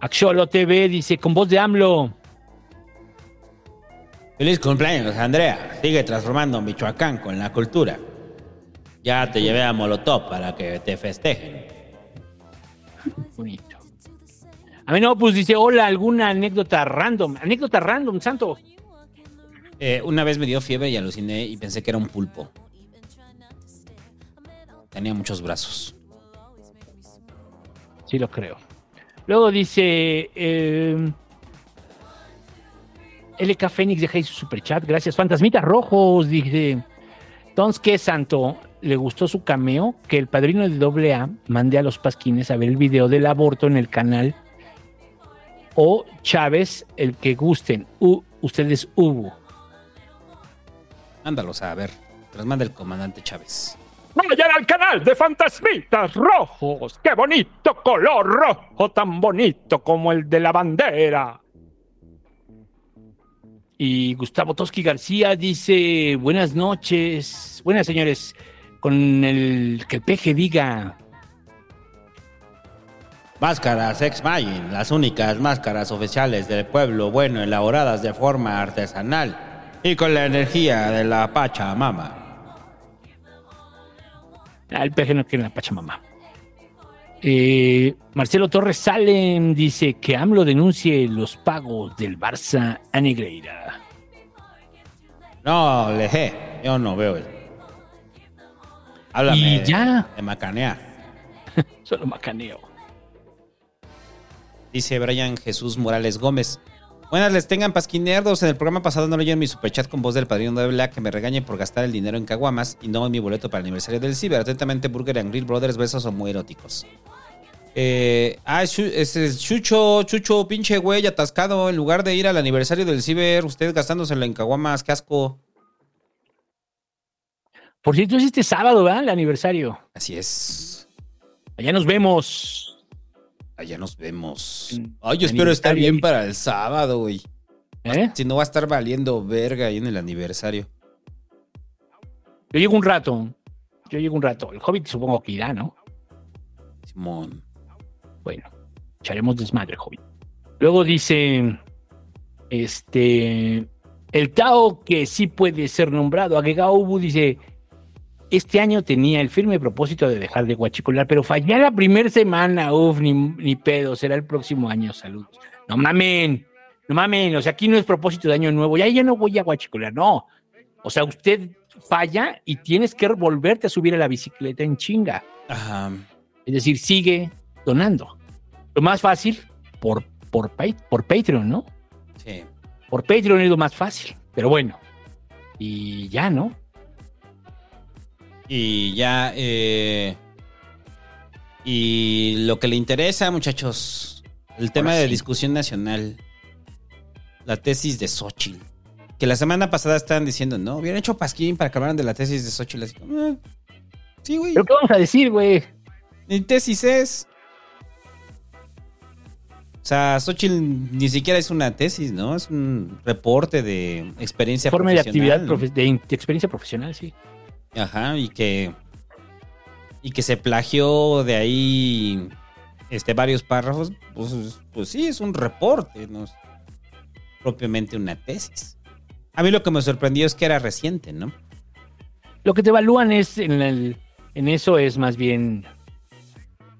Axolo TV dice, con voz de AMLO. Feliz cumpleaños, Andrea. Sigue transformando Michoacán con la cultura. Ya te llevé a Molotov para que te festejen. Bonito. A mí no, pues dice, hola, alguna anécdota random. Anécdota random, santo. Eh, una vez me dio fiebre y aluciné y pensé que era un pulpo. Tenía muchos brazos. Sí, lo creo. Luego dice, eh, LK Fénix deja ahí su superchat. Gracias. Fantasmitas Rojos, dice. Entonces, ¿qué santo? ¿Le gustó su cameo? Que el padrino de AA mande a los pasquines a ver el video del aborto en el canal. O Chávez, el que gusten. U, ustedes hubo. Mándalos a ver. Los manda el comandante Chávez. Vayan al canal de Fantasmitas Rojos. ¡Qué bonito color rojo! Tan bonito como el de la bandera. Y Gustavo Toski García dice: Buenas noches. Buenas, señores. Con el que el peje diga. Máscaras Ex Magin, las únicas máscaras oficiales del pueblo bueno elaboradas de forma artesanal y con la energía de la Pachamama. Ah, el peje no quiere la Pachamama. Eh, Marcelo Torres Salem dice que AMLO denuncie los pagos del Barça a Negreira. No, leje, yo no veo el. Háblame Y de- ya. de macanear. Solo macaneo. Dice Brian Jesús Morales Gómez. Buenas les tengan pasquinerdos. En el programa pasado no leyeron mi superchat con voz del padrino de Black que me regañe por gastar el dinero en caguamas y no en mi boleto para el aniversario del Ciber. Atentamente, Burger and Grill Brothers, besos son muy eróticos. Eh, ah, es Chu- es es Chucho, Chucho, pinche güey, atascado. En lugar de ir al aniversario del Ciber, usted gastándoselo en caguamas, qué asco. Por cierto, es este sábado, ¿verdad? El aniversario. Así es. Allá nos vemos. Allá nos vemos. En- Ay, yo espero estar bien para el sábado, güey. ¿Eh? Si no va a estar valiendo verga ahí en el aniversario. Yo llego un rato. Yo llego un rato. El Hobbit supongo que irá, ¿no? Simón. Bueno, echaremos desmadre, Hobbit. Luego dice. Este. El Tao que sí puede ser nombrado. Agregado Ubu dice. Este año tenía el firme propósito de dejar de guachicolar, pero fallé la primera semana. Uf, ni, ni pedo. Será el próximo año. Saludos. No mamen. No mamen. O sea, aquí no es propósito de año nuevo. Ya, ya no voy a guachicolar. No. O sea, usted falla y tienes que volverte a subir a la bicicleta en chinga. Ajá. Es decir, sigue donando. Lo más fácil por, por, por Patreon, ¿no? Sí. Por Patreon es lo más fácil, pero bueno. Y ya, ¿no? Y ya, eh, y lo que le interesa, muchachos, el tema Ahora de sí. discusión nacional, la tesis de Xochitl. Que la semana pasada estaban diciendo, no, hubieran hecho pasquín para que hablaran de la tesis de Xochitl. Así como, "Eh, sí, güey. ¿Pero qué vamos a decir, güey? Mi tesis es. O sea, Xochitl ni siquiera es una tesis, ¿no? Es un reporte de experiencia Forma de profesional. actividad, profe- de, in- de experiencia profesional, sí. Ajá, y que. Y que se plagió de ahí este, varios párrafos. Pues, pues sí, es un reporte, no es propiamente una tesis. A mí lo que me sorprendió es que era reciente, ¿no? Lo que te evalúan es en, el- en eso es más bien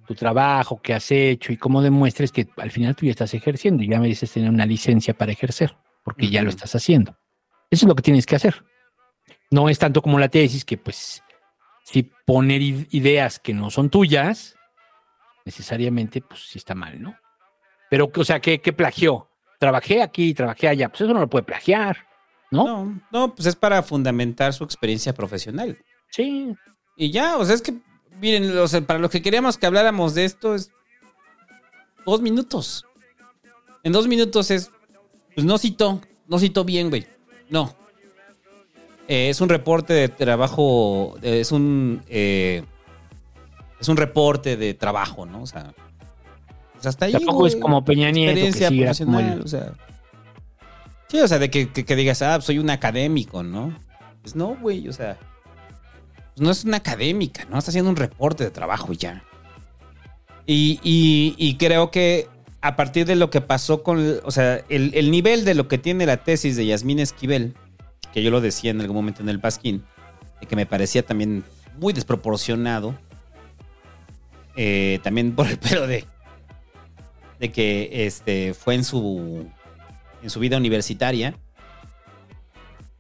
tu trabajo, qué has hecho y cómo demuestres que al final tú ya estás ejerciendo y ya me dices tener una licencia para ejercer, porque ya lo estás haciendo. Eso es lo que tienes que hacer. No es tanto como la tesis, que pues si poner ideas que no son tuyas, necesariamente pues sí está mal, ¿no? Pero, o sea, ¿qué, qué plagió? Trabajé aquí, trabajé allá, pues eso no lo puede plagiar, ¿no? No, no, pues es para fundamentar su experiencia profesional. Sí. Y ya, o sea, es que, miren, o sea, para lo que queríamos que habláramos de esto es dos minutos. En dos minutos es, pues no citó, no citó bien, güey. No. Eh, es un reporte de trabajo, eh, es un, eh, es un reporte de trabajo, ¿no? O sea, pues hasta ahí. Tampoco es como Peña Nieto, que Experiencia sí como el- o sea. Sí, o sea, de que, que- que digas, ah, soy un académico, ¿no? Pues no, güey, o sea. pues no es una académica, ¿no? Está haciendo un reporte de trabajo y ya. Y, y- y creo que a partir de lo que pasó con, o sea, el, el nivel de lo que tiene la tesis de Yasmín Esquivel, que yo lo decía en algún momento en el Pasquín, de que me parecía también muy desproporcionado, eh, también por el pelo de, de que este, fue en su, en su vida universitaria.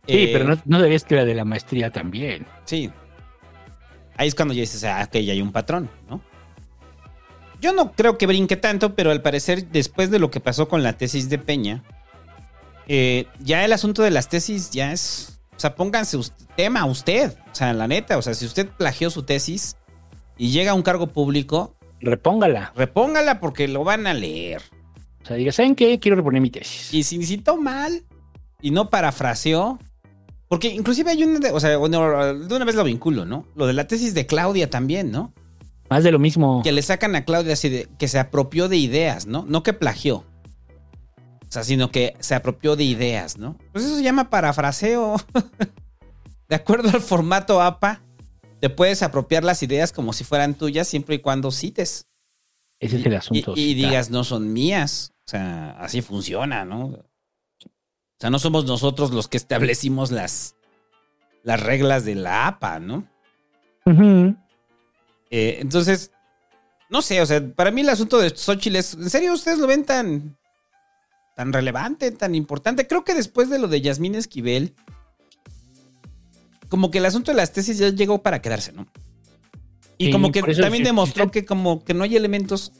Sí, Eh, pero no, no debías que la de la maestría también. Sí. Ahí es cuando ya dices, ah, que ya hay un patrón, ¿no? Yo no creo que brinque tanto, pero al parecer, después de lo que pasó con la tesis de Peña, eh, ya el asunto de las tesis ya es. O sea, pónganse us- tema usted. O sea, la neta, o sea, si usted plagió su tesis y llega a un cargo público, Repóngala. repóngala porque lo van a leer. O sea, diga, ¿saben qué? Quiero reponer mi tesis. Y si citó mal y no parafraseó, porque inclusive hay una, de- o sea, de una vez lo vinculo, ¿no? Lo de la tesis de Claudia también, ¿no? Más de lo mismo. Que le sacan a Claudia así de que se apropió de ideas, ¿no? No que plagió. Sea, sino que se apropió de ideas, ¿no? Pues eso se llama parafraseo. de acuerdo al formato APA, te puedes apropiar las ideas como si fueran tuyas siempre y cuando cites. Ese es el asunto. Y, y digas, no son mías. O sea, así funciona, ¿no? O sea, no somos nosotros los que establecimos las, las reglas de la APA, ¿no? Eh, entonces, no sé, o sea, para mí el asunto de Xochitl es, ¿en serio ustedes lo ven tan, tan relevante, tan importante? Creo que después de lo de Yasmín Esquivel, como que el asunto de las tesis ya llegó para quedarse, ¿no? Y Sí, como que también demostró que como que no hay elementos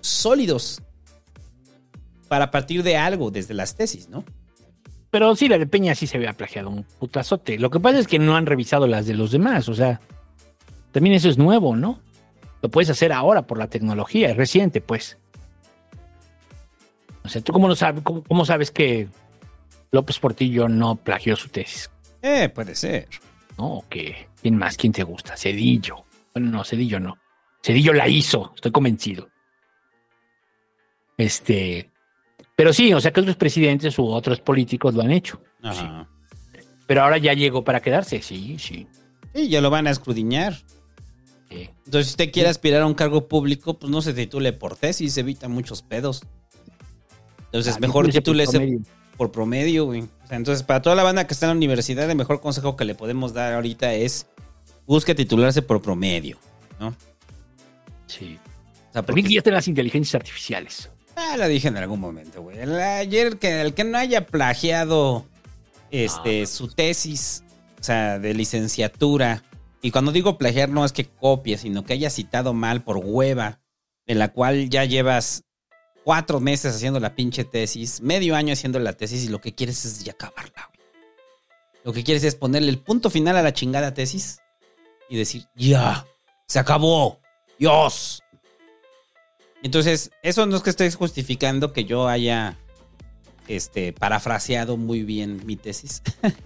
sólidos para partir de algo desde las tesis, ¿no? Pero sí, la de Peña sí se había plagiado un putazote. Lo que pasa es que no han revisado las de los demás. O sea, también eso es nuevo, ¿no? Lo puedes hacer ahora por la tecnología, es reciente, pues. O sea, ¿tú cómo, no sabes, cómo, cómo sabes que López Portillo no plagió su tesis? Eh, puede ser. ¿No? ¿O que ¿Quién más? ¿Quién te gusta? Cedillo. Bueno, no, Cedillo no. Cedillo la hizo, estoy convencido. Este. Pero sí, o sea que otros presidentes u otros políticos lo han hecho. Ajá. Pero ahora ya llegó para quedarse, sí, sí. Sí, ya lo van a escrudiñar. Sí. Entonces, si usted quiere aspirar a un cargo público, pues no se titule por tesis, evita muchos pedos. Entonces, Ah, mejor titúlese por promedio. por promedio, güey. O sea, entonces, para toda la banda que está en la universidad, el mejor consejo que le podemos dar ahorita es busque titularse por promedio, ¿no? Sí. O sea, porque, que ya están las inteligencias artificiales. ah, la dije en algún momento, güey. El- ayer, que el que no haya plagiado este, su tesis, o sea, de licenciatura, y cuando digo plagiar no es que copie, sino que haya citado mal por hueva, de la cual ya llevas cuatro meses haciendo la pinche tesis, medio año haciendo la tesis y lo que quieres es ya acabarla. Lo que quieres es ponerle el punto final a la chingada tesis y decir, ya, se acabó, Dios. Entonces, eso no es que estés justificando que yo haya este, parafraseado muy bien mi tesis.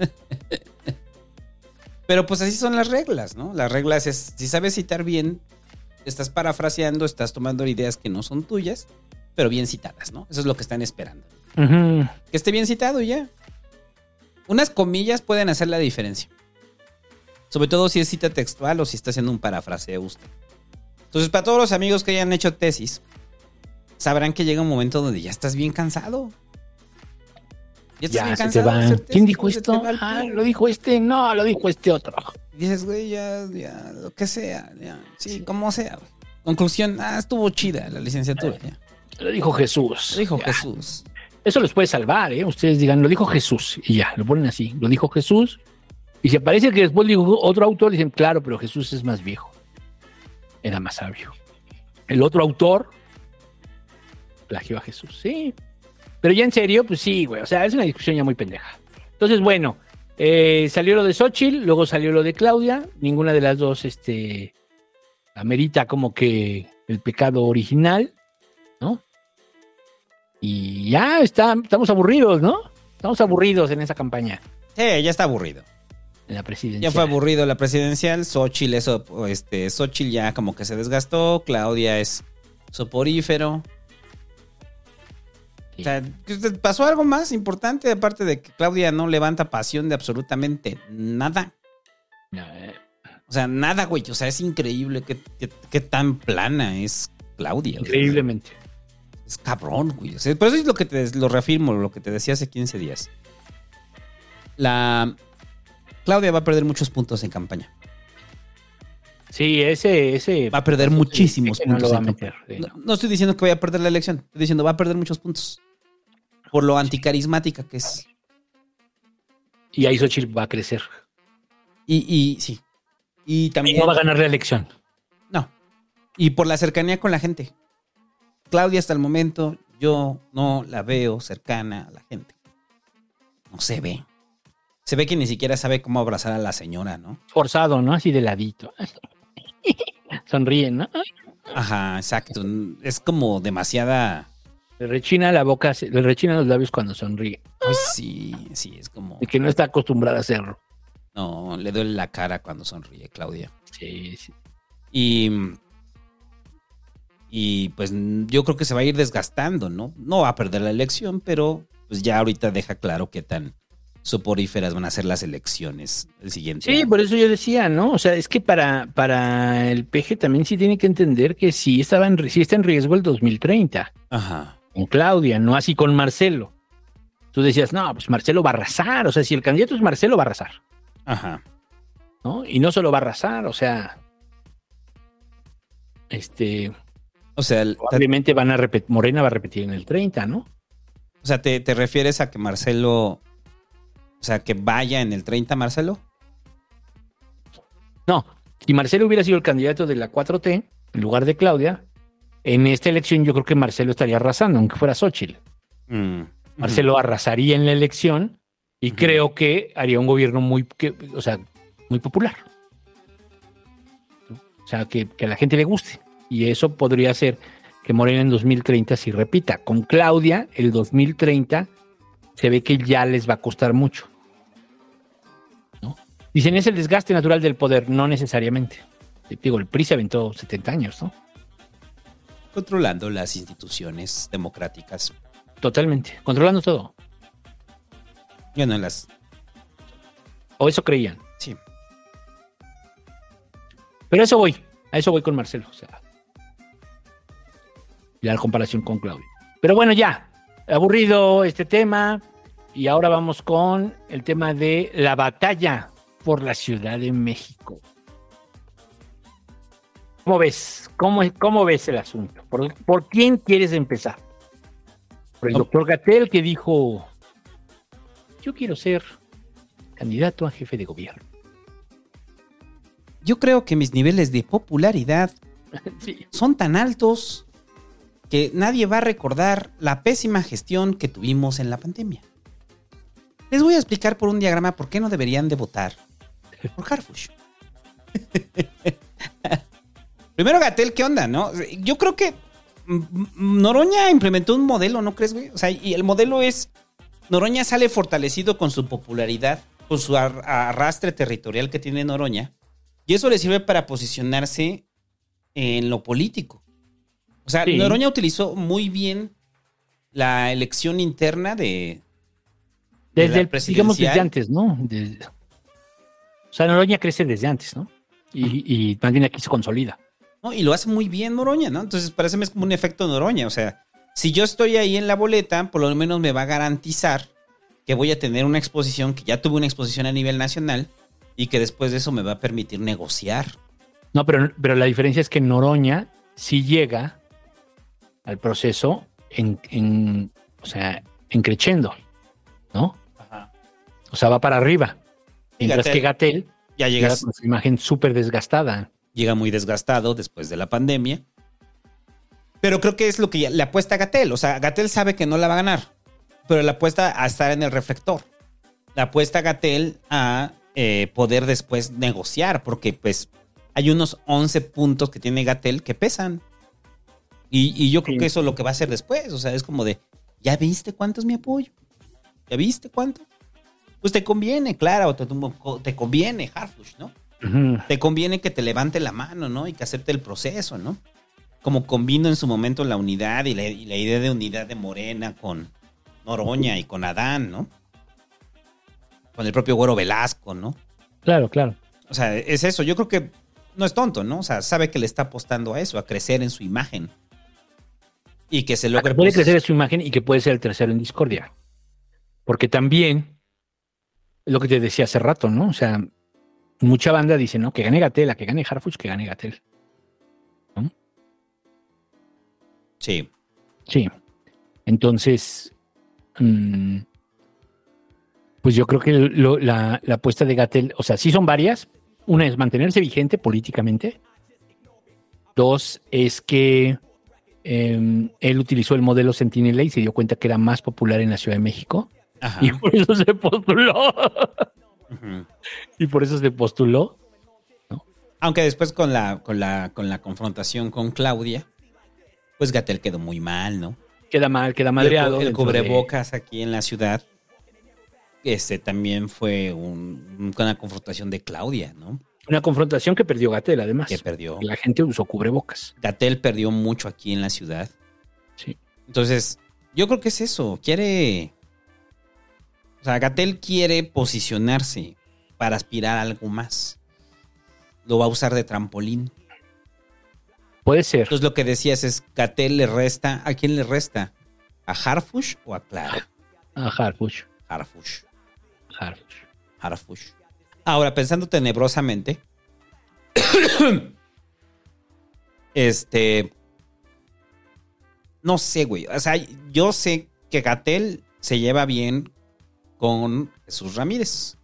Pero pues así son las reglas, ¿no? Las reglas es, si sabes citar bien, estás parafraseando, estás tomando ideas que no son tuyas, pero bien citadas, ¿no? Eso es lo que están esperando. Que esté bien citado y ya. Unas comillas pueden hacer la diferencia. Sobre todo si es cita textual o si está haciendo un parafraseo usted. Entonces, para todos los amigos que hayan hecho tesis, sabrán que llega un momento donde ya estás bien cansado. Ya estás Ya bien se te cansado de va. hacer tesis, ¿Quién dijo se te esto? Ah, lo dijo este. No, lo dijo este otro. Y dices, güey, ya, ya, lo que sea, ya, sí, como sea. Conclusión, ah, estuvo chida la licenciatura. ya. Lo dijo Jesús. Lo dijo Ya. Jesús. Eso les puede salvar, ¿eh? Ustedes digan, lo dijo Jesús. Y ya, lo ponen así. Lo dijo Jesús. Y si parece que después dijo otro autor, dicen, claro, pero Jesús es más viejo. Era más sabio. El otro autor plagió a Jesús, sí. Pero ya en serio, pues sí, güey. O sea, es una discusión ya muy pendeja. Entonces, bueno, eh, salió lo de Xochitl, luego salió lo de Claudia. Ninguna de las dos, este, amerita como que el pecado original. Y ya está, estamos aburridos, ¿no? Estamos aburridos en esa campaña. Sí, ya está aburrido. En la presidencia. Ya fue aburrido la presidencial. Xochitl, eso, este, Xochitl ya como que se desgastó. Claudia es soporífero. O sea, ¿pasó algo más importante aparte de que Claudia no levanta pasión de absolutamente nada? eh. O sea, nada, güey. O sea, es increíble que- que tan plana es Claudia. Increíblemente. Es cabrón, güey. O sea, por eso es lo que te lo reafirmo, lo que te decía hace 15 días. La Claudia va a perder muchos puntos en campaña. Sí, ese, ese. Va a perder muchísimos no puntos. lo va a en meter, campaña. sí, no, no estoy diciendo que vaya a perder la elección. Estoy diciendo va a perder muchos puntos. Por lo anticarismática que es. Y ahí Xochitl va a crecer. Y, y sí. Y también. Y no va a ganar la elección. No. Y por la cercanía con la gente. Claudia hasta el momento yo no la veo cercana a la gente. No se ve. Se ve que ni siquiera sabe cómo abrazar a la señora, ¿no? Forzado, ¿no? Así de ladito. Sonríen, ¿no? Ajá, exacto. Es como demasiada... Le rechina la boca, le rechina los labios cuando sonríe. Pues sí, sí, es como... Y que no está acostumbrada a hacerlo. No, le duele la cara cuando sonríe, Claudia. Sí, sí. Y... Y pues yo creo que se va a ir desgastando, ¿no? No va a perder la elección, pero pues ya ahorita deja claro qué tan soporíferas van a ser las elecciones el siguiente Sí, año. por eso yo decía, ¿no? O sea, es que para, para el PG también sí tiene que entender que sí, estaba en, sí está en riesgo el 2030. Ajá. Con Claudia, no así con Marcelo. Tú decías, no, pues Marcelo va a arrasar. O sea, si el candidato es Marcelo, va a arrasar. Ajá. ¿no? Y no solo va a arrasar, o sea. Este. O sea, el- probablemente van a repetir, Morena va a repetir en el 30, ¿no? O sea, ¿te, te refieres a que Marcelo... O sea, que vaya en el 30, Marcelo? No, si Marcelo hubiera sido el candidato de la 4T, en lugar de Claudia, en esta elección yo creo que Marcelo estaría arrasando, aunque fuera Xochitl. Mm. Marcelo arrasaría en la elección y creo que haría un gobierno muy, que- o sea, muy popular. O sea, que, que a la gente le guste. Y eso podría ser que Morena en 2030 sí repita. Con Claudia, el 2030 se ve que ya les va a costar mucho. ¿no? Dicen, es el desgaste natural del poder. No necesariamente. Digo, el PRI se aventó 70 años, ¿no? Controlando las instituciones democráticas. Totalmente. Controlando todo. Yo no las... O eso creían. Sí. Pero a eso voy. A eso voy con Marcelo. O sea. La comparación con Claudio. Pero bueno, ya. Aburrido este tema. Y ahora vamos con el tema de la batalla por la Ciudad de México. ¿Cómo ves? ¿Cómo, cómo ves el asunto? ¿Por, por quién quieres empezar? Por el doctor Gatel que dijo, yo quiero ser candidato a jefe de gobierno. Yo creo que mis niveles de popularidad Sí. son tan altos que nadie va a recordar la pésima gestión que tuvimos en la pandemia. Les voy a explicar por un diagrama por qué no deberían de votar por Harfush. Primero, Gatel, ¿qué onda, no? Yo creo que Noroña implementó un modelo, ¿no crees, güey? O sea, y el modelo es. Noroña sale fortalecido con su popularidad, con su ar- arrastre territorial que tiene Noroña. Y eso le sirve para posicionarse en lo político. O sea, Sí. Noroña utilizó muy bien la elección interna de. de Desde el, digamos desde antes, ¿no? De- o sea, Noroña crece desde antes, ¿no? Y, y más bien aquí se consolida. ¿no? Y lo hace muy bien Noroña, ¿no? Entonces, parece es como un efecto Noroña. O sea, si yo estoy ahí en la boleta, por lo menos me va a garantizar que voy a tener una exposición, que ya tuve una exposición a nivel nacional y que después de eso me va a permitir negociar. No, pero, pero la diferencia es que Noroña sí llega al proceso en, en o sea, en creciendo, ¿no? O sea, va para arriba. Mientras que Gatel ya llega con su imagen súper desgastada. Llega muy desgastado después de la pandemia. Pero creo que es lo que le apuesta a Gatel. O sea, Gatel sabe que no la va a ganar, pero le apuesta a estar en el reflector. Le apuesta a Gatel a eh, poder después negociar, porque pues hay unos 11 puntos que tiene Gatel que pesan. Y, y yo creo que eso es lo que va a hacer después. O sea, es como de, ¿ya viste cuánto es mi apoyo? ¿Ya viste cuánto? Pues te conviene, claro, te, te conviene, Harfush, ¿no? Te conviene que te levante la mano, ¿no? Y que acepte el proceso, ¿no? Como combino en su momento la unidad y la, y la idea de unidad de Morena con Noroña y con Adán, ¿no? Con el propio Güero Velasco, ¿no? Claro, claro. O sea, es eso. Yo creo que no es tonto, ¿no? O sea, sabe que le está apostando a eso, a crecer en su imagen. Y que se logre. Puede pues, crecer su imagen y que puede ser el tercero en discordia. Porque también, lo que te decía hace rato, ¿no? O sea, mucha banda dice, no, que gane Gatel, a que gane Harfuch, que gane Gatel. Sí. Sí. Entonces, mm, pues yo creo que lo- la, la apuesta de Gatel, o sea, sí son varias. Una es mantenerse vigente políticamente. Dos es que eh, él utilizó el modelo Sentinela y se dio cuenta que era más popular en la Ciudad de México. Ajá. Y por eso se postuló. Y por eso se postuló. Aunque después con la, con la, con la confrontación con Claudia, pues Gatel quedó muy mal, ¿no? Queda mal, queda el madreado. El, de- cubrebocas aquí en la ciudad, este también fue un- una confrontación de Claudia, ¿no? Una confrontación que perdió Gatel, además. Que perdió. La gente usó cubrebocas. Gatel perdió mucho aquí en la ciudad. Sí. Entonces, yo creo que es eso. Quiere. O sea, Gatel quiere posicionarse para aspirar a algo más. Lo va a usar de trampolín. Puede ser. Entonces, lo que decías es: Gatel le resta. ¿A quién le resta? ¿A Harfush o a Clara? A Harfush. Harfush. Harfush. Harfush. Ahora, pensando tenebrosamente, este, no sé, güey. O sea, yo sé que Gatel se lleva bien con Jesús Ramírez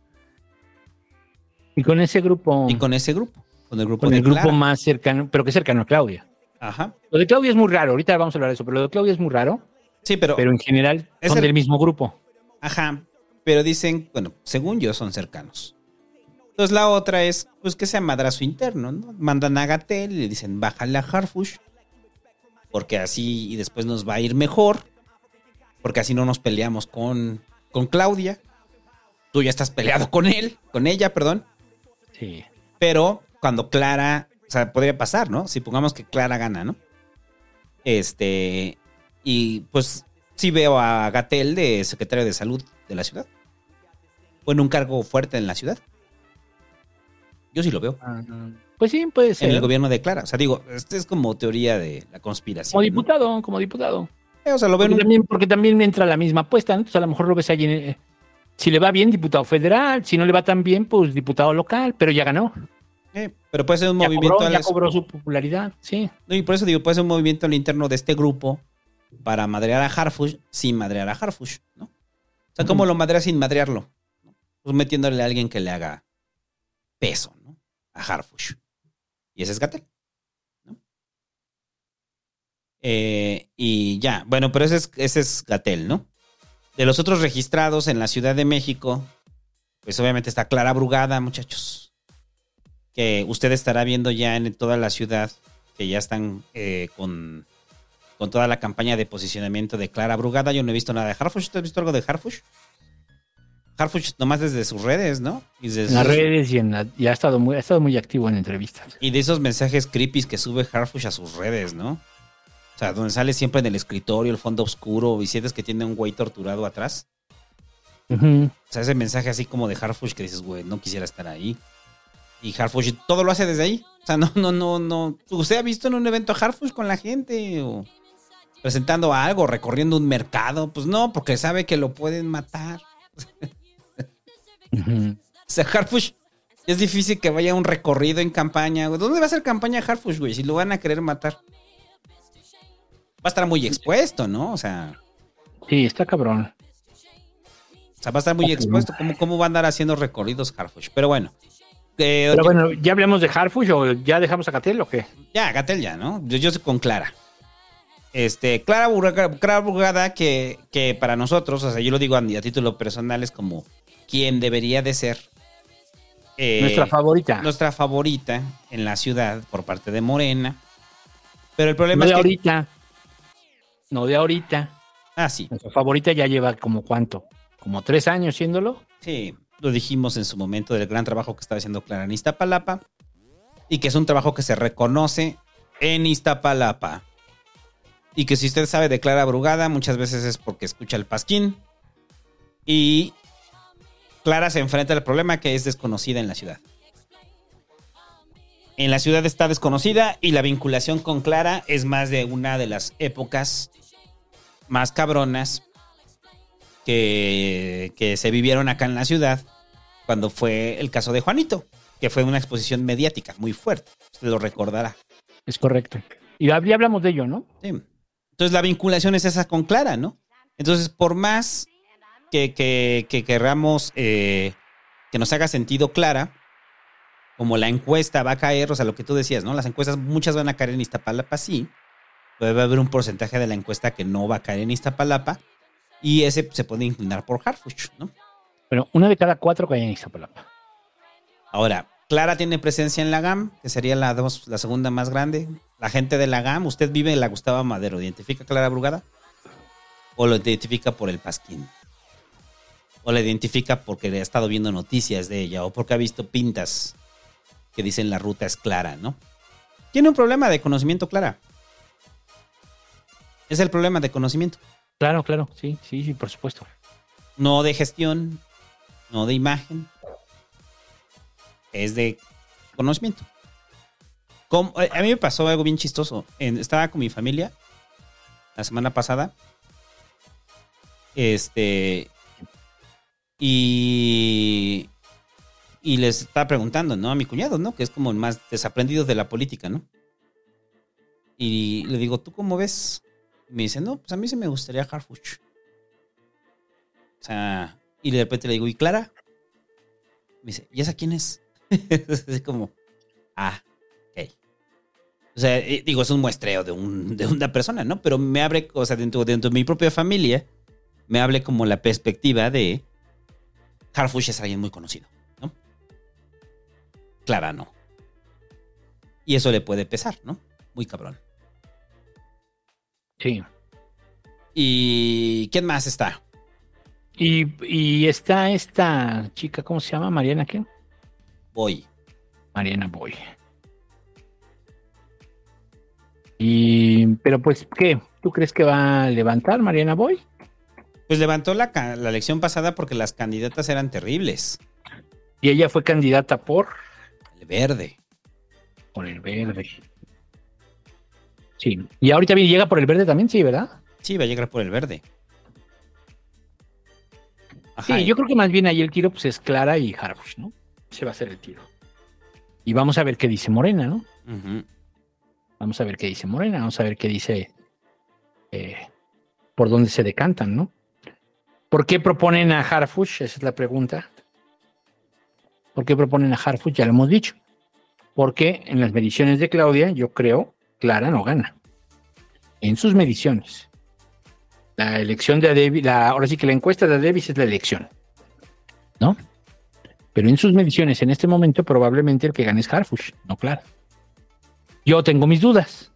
Y con ese grupo. y con ese grupo, con el grupo con de el grupo Clara. más cercano, pero que cercano a Claudia. Ajá. Lo de Claudia es muy raro, ahorita vamos a hablar de eso, pero lo de Claudia es muy raro. Sí, pero, Pero en general son el- del mismo grupo. ajá. Pero dicen, bueno, según yo son cercanos. Entonces la otra es, pues que sea madrazo interno, ¿no? Mandan a Gatel y le dicen, bájale a Harfush. Porque así y después nos va a ir mejor. Porque así no nos peleamos con, con Claudia. Tú ya estás peleado con él, con ella, perdón. Sí. Pero cuando Clara, o sea, podría pasar, ¿no? Si pongamos que Clara gana, ¿no? Este, y pues sí veo a Gatel de secretario de salud de la ciudad. O en un cargo fuerte en la ciudad. Yo sí lo veo. Pues sí, puede ser. En el gobierno de Clara. O sea, digo, este es como teoría de la conspiración. Como ¿no? diputado, como diputado. Eh, o sea, lo veo en Porque un- también, porque también entra la misma apuesta, ¿no? Entonces a lo mejor lo ves allí. en el- si le va bien, diputado federal. Si no le va tan bien, pues diputado local, pero ya ganó. eh, pero puede ser un Ya movimiento cobró, al- ya cobró su popularidad, sí. No, y por eso digo, puede ser un movimiento al interno de este grupo para madrear a Harfush sin madrear a Harfush, ¿no? O sea, ¿cómo Ujú. lo madrea sin madrearlo? Pues metiéndole a alguien que le haga peso, ¿no? A Harfush. Y ese es Gatel. ¿no? Eh, y ya, bueno, pero ese es, ese es Gatel, ¿no? De los otros registrados en la Ciudad de México, pues obviamente está Clara Brugada, muchachos. Que usted estará viendo ya en toda la ciudad, que ya están eh, con, con toda la campaña de posicionamiento de Clara Brugada. Yo no he visto nada de Harfush. ¿Usted ha visto algo de Harfush? Harfush nomás desde sus redes, ¿no? Y desde En las sus- redes y en la, y ha estado muy, ha estado muy activo en entrevistas. Y de esos mensajes creepy que sube Harfush a sus redes, ¿no? O sea, donde sale siempre en el escritorio, el fondo oscuro, y sientes que tiene un güey torturado atrás. O sea, ese mensaje así como de Harfush que dices, güey, no quisiera estar ahí. Y Harfush todo lo hace desde ahí. O sea, no, no, no, no. ¿Usted ha visto en un evento a Harfush con la gente? O presentando algo, recorriendo un mercado. Pues no, porque sabe que lo pueden matar. O sea, Harfush, es difícil que vaya un recorrido en campaña. ¿Dónde va a ser campaña Harfush, güey? Si lo van a querer matar. Va a estar muy expuesto, ¿no? O sea, Sí, está cabrón. o sea va a estar muy expuesto. ¿Cómo, ¿Cómo va a andar haciendo recorridos Harfush? Pero bueno. Eh, Pero bueno, ¿ya hablamos de Harfush o ya dejamos a Catel o qué? Ya, Gatel ya, ¿no? Yo, yo soy con Clara. Este, Clara Burgada, Clara Burgada que, que para nosotros, o sea, yo lo digo a, a título personal, es como quien debería de ser. eh, Nuestra favorita. Nuestra favorita en la ciudad por parte de Morena. Pero el problema No de que. ahorita. No de ahorita. Ah, sí. Nuestra favorita ya lleva como cuánto, como tres años siéndolo. Sí, lo dijimos en su momento del gran trabajo que estaba haciendo Clara en Iztapalapa. Y que es un trabajo que se reconoce en Iztapalapa. Y que si usted sabe de Clara Brugada, muchas veces es porque escucha el pasquín. Y Clara se enfrenta al problema que es desconocida en la ciudad. En la ciudad está desconocida y la vinculación con Clara es más de una de las épocas más cabronas que, que se vivieron acá en la ciudad cuando fue el caso de Juanito, que fue una exposición mediática muy fuerte. Usted lo recordará. Es correcto. Y hablamos de ello, ¿no? Sí. Entonces la vinculación es esa con Clara, ¿no? Entonces, por más que, que, que querramos eh, que nos haga sentido Clara, como la encuesta va a caer, o sea, lo que tú decías, ¿no? Las encuestas, muchas van a caer en Iztapalapa, sí. Pero a haber un porcentaje de la encuesta que no va a caer en Iztapalapa. Y ese se puede inclinar por Harfuch, ¿no? Pero una de cada cuatro cae en Iztapalapa. Ahora, Clara tiene presencia en la GAM, que sería la, dos, la segunda más grande. La gente de la GAM, usted vive en la Gustavo Madero, ¿identifica a Clara Brugada? ¿O lo identifica por el Pasquín? ¿O la identifica porque ha estado viendo noticias de ella? ¿O porque ha visto pintas que dicen la ruta es Clara, ¿no? Tiene un problema de conocimiento, Clara. Es el problema de conocimiento. Claro, claro, sí, sí, sí, por supuesto. No de gestión, no de imagen. Es de conocimiento. Como- eh, a mí me pasó algo bien chistoso. En- estaba con mi familia la semana pasada. Este. Y. Y les estaba preguntando, ¿no? A mi cuñado, ¿no? Que es como el más desaprendido de la política, ¿no? Y le digo, ¿tú cómo ves? Y me dice, no, pues a mí sí me gustaría Harfuch. O sea, y de repente le digo, ¿y Clara? Me dice, ¿y esa quién es? es como, ah, ok. O sea, eh, digo, es un muestreo de, un, de una persona, ¿no? Pero me abre, o sea, dentro, dentro de mi propia familia, me hable como la perspectiva de Harfush es alguien muy conocido, ¿no? Clara no. Y eso le puede pesar, ¿no? Muy cabrón. Sí. ¿Y quién más está? Y, y está esta chica, ¿cómo se llama? Mariana, ¿qué? Boy. Mariana Boy. Y, pero pues, ¿qué? ¿Tú crees que va a levantar Mariana Boy? Pues levantó la, la elección pasada porque las candidatas eran terribles. Y ella fue candidata por, El verde. por el verde. Sí. Y ahorita llega por el verde también, sí, ¿verdad? Sí, va a llegar por el verde. Ajá, Sí, yo creo que más bien ahí el tiro pues es Clara y Harbush, ¿no? Se va a hacer el tiro. Y vamos a ver qué dice Morena, ¿no? Vamos a ver qué dice Morena, vamos a ver qué dice eh, por dónde se decantan, ¿no? ¿Por qué proponen a Harfush? Esa es la pregunta. ¿Por qué proponen a Harfush? Ya lo hemos dicho. Porque en las mediciones de Claudia, yo creo, Clara no gana. en sus mediciones. La elección de Davis, la, ahora sí que la encuesta de Davis es la elección, ¿no? Pero en sus mediciones en este momento probablemente el que gane es Harfush, no claro. Yo tengo mis dudas.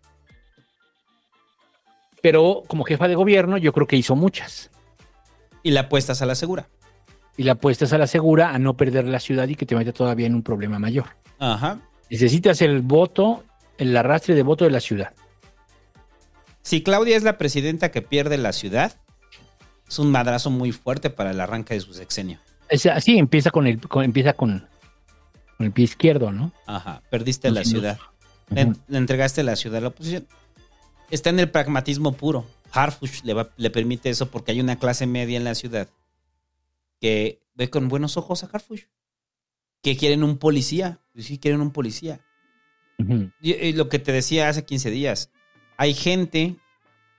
Pero como jefa de gobierno yo creo que hizo muchas. Y la apuestas a la segura. Y la apuestas a la segura a no perder la ciudad y que te meta todavía en un problema mayor. Ajá. Necesitas el voto, el arrastre de voto de la ciudad. Si Claudia es la presidenta que pierde la ciudad, es un madrazo muy fuerte para el arranque de su sexenio. Es así, empieza con el, con- empieza con, con el pie izquierdo, ¿no? Ajá, perdiste la ciudad. Le, le entregaste la ciudad a la oposición. Está en el pragmatismo puro. Harfush le, va- le permite eso porque hay una clase media en la ciudad que ve con buenos ojos a Harfush. Que quieren un policía. Pues Sí, quieren un policía. Y, y lo que te decía hace 15 días. Hay gente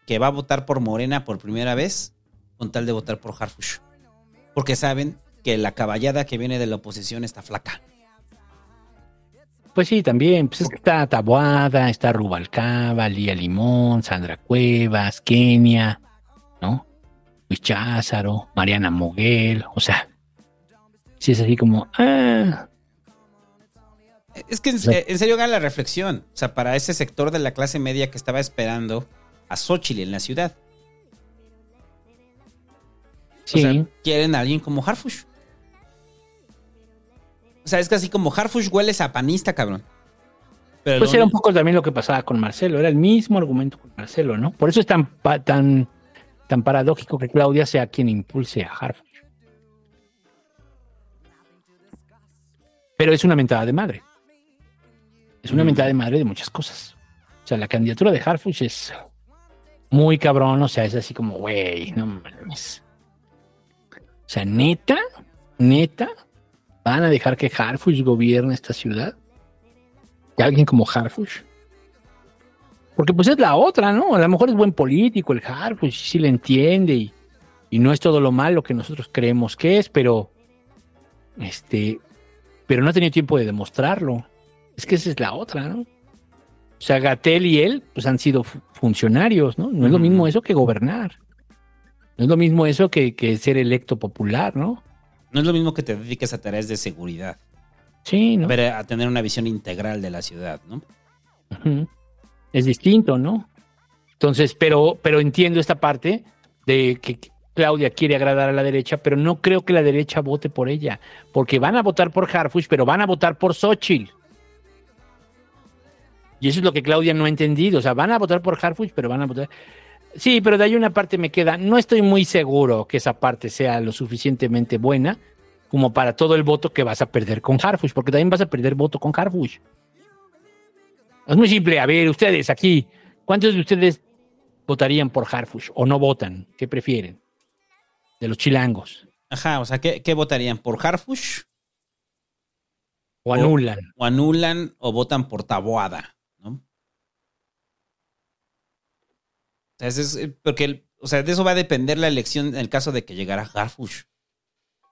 que va a votar por Morena por primera vez con tal de votar por Harfush. Porque saben que la caballada que viene de la oposición está flaca. Pues sí, también. Pues es que está Taboada, está Rubalcaba, Lía Limón, Sandra Cuevas, Kenia, ¿no? Luis Cházaro, Mariana Moguel. O sea, sí es así como. Ah, Es que en, en serio gana la reflexión. O sea, para ese sector de la clase media que estaba esperando a Xochitl en la ciudad. sí. O sea, quieren a alguien como Harfush. O sea, es casi como Harfush huele a panista, cabrón. Pero Pues era un poco también lo que pasaba con Marcelo, era el mismo argumento con Marcelo, ¿no? Por eso es tan, pa- tan, tan paradójico que Claudia sea quien impulse a Harfuch. Pero es una mentada de madre. Es una Mm. mentada de madre de muchas cosas. O sea, la candidatura de Harfuch es muy cabrón, o sea, es así como, güey, no mames. O sea, neta, neta, van a dejar que Harfuch gobierne esta ciudad que alguien como Harfush. Porque pues es la otra, ¿no? A lo mejor es buen político el Harfush, sí le entiende y, y no es todo lo malo que nosotros creemos que es, pero este, pero no ha tenido tiempo de demostrarlo. Es que esa es la otra, ¿no? O sea, Gatel y él pues han sido fu- funcionarios, ¿no? No es lo mismo eso que gobernar. No es lo mismo eso que, que ser electo popular, ¿no? No es lo mismo que te dediques a tareas de seguridad. Sí, ¿no? A tener una visión integral de la ciudad, ¿no? Es distinto, ¿no? Entonces, pero, pero entiendo esta parte de que Claudia quiere agradar a la derecha, pero no creo que la derecha vote por ella, porque van a votar por Harfush, pero van a votar por Xochitl. Y eso es lo que Claudia no ha entendido. O sea, van a votar por Harfush, pero van a votar. Sí, pero de ahí una parte me queda. No estoy muy seguro que esa parte sea lo suficientemente buena como para todo el voto que vas a perder con Harfush, porque también vas a perder voto con Harfush. Es muy simple. A ver, ustedes aquí, ¿cuántos de ustedes votarían por Harfush o no votan? ¿Qué prefieren? De los chilangos. Ajá, o sea, ¿qué, qué votarían? ¿Por Harfush? O anulan. O, anulan o votan por Taboada, ¿no? O sea, ese es, porque, el- o sea, de eso va a depender la elección en el caso de que llegara Harfush.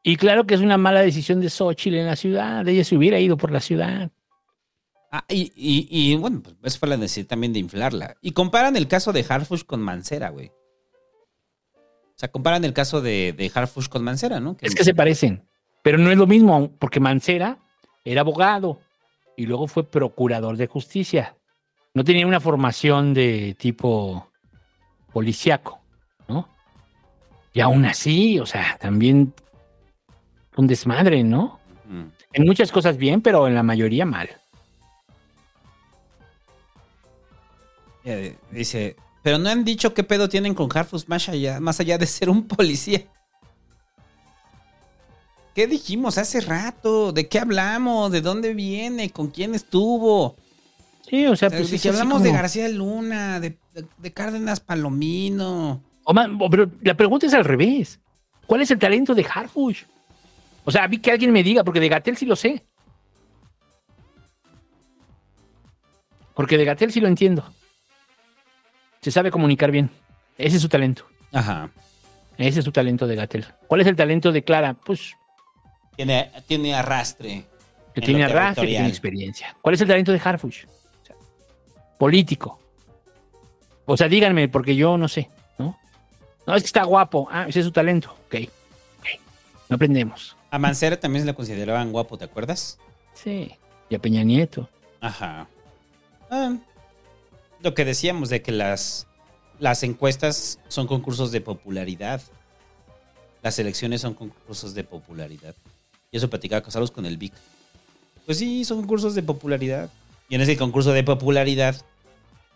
Y claro que es una mala decisión de Xochitl en la ciudad. Ella se hubiera ido por la ciudad. Ah, y, y, y, bueno, pues eso fue la necesidad también de inflarla. Y comparan el caso de Harfush con Mancera, güey. O sea, comparan el caso de, de Harfush con Mancera, ¿no? Es que se parecen. Pero no es lo mismo, porque Mancera era abogado y luego fue procurador de justicia. No tenía una formación de tipo policiaco, ¿no? Y aún así, o sea, también un desmadre, ¿no? Mm. En muchas cosas bien, pero en la mayoría mal. Eh, Dice, pero no han dicho qué pedo tienen con Harfush más allá, más allá de ser un policía. ¿Qué dijimos hace rato? ¿De qué hablamos? ¿De dónde viene? ¿Con quién estuvo? Sí, o sea, pues así hablamos de García Luna, de, de- de Cárdenas Palomino. O más- o- pero la pregunta es al revés. ¿Cuál es el talento de Harfush? O sea, vi que alguien me diga, porque de Gatel sí lo sé. Porque de Gatel sí lo entiendo. Se sabe comunicar bien. Ese es su talento. Ajá. Ese es su talento de Gatel. ¿Cuál es el talento de Clara? Pues Tiene, tiene arrastre. que tiene arrastre, que tiene experiencia. ¿Cuál es el talento de Harfush? Político. O sea, díganme, porque yo no sé, ¿no? No, es que está guapo. Ah, ese es su talento. Ok. Ok. No aprendemos. A Mancera también se le consideraban guapo, ¿te acuerdas? Sí. Y a Peña Nieto. Ajá. Ah, lo que decíamos de que las, las encuestas son concursos de popularidad. Las elecciones son concursos de popularidad. Y eso platicaba Casalos con el Vic. Pues sí, son concursos de popularidad. Y en ese concurso de popularidad,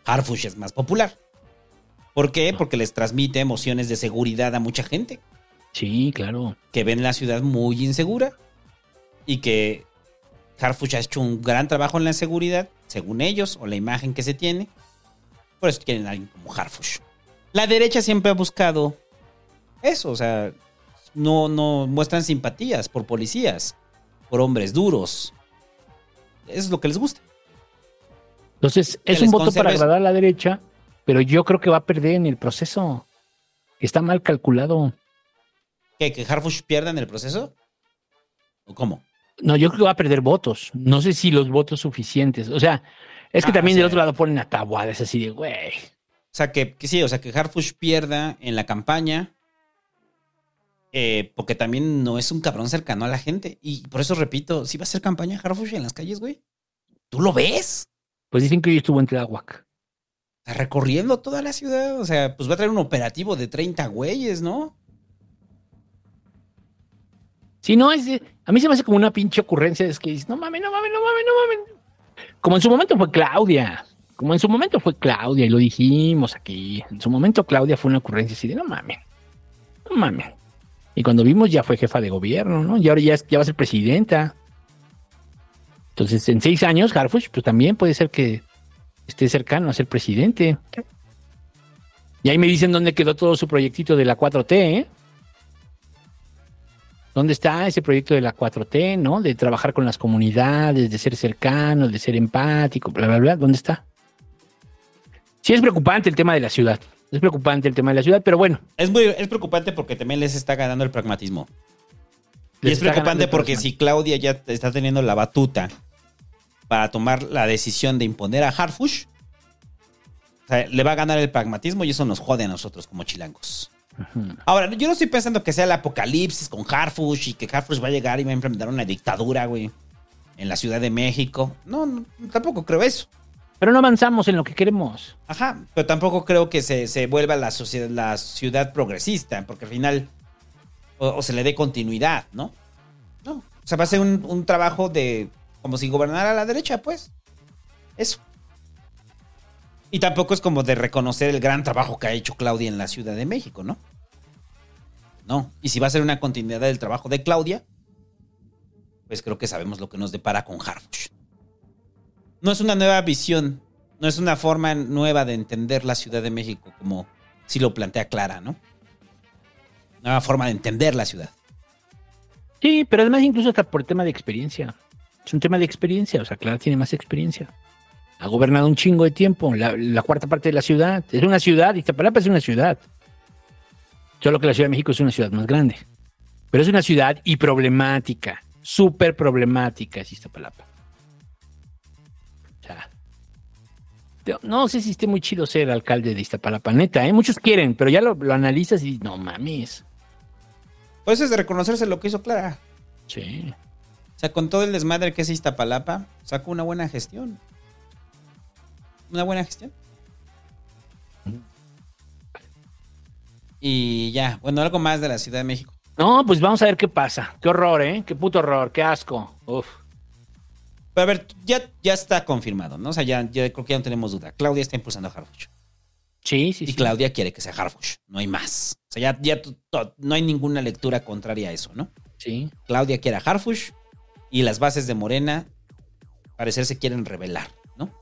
Harfush es más popular. ¿Por qué? Porque les transmite emociones de seguridad a mucha gente. Sí, claro. Que ven la ciudad muy insegura. Y que Harfush ha hecho un gran trabajo en la seguridad, según ellos, o la imagen que se tiene. Por eso quieren a alguien como Harfush. La derecha siempre ha buscado eso, o sea, no, no muestran simpatías por policías, por hombres duros. Eso es lo que les gusta. Entonces, Que es un voto para agradar a la derecha, pero yo creo que va a perder en el proceso. Está mal calculado. ¿Qué? ¿Que Harfush pierda en el proceso? ¿O cómo? No, yo creo que va a perder votos. No sé si los votos suficientes. O sea, es que Ah, también sí. del otro lado ponen a así de, güey. O sea, que, que sí, o sea, que Harfush pierda en la campaña. eh, porque también no es un cabrón cercano a la gente. Y por eso repito, si va a hacer campaña Harfush en las calles, güey. ¿Tú lo ves? Pues dicen que hoy estuvo en Tláhuac. Está recorriendo toda la ciudad. O sea, pues va a traer un operativo de 30 güeyes, ¿no? Si no, es a mí se me hace como una pinche ocurrencia. Es que dices, no mames, no mames, no mames, no mames. Como en su momento fue Claudia. Como en su momento fue Claudia, y lo dijimos aquí. En su momento Claudia fue una ocurrencia así de, no mames, no mames. Y cuando vimos ya fue jefa de gobierno, ¿no? Y ahora ya, es- ya va a ser presidenta. Entonces, en seis años, Harfush, pues también puede ser que esté cercano a ser presidente. Y ahí me dicen dónde quedó todo su proyectito de la 4T, ¿eh? ¿Dónde está ese proyecto de la 4T, no? De trabajar con las comunidades, de ser cercano, de ser empático, bla, bla, bla. ¿Dónde está? Sí es preocupante el tema de la ciudad. Es preocupante el tema de la ciudad, pero bueno. Es muy es preocupante porque también les está ganando el pragmatismo. Y es preocupante porque si Claudia ya está teniendo la batuta para tomar la decisión de imponer a Harfush, o sea, le va a ganar el pragmatismo y eso nos jode a nosotros como chilangos. Ahora, yo no estoy pensando que sea el apocalipsis con Harfush y que Harfush va a llegar y va a implementar una dictadura, güey, en la Ciudad de México. No, no, tampoco creo eso. Pero no avanzamos en lo que queremos. Ajá, pero tampoco creo que se, se vuelva la, sociedad, la ciudad progresista, porque al final o, o se le dé continuidad, ¿no? No, o sea, va a ser un, un trabajo de como si gobernara la derecha, pues. Eso. Y tampoco es como de reconocer el gran trabajo que ha hecho Claudia en la Ciudad de México, ¿no? No. Y si va a ser una continuidad del trabajo de Claudia, pues creo que sabemos lo que nos depara con Harfush. No es una nueva visión, no es una forma nueva de entender la Ciudad de México, como si lo plantea Clara, ¿no? Nueva forma de entender la ciudad. Sí, pero además incluso hasta por tema de experiencia. Es un tema de experiencia, o sea, Clara tiene más experiencia. Ha gobernado un chingo de tiempo, la, la cuarta parte de la ciudad. Es una ciudad, Iztapalapa es una ciudad. Solo que la Ciudad de México es una ciudad más grande. Pero es una ciudad y problemática, súper problemática es Iztapalapa. O sea, no sé si esté muy chido ser alcalde de Iztapalapa, neta, ¿eh? Muchos quieren, pero ya lo, lo analizas y no mames. Pues es de reconocerse lo que hizo Clara. Sí. O sea, con todo el desmadre que es Iztapalapa, sacó una buena gestión. Una buena gestión. Y ya, bueno, algo más de la Ciudad de México. No, pues vamos a ver qué pasa. Qué horror, ¿eh? Qué puto horror, qué asco. Uf. Pero a ver, ya, ya está confirmado, ¿no? O sea, ya, ya creo que ya no tenemos duda. Claudia está impulsando a Harfuch. Sí, sí, Y sí. Claudia quiere que sea Harfuch. No hay más. O sea, ya, ya no hay ninguna lectura contraria a eso, ¿no? Sí. Claudia quiere a Harfuch y las bases de Morena, parecer, se quieren revelar, ¿no?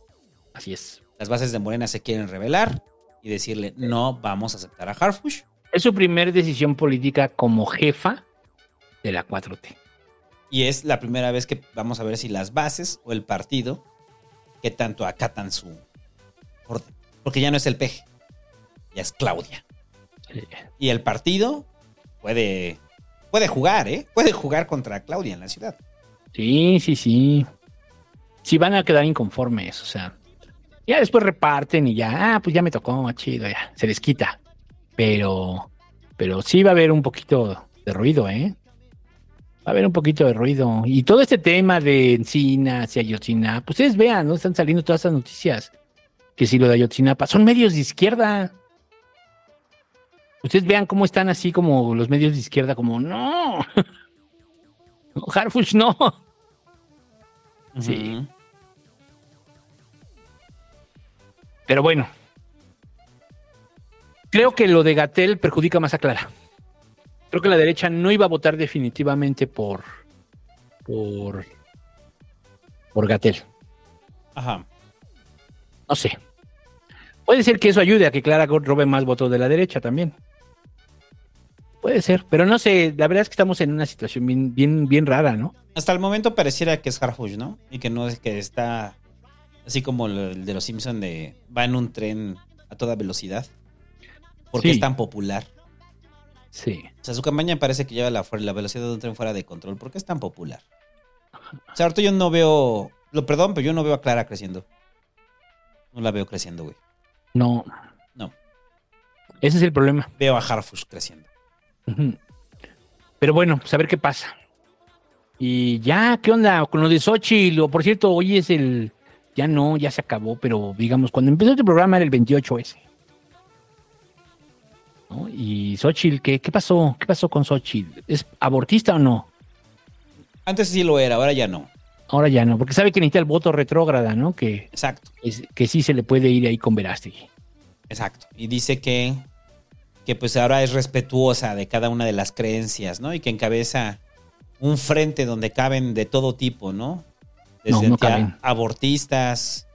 Así es. Las bases de Morena se quieren revelar y decirle, no vamos a aceptar a Harfuch. Es su primer decisión política como jefa de la 4T. Y es la primera vez que vamos a ver si las bases o el partido que tanto acatan su orden. Porque ya no es el peje, ya es Claudia. Y el partido puede, puede jugar, ¿eh? Puede jugar contra Claudia en la ciudad. Sí, sí, sí. Sí van a quedar inconformes, o sea. Ya después reparten y ya, ah, pues ya me tocó, chido, ya, se les quita. Pero, pero sí va a haber un poquito de ruido, ¿eh? Va a haber un poquito de ruido. Y todo este tema de Encinas y Ayotzinapa, ustedes vean, ¿no? Están saliendo todas esas noticias. Que si lo de Ayotzinapa, son medios de izquierda. Ustedes vean cómo están así como los medios de izquierda, como, no. Harfush, no. Sí. Pero bueno. Creo que lo de Gatel perjudica más a Clara. Creo que la derecha no iba a votar definitivamente por. por. por Gatel. Ajá. No sé. Puede ser que eso ayude a que Clara robe más votos de la derecha también. Puede ser, pero no sé, la verdad es que estamos en una situación bien, bien, bien rara, ¿no? Hasta el momento pareciera que es Harfush, ¿no? Y que no es que está así como el de los Simpson de va en un tren a toda velocidad. Porque Sí. es tan popular. Sí. O sea, su campaña parece que lleva la, velocidad de un tren fuera de control. ¿Por qué es tan popular? O sea, ahorita yo no veo. Lo perdón, pero yo no veo a Clara creciendo. No la veo creciendo, güey. No. No. Ese es el problema. Veo a Harfush creciendo. Pero bueno, pues a ver qué pasa. Y ya, ¿qué onda con lo de Xochitl? O, por cierto, hoy es el. Ya no, ya se acabó, pero digamos, cuando empezó este programa era el 28 ese. ¿No? Y Xochitl, ¿qué, ¿qué pasó? ¿Qué pasó con Xochitl? ¿Es abortista o no? Antes sí lo era, ahora ya no. Ahora ya no, porque sabe que necesita el voto retrógrada, ¿no? Que, Exacto. es- que sí se le puede ir ahí con Verástegui. Exacto. Y dice que, que pues ahora es respetuosa de cada una de las creencias, ¿no? Y que encabeza un frente donde caben de todo tipo, ¿no? Desde No, no abortistas,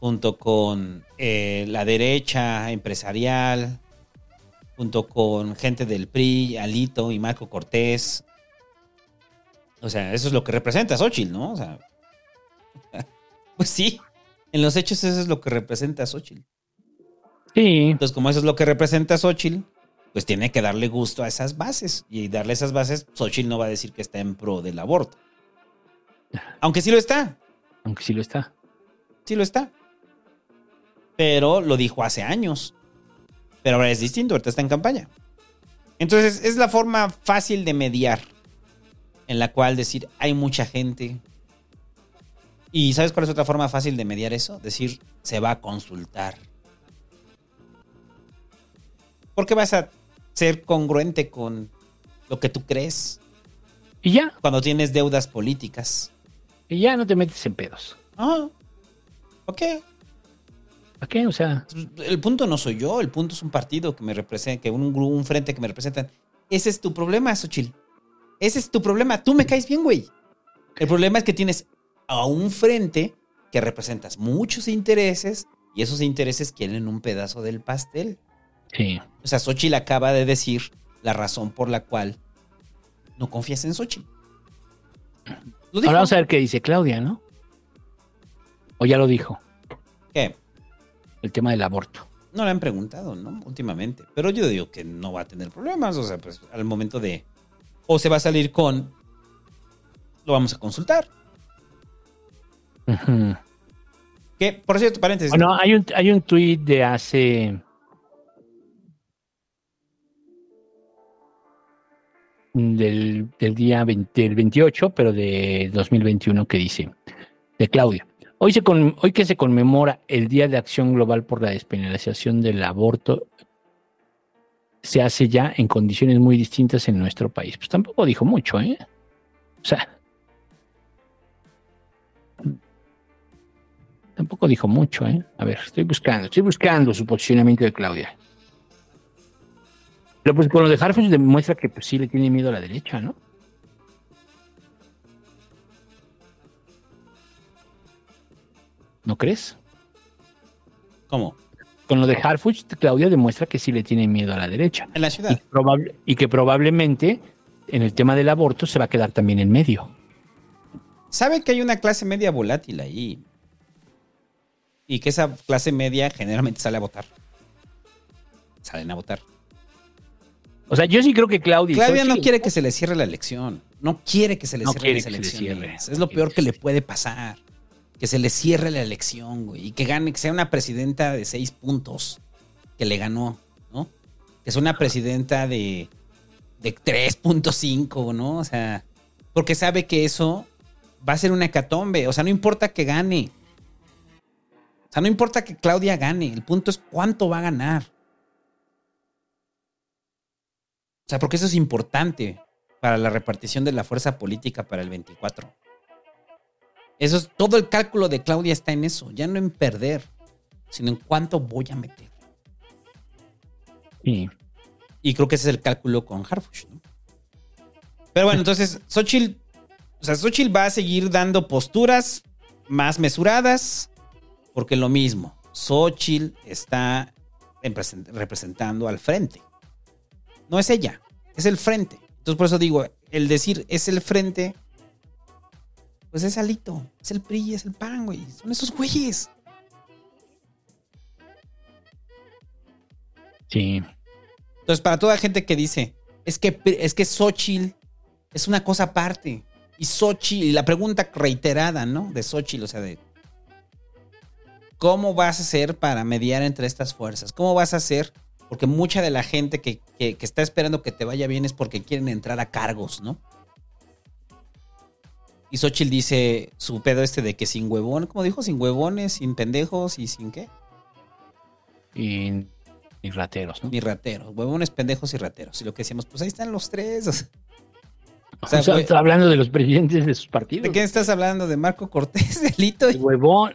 junto con eh, la derecha empresarial, junto con gente del PRI, Alito y Marco Cortés. O sea, eso es lo que representa Xochitl, ¿no? O sea, pues sí, en los hechos eso es lo que representa Xochitl. Sí. Entonces, como eso es lo que representa Xochitl, pues tiene que darle gusto a esas bases. Y darle esas bases, Xochitl no va a decir que está en pro del aborto. Aunque sí lo está. Aunque sí lo está. Sí lo está. Pero lo dijo hace años. Pero ahora es distinto, ahorita está en campaña. Entonces, es la forma fácil de mediar. En la cual decir, hay mucha gente. ¿Y sabes cuál es otra forma fácil de mediar eso? Decir, se va a consultar. Porque vas a ser congruente con lo que tú crees. Y ya. Cuando tienes deudas políticas. Y ya no te metes en pedos. Ah, ok. ¿Para qué? O sea, El punto no soy yo, el punto es un partido que me representa, que un, un frente que me representan. Ese es tu problema, Xochitl. Ese es tu problema. Tú me caes bien, güey. El problema es que tienes a un frente que representas muchos intereses y esos intereses quieren un pedazo del pastel. Sí. O sea, Xochitl acaba de decir la razón por la cual no confías en Xochitl. Ahora vamos a ver qué dice Claudia, ¿no? O ya lo dijo, ¿Qué? el tema del aborto. No le han preguntado, ¿no? Últimamente. Pero yo digo que no va a tener problemas. O sea, pues al momento de. O se va a salir con. Lo vamos a consultar. Ujú. Que, por cierto, paréntesis. Bueno, hay un, hay un tuit de hace. Del, del día 20 del 28, pero de 2021, que dice: De Claudia. Hoy, se con- hoy que se conmemora el Día de Acción Global por la Despenalización del Aborto, se hace ya en condiciones muy distintas en nuestro país. Pues tampoco dijo mucho, ¿eh? O sea. Tampoco dijo mucho, ¿eh? A ver, estoy buscando, estoy buscando su posicionamiento de Claudia. Pero pues con lo de Harfuch demuestra que pues sí le tiene miedo a la derecha, ¿no? ¿No crees? ¿Cómo? Con lo de Harfuch, Claudia demuestra que sí le tiene miedo a la derecha. En la ciudad. Y, probable- y que probablemente en el tema del aborto se va a quedar también en medio. Sabe que hay una clase media volátil ahí. Y que esa clase media generalmente sale a votar. Salen a votar. O sea, yo sí creo que Claudia. Claudia no quiere que se le cierre la elección. No quiere que se le No quiere las se elecciones. cierre. Es lo peor que le puede pasar. que se le cierre la elección, güey, y que gane, que sea una presidenta de seis puntos, que le ganó, ¿no? Que sea una presidenta de, de 3.5, ¿no? O sea, porque sabe que eso va a ser una hecatombe. O sea, no importa que gane. O sea, no importa que Claudia gane. El punto es cuánto va a ganar. O sea, porque eso es importante para la repartición de la fuerza política para el 24. Eso es, todo el cálculo de Claudia está en eso, ya no en perder, sino en cuánto voy a meter. Sí. Y creo que ese es el cálculo con Harfush, ¿no? Pero bueno, entonces, Xochitl, o sea, Xochitl va a seguir dando posturas más mesuradas, porque lo mismo, Xochitl está representando al frente. No es ella, es el frente. Entonces, por eso digo, el decir es el frente, pues es Alito, es el PRI, es el PAN, güey. Son esos güeyes. Sí. Entonces, para toda la gente que dice, es que, es que Xochitl es una cosa aparte. Y Xochitl, y la pregunta reiterada, ¿no? De Xochitl, o sea, de ¿cómo vas a hacer para mediar entre estas fuerzas? ¿Cómo vas a hacer? Porque mucha de la gente que, que, que está esperando que te vaya bien es porque quieren entrar a cargos, ¿no? Y Xochitl dice su pedo este de que sin huevón, ¿cómo dijo? Sin huevones, sin pendejos y sin qué? Y ni rateros, ¿no? Ni rateros, huevones, pendejos y rateros. Y lo que decíamos, pues ahí están los tres. O sea, o sea, está hablando de los presidentes de sus partidos. ¿De quién estás hablando? ¿De Marco Cortés, de Lito? El huevón,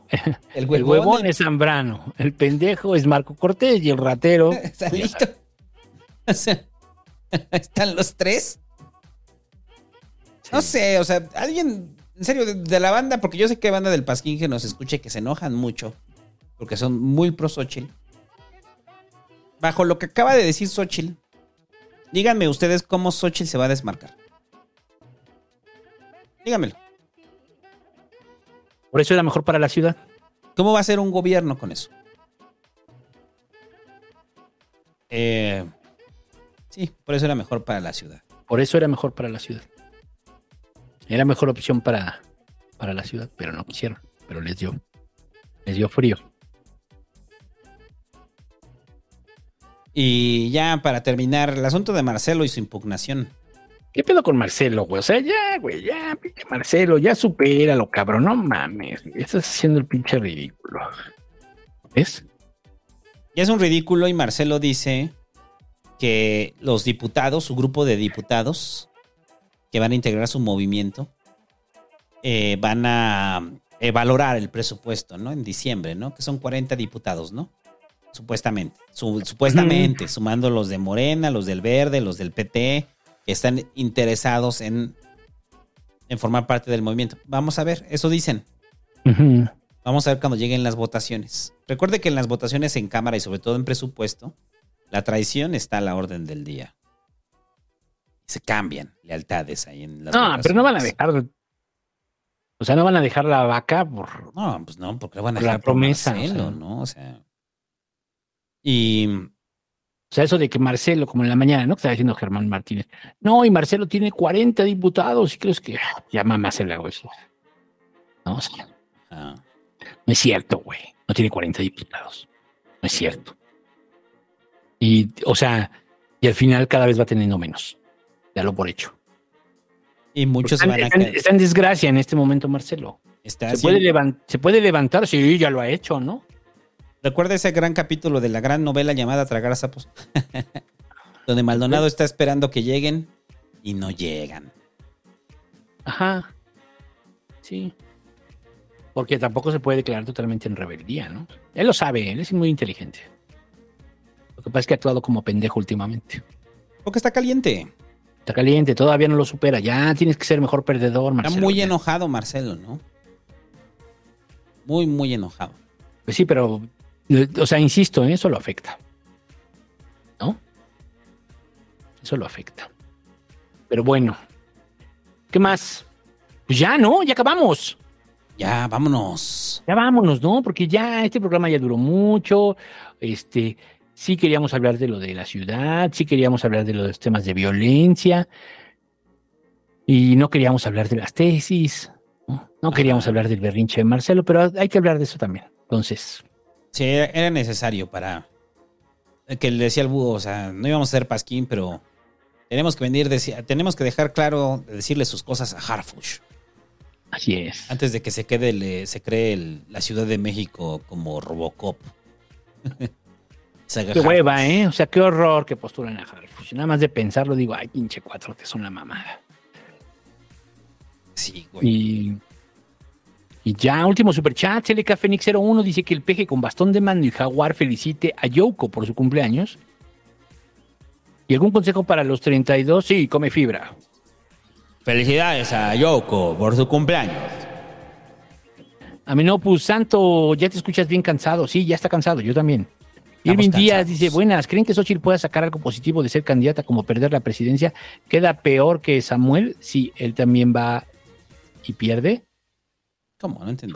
el huevón, el huevón es Zambrano, el pendejo es Marco Cortés y el ratero. Está Lito. O sea, están los tres. Sí. No sé, o sea, alguien, en serio, de, de, la banda, porque yo sé que banda del Pasquín que nos escuche que se enojan mucho, porque son muy pro Xochitl. Bajo lo que acaba de decir Xochitl, díganme ustedes cómo Xochitl se va a desmarcar. Dígamelo. Por eso era mejor para la ciudad. ¿Cómo va a ser un gobierno con eso? Eh, sí, por eso era mejor para la ciudad. Por eso era mejor para la ciudad. Era mejor opción para, para la ciudad, pero no quisieron. Pero les dio, les dio frío. Y ya para terminar, el asunto de Marcelo y su impugnación. ¿Qué pedo con Marcelo, güey? O sea, ya, güey, ya, pinche Marcelo, ya supéralo, cabrón, no mames. Estás haciendo el pinche ridículo. ¿Ves? Ya es un ridículo y Marcelo dice que los diputados, su grupo de diputados que van a integrar su movimiento, eh, van a eh, valorar el presupuesto, ¿no? En diciembre, ¿no? Que son 40 diputados, ¿no? Supuestamente. Su, supuestamente, sumando los de Morena, los del Verde, los del PT, que están interesados en, en formar parte del movimiento. Vamos a ver, eso dicen. Uh -huh. Vamos a ver cuando lleguen las votaciones. Recuerde que en las votaciones en Cámara y sobre todo en presupuesto, la traición está a la orden del día. Se cambian lealtades ahí en las No, pero no van a dejar. O sea, no van a dejar la vaca por. No, pues no, porque van a dejar la promesa. Marcelo, o sea, ¿no? O sea. Y. O sea, eso de que Marcelo, como en la mañana, ¿no? Que estaba diciendo Germán Martínez. No, y Marcelo tiene 40 diputados y crees que ya mamá se le hago eso. No, o sea, ah. no es cierto, güey. No tiene 40 diputados. No es cierto. Y, o sea, y al final cada vez va teniendo menos. Ya lo por hecho. Y muchos están, van a están, está en desgracia en este momento, Marcelo. Está se, haciendo... puede se puede levantar, sí, ya lo ha hecho, ¿no? Recuerda ese gran capítulo de la gran novela llamada Tragar a sapos, donde Maldonado está esperando que lleguen y no llegan. Ajá. Sí. Porque tampoco se puede declarar totalmente en rebeldía, ¿no? Él lo sabe, él es muy inteligente. Lo que pasa es que ha actuado como pendejo últimamente. Porque está caliente. Está caliente, todavía no lo supera. Ya tienes que ser mejor perdedor, Marcelo. Está muy enojado, Marcelo, ¿no? Muy, muy enojado. Pues sí, pero o sea, insisto, ¿eh? eso lo afecta. ¿No? Eso lo afecta. Pero bueno. ¿Qué más? Pues ya, ¿no? Ya acabamos. Ya, vámonos. Ya vámonos, ¿no? Porque ya este programa ya duró mucho. Este, sí queríamos hablar de lo de la ciudad, sí queríamos hablar de los temas de violencia. Y no queríamos hablar de las tesis. ¿no? No queríamos hablar del berrinche de Marcelo, pero hay que hablar de eso también. Entonces, Sí, era, necesario para. Que le decía al búho, o sea, no íbamos a ser pasquín, pero tenemos que venir, tenemos que dejar claro, decirle sus cosas a Harfush. así es. Antes de que se quede, le- se cree el- la Ciudad de México como Robocop. Qué hueva, ¿eh? O sea, qué horror que postulan a Harfush. Nada más de pensarlo digo, ay, pinche cuatro, te son la mamada. Sí, güey. Y, y ya, último superchat, CLK Fénix 01 dice que el peje con bastón de mando y jaguar felicite a Yoko por su cumpleaños. ¿Y algún consejo para los 32? Sí, come fibra. Felicidades a Yoko por su cumpleaños. Aminopus Santo, ya te escuchas bien cansado. Sí, ya está cansado, yo también. Irving Díaz cansados. dice, buenas, ¿creen que Xochitl pueda sacar algo positivo de ser candidata como perder la presidencia? ¿Queda peor que Samuel si él también va y pierde? ¿Cómo? No entendí.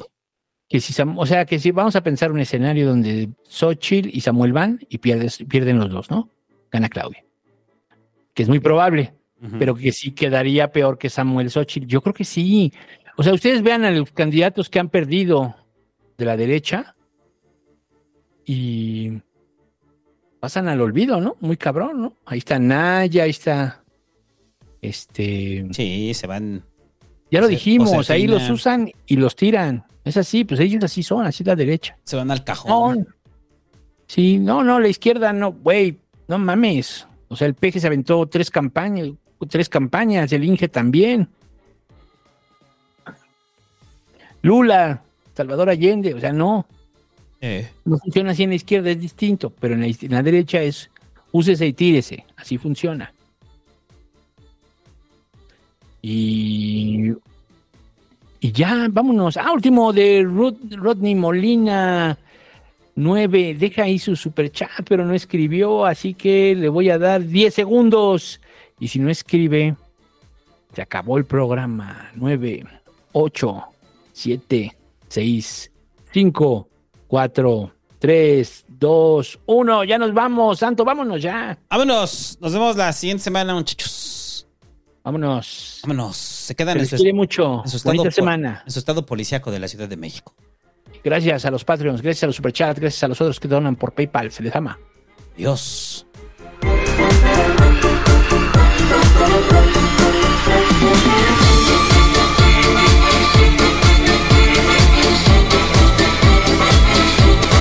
Que si o sea, que si vamos a pensar un escenario donde Xochitl y Samuel van y pierdes, pierden los dos, ¿no? Gana Claudia. Que es muy probable, pero que sí quedaría peor que Samuel Xochitl. Yo creo que sí. O sea, ustedes vean a los candidatos que han perdido de la derecha y pasan al olvido, ¿no? Muy cabrón, ¿no? Ahí está Naya, ahí está este. Sí, se van. Ya lo dijimos, Josefina. ahí los usan y los tiran. Es así, pues ellos así son, así es la derecha. Se van al cajón. No, sí, no, no, la izquierda no, güey, no mames. O sea, el peje se aventó tres campañas, tres campañas, el Inge también. Lula, Salvador Allende, o sea, no, Eh, no funciona así en la izquierda, es distinto, pero en la, en la derecha es úsese y tírese, así funciona. Y, y ya, vámonos. Ah, último de Rod- Rodney Molina 9. Deja ahí su super chat, pero no escribió, así que le voy a dar 10 segundos. Y si no escribe, se acabó el programa. 9, 8, 7, 6, 5, 4, 3, 2, 1. Ya nos vamos, Santo, vámonos ya. Vámonos. Nos vemos la siguiente semana, muchachos. Vámonos. Vámonos. Se quedan en, su, mucho. En su estado, semana. En su estado policíaco de la Ciudad de México. Gracias a los Patreons, gracias a los Superchats, gracias a los otros que donan por PayPal. Se les ama. Dios.